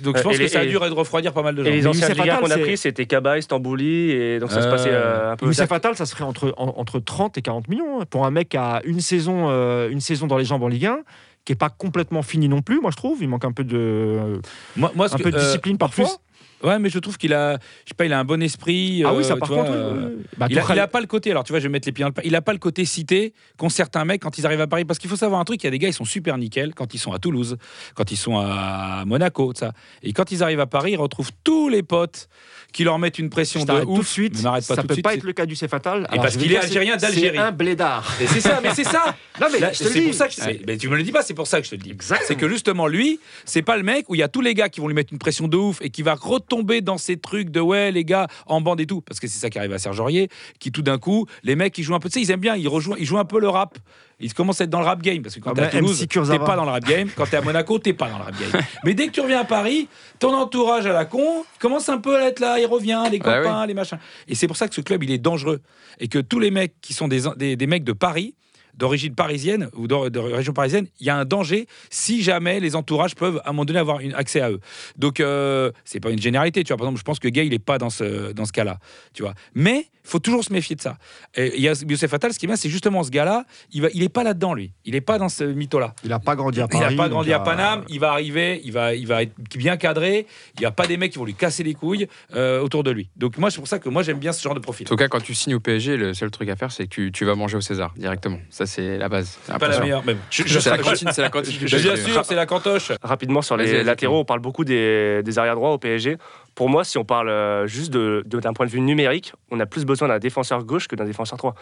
Donc je Euh, pense et que les- ça a et- dû refroidir pas mal de gens. Et les anciens Youssef Ligue 1 Attal, qu'on a c'est- pris, c'était Cabaye, Stambouli, et donc ça se Euh, passait euh, un peu. Youssef Attal, ça serait entre, en- entre 30 et 40 millions hein, pour un mec qui a une saison, euh, une saison dans les jambes en Ligue 1, qui est pas complètement fini non plus. Moi, je trouve, il manque un peu de, Moi, moi, ce un que- peu de euh, discipline parfois. plus, Ouais, mais je trouve qu'il a, je sais pas, il a un bon esprit. ah oui, euh, ça par vois, contre. oui, euh, oui. Bah, Il a, Tourelle- il a pas le côté, alors tu vois, je vais mettre les pieds dans le plat. Il a pas le côté cité qu'ont certains mecs quand ils arrivent à Paris. Parce qu'il faut savoir un truc, il y a des gars, ils sont super nickel quand ils sont à Toulouse, quand ils sont à Monaco, tout ça. Et quand ils arrivent à Paris, ils retrouvent tous les potes qui leur mettent une pression Je de ouf. tout de suite. Mais m'arrête pas ça tout peut suite, pas c'est- être le cas du Fatal. Et parce qu'il est algérien d'Algérie. C'est un blédard. C'est ça, mais c'est ça. Non, mais Là, je te le c'est dis. pour ça que c'est- mais tu me le dis pas, c'est pour ça que je te le dis. C'est que justement lui, c'est pas le mec où il y a tous les gars qui vont lui mettre une pression de ouf et qui va retomber dans ces trucs de ouais les gars en bande et tout. Parce que c'est ça qui arrive à Serge Aurier qui tout d'un coup les mecs ils jouent un peu tu sais ils aiment bien ils rejouent ils jouent un peu le rap. Ils commencent à être dans le rap game. Parce que quand Ah t'es à bah, Toulouse t'es pas dans le rap game. Quand t'es à Monaco t'es pas dans le rap game. Mais dès que tu reviens à Paris ton entourage à la con commence un peu à être là il revient les Ah oui. copains les machins. Et c'est pour ça que ce club il est dangereux. Et que tous les mecs qui sont des, des, des mecs de Paris d'origine parisienne ou de, région parisienne, il y a un danger si jamais les entourages peuvent à un moment donné avoir accès à eux. Donc euh, c'est pas une généralité, tu vois. Par exemple, je pense que Gay il est pas dans ce dans ce cas-là, tu vois. Mais il faut toujours se méfier de ça. Et il y a Youssef Attal, ce qui est bien, c'est justement ce gars-là, il va, il est pas là-dedans lui, il est pas dans ce mytho-là. Il a pas grandi à Il Paris. n'a pas grandi à Paname, il va arriver, il va, il va être bien cadré, il n'y a pas des mecs qui vont lui casser les couilles euh, autour de lui. Donc moi, c'est pour ça que moi j'aime bien ce genre de profil. En tout cas, quand tu signes au PSG, le seul truc à faire, c'est que tu, tu vas manger au César directement. Ça, c'est la base. C'est pas la meilleure. Je- C'est la je- cantine, c'est la cantine Bien sûr, c'est la cantoche. Rapidement sur les latéraux, on parle beaucoup des, des arrière droits au PSG. Pour moi, si on parle euh, juste de- de- d'un point de vue numérique, on a plus besoin d'un défenseur gauche que d'un défenseur droit.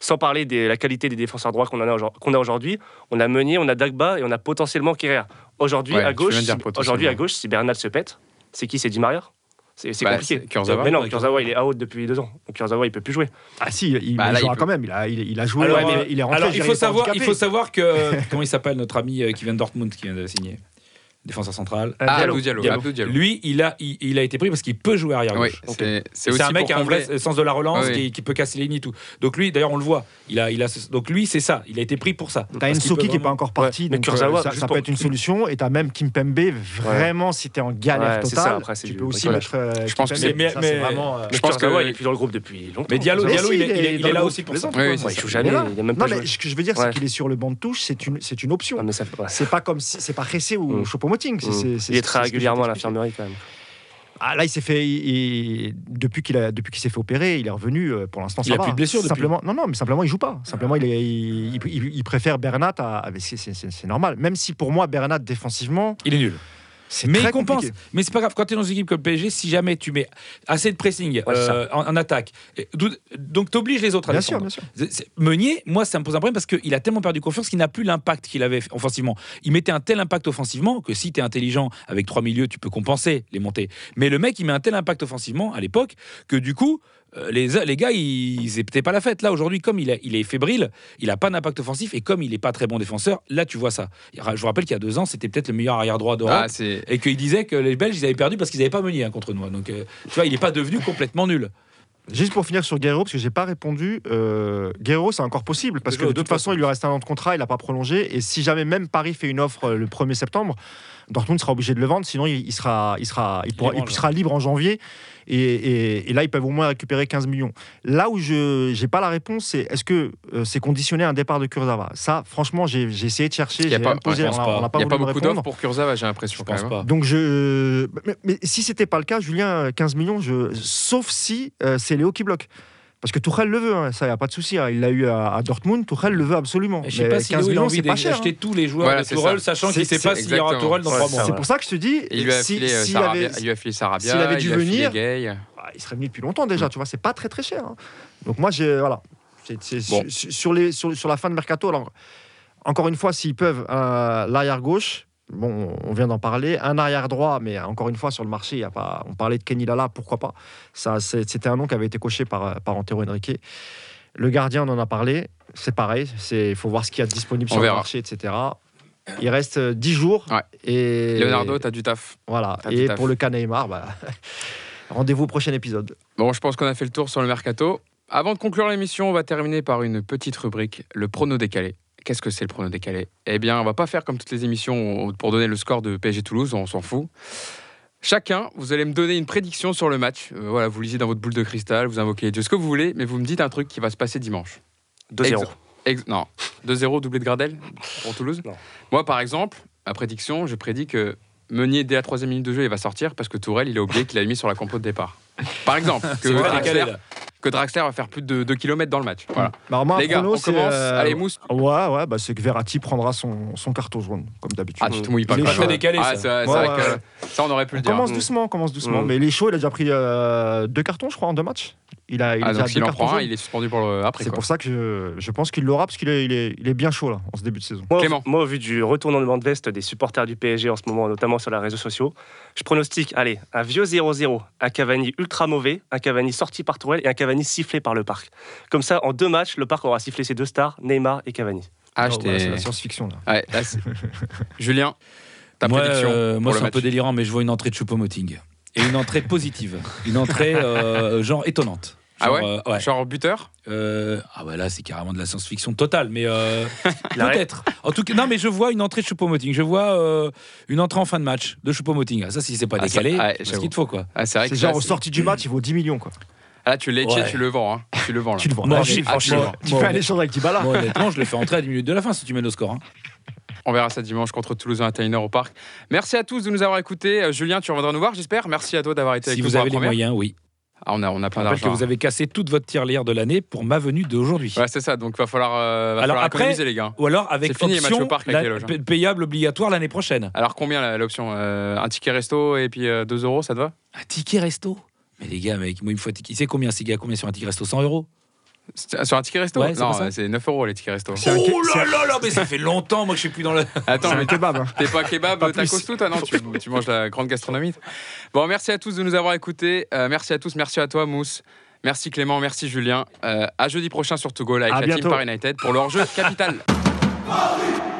Sans parler de la qualité des défenseurs droits qu'on a aujourd'hui, on a Meunier, on a Dagba et on a potentiellement Kerrer. Aujourd'hui, Ouais, à gauche, si- aujourd'hui à gauche, si Bernal se pète, c'est qui? C'est Di Maria? C'est Bah, compliqué. Kurzawa. Mais non, Kurzawa, il est out depuis deux ans. Donc Kurzawa, il peut plus jouer. Ah si, il, Bah, là, jouera il quand même. Il a, il, il a joué. Alors, il, est- euh, il est rentré. Alors, il faut, savoir, il faut savoir que. comment il s'appelle notre ami euh, qui vient de Dortmund, qui vient de signer Défenseur central. Ah, Diallo. Diallo. Diallo. Diallo. Lui, il a, il, il a été pris parce qu'il peut jouer arrière Oui, gauche. c'est c'est un mec qui a un vrai sens de la relance, oui. qui, qui peut casser les lignes et tout. Donc lui, d'ailleurs, on le voit. Il a, il a, donc lui, c'est ça. Il a été pris pour ça. T'as peut qui est pas encore parti, Ouais, mais donc Kurzawa, euh, ça, ça pour- peut être une solution. Et t'as même Kimpembe, vraiment, si t'es en galère Ouais, c'est ça, totale, après, c'est tu peux aussi mettre. euh, Je pense que c'est- vraiment, euh, Je pense que- il est plus dans le groupe depuis longtemps. Mais Diallo, il est, là aussi pour ça. Oui, oui, Ouais, c'est il joue jamais, Non, mais ce que je veux dire, c'est Ouais. qu'il est sur le banc de touche, c'est une, c'est une option. Ah, mais ça fait- ouais. C'est pas comme si, c'est pas Ressé ou. Mm. c'est- c'est- Il est très régulièrement à l'infirmerie quand même. Ah, là, il s'est fait. il- il- depuis qu'il a, depuis qu'il s'est fait opérer, il est revenu. euh, Pour l'instant, ça Il a va. plus de blessures depuis. Simplement, non, non, mais simplement, il joue pas. Simplement, il, est- il, il- il préfère Bernat à. à- c'est- c'est c'est- c'est normal. Même si pour moi, Bernat défensivement, Il est nul. C'est Mais très il compense. Mais c'est pas grave. Quand tu es dans une équipe comme le PSG, si jamais tu mets assez de pressing Ouais, euh, en, en attaque, donc tu obliges les autres à Bien sûr, bien sûr. Meunier, moi, ça me pose un problème parce qu'il a tellement perdu confiance qu'il n'a plus l'impact qu'il avait offensivement. Il mettait un tel impact offensivement que si tu es intelligent avec trois milieux, tu peux compenser les montées. Mais le mec, il met un tel impact offensivement à l'époque que du coup, les, les gars, ils faisaient pas la fête. Là, aujourd'hui, comme il, est- il est fébrile, il a pas d'impact offensif et comme il est pas très bon défenseur, là, tu vois ça. Je vous rappelle qu'il y a deux ans, c'était peut-être le meilleur arrière droit d'Europe Ah, et qu'il disait que les Belges ils avaient perdu parce qu'ils n'avaient pas Meunier hein, contre nous. Donc euh, tu vois, il n'est pas devenu complètement nul. Juste pour finir sur Guerrero, parce que j'ai pas répondu, euh, Guerrero, c'est encore possible, parce que de toute façon, il lui reste un an de contrat, il n'a pas prolongé, et si jamais même Paris fait une offre euh, le 1er septembre, Dortmund sera obligé de le vendre, sinon il, sera, il, sera, il, pourra- il sera libre en janvier, et, et- et là, ils peuvent au moins récupérer 15 millions. Là où je n'ai pas la réponse, c'est est-ce que euh, c'est conditionné à un départ de Kurzawa? Ça, franchement, j'ai essayé de chercher, Il y a pas- posé, ouais, on pas. pas n'y a pas beaucoup d'offres pour Kurzawa, j'ai l'impression. Hein. Donc je, mais, mais si c'était pas le cas, Julien, 15 millions, je, sauf si euh, c'est Léo qui bloque. Parce que Tourelle le veut, hein, ça y a pas de souci. hein. Il l'a eu à, à Dortmund, Tourelle le veut absolument. Et je sais pas si 15 Léo, il a millions, envie c'est pas cher. d'acheter hein. tous les joueurs Voilà, de ça. sachant qu'il ne sait pas s'il y aura. Tourelle dans trois c'est mois. C'est pour ça que je te dis, Il lui a filé s'il Sarabia, avait- il Sarabia, avait dû il venir- Gay. Ah, il serait venu depuis longtemps déjà, tu vois, c'est pas très très cher. Donc moi, j'ai voilà, Bon. sur, sur les, sur, sur la fin de mercato. Alors, encore une fois, s'ils peuvent, euh, l'arrière gauche. Bon, on vient d'en parler. Un arrière droit, mais encore une fois, sur le marché, il y a pas. On parlait de Kenny Lala, pourquoi pas Ça, c'était un nom qui avait été coché par, par Antero Henrique. Le gardien, on en a parlé. C'est pareil. Il faut voir ce qu'il y a de disponible On sur verra. le marché, etc. Il reste euh, 10 jours. Ouais. Et Leonardo, t'as du taf. Voilà. Et taf. pour le cas Neymar, bah, rendez-vous au prochain épisode. Bon, je pense qu'on a fait le tour sur le mercato. Avant de conclure l'émission, on va terminer par une petite rubrique, le prono décalé. Qu'est-ce que c'est le prono décalé? Eh bien, on va pas faire comme toutes les émissions pour donner le score de PSG Toulouse, on s'en fout. Chacun, vous allez me donner une prédiction sur le match. Euh, voilà, vous lisez dans votre boule de cristal, vous invoquez Dieu, ce que vous voulez, mais vous me dites un truc qui va se passer dimanche. 2-0. Ex- ex- non, 2-0 doublé de Gradel pour Toulouse. Non. Moi, par exemple, ma prédiction, je prédis que Meunier, dès la troisième minute de jeu, il va sortir parce que Tourelle, il a oublié qu'il a mis sur la compo de départ. Par exemple, que vrai, Draxler. Que Draxler va faire plus de 2 km dans le match. Voilà. Bah, moi, Les gars, prono, on c'est, commence. euh, Allez, Mousse. Ouais, ouais, bah, c'est que Verratti prendra son, son carton jaune, comme d'habitude. Ah, tu te mouilles pas Il est décalé, Ah, ça. c'est c'est Ouais, vrai que ça, on aurait pu on le dire. commence Mm. doucement, on commence doucement. Mm. Mais il est chaud, il a déjà pris euh, deux cartons, je crois, en deux matchs. Il a, il Ah, donc s'il en prend un, il est suspendu pour le après. C'est quoi. pour ça que je, je pense qu'il l'aura, parce qu'il est, il est, il est bien chaud, là, en ce début de saison. Moi, Clément. moi, au vu du retournement de veste des supporters du PSG en ce moment, notamment sur les réseaux sociaux, je pronostique, allez, un vieux 0-0, un Cavani ultra mauvais, un Cavani sorti par Tourelle et un Cavani sifflé par le Parc. Comme ça, en deux matchs, le Parc aura sifflé ses deux stars, Neymar et Cavani. Ah, Oh, voilà, c'est la science-fiction, là. Ouais, là, c'est- Julien, ta moi, prédiction euh, moi c'est un match. peu délirant, mais je vois une entrée de Choupo-Moting. Et une entrée positive. Une entrée, euh, genre, étonnante. Ah Genre, ouais, euh, ouais. Genre buteur Euh, ah ouais, là, c'est carrément de la science-fiction totale, mais euh, peut-être. En tout cas, non, mais je vois une entrée de Choupo-Moting. Je vois euh, une entrée en fin de match de Choupo-Moting. Ah, ça, si c'est pas Ah, décalé, ouais, c'est ce qu'il te faut, quoi. Ah, c'est vrai C'est que genre, là, au sorti du match, il vaut 10 millions, quoi. Ah, Là, tu Ouais. tu le vends. Hein. Tu le vends là. Tu le vends. Moi, Ah, j'ai- tu- franchement, tu moi, fais un moi- échange avec Dybala. Moi, honnêtement, je le fais entrer à 10 minutes de la fin si tu mènes au score. hein. On verra ça dimanche contre Toulouse à Tainer au parc. Merci à tous de nous avoir écoutés. Euh, Julien, tu reviendras nous voir, j'espère. Merci à toi d'avoir été Si avec vous nous pour avez la les première. moyens, oui. Ah, on a, on a plein rappelle que d'argent. vous avez cassé toute votre tirelire de l'année pour ma venue d'aujourd'hui. Ouais, c'est ça. Donc, va falloir, euh, va Alors falloir après- économiser, les gars. Ou alors avec fini option au parc la- hein. pa- payable obligatoire l'année prochaine. Alors, combien l'option Euh, Un ticket resto et puis euh, 2 euros, ça te va? Un ticket resto? Mais les gars, mec, moi, il me faut un ticket. C'est combien, ces gars Combien sur un ticket resto? 100 euros Sur un ticket resto Ouais, Non, c'est 9 euros les tickets resto. C'est un Oh là là là, mais ça fait longtemps, moi, que je suis plus dans le. Attends, C'est mais kebab. hein. T'es pas kebab, tacos tout, toi Non, tu, tu manges la grande gastronomie. Bon, merci à tous de nous avoir écoutés. Euh, merci à tous, merci à toi, Mousse. Merci Clément, merci Julien. Euh, à jeudi prochain sur Togo avec À la bientôt. team Par United pour le hors-jeu capital. Paris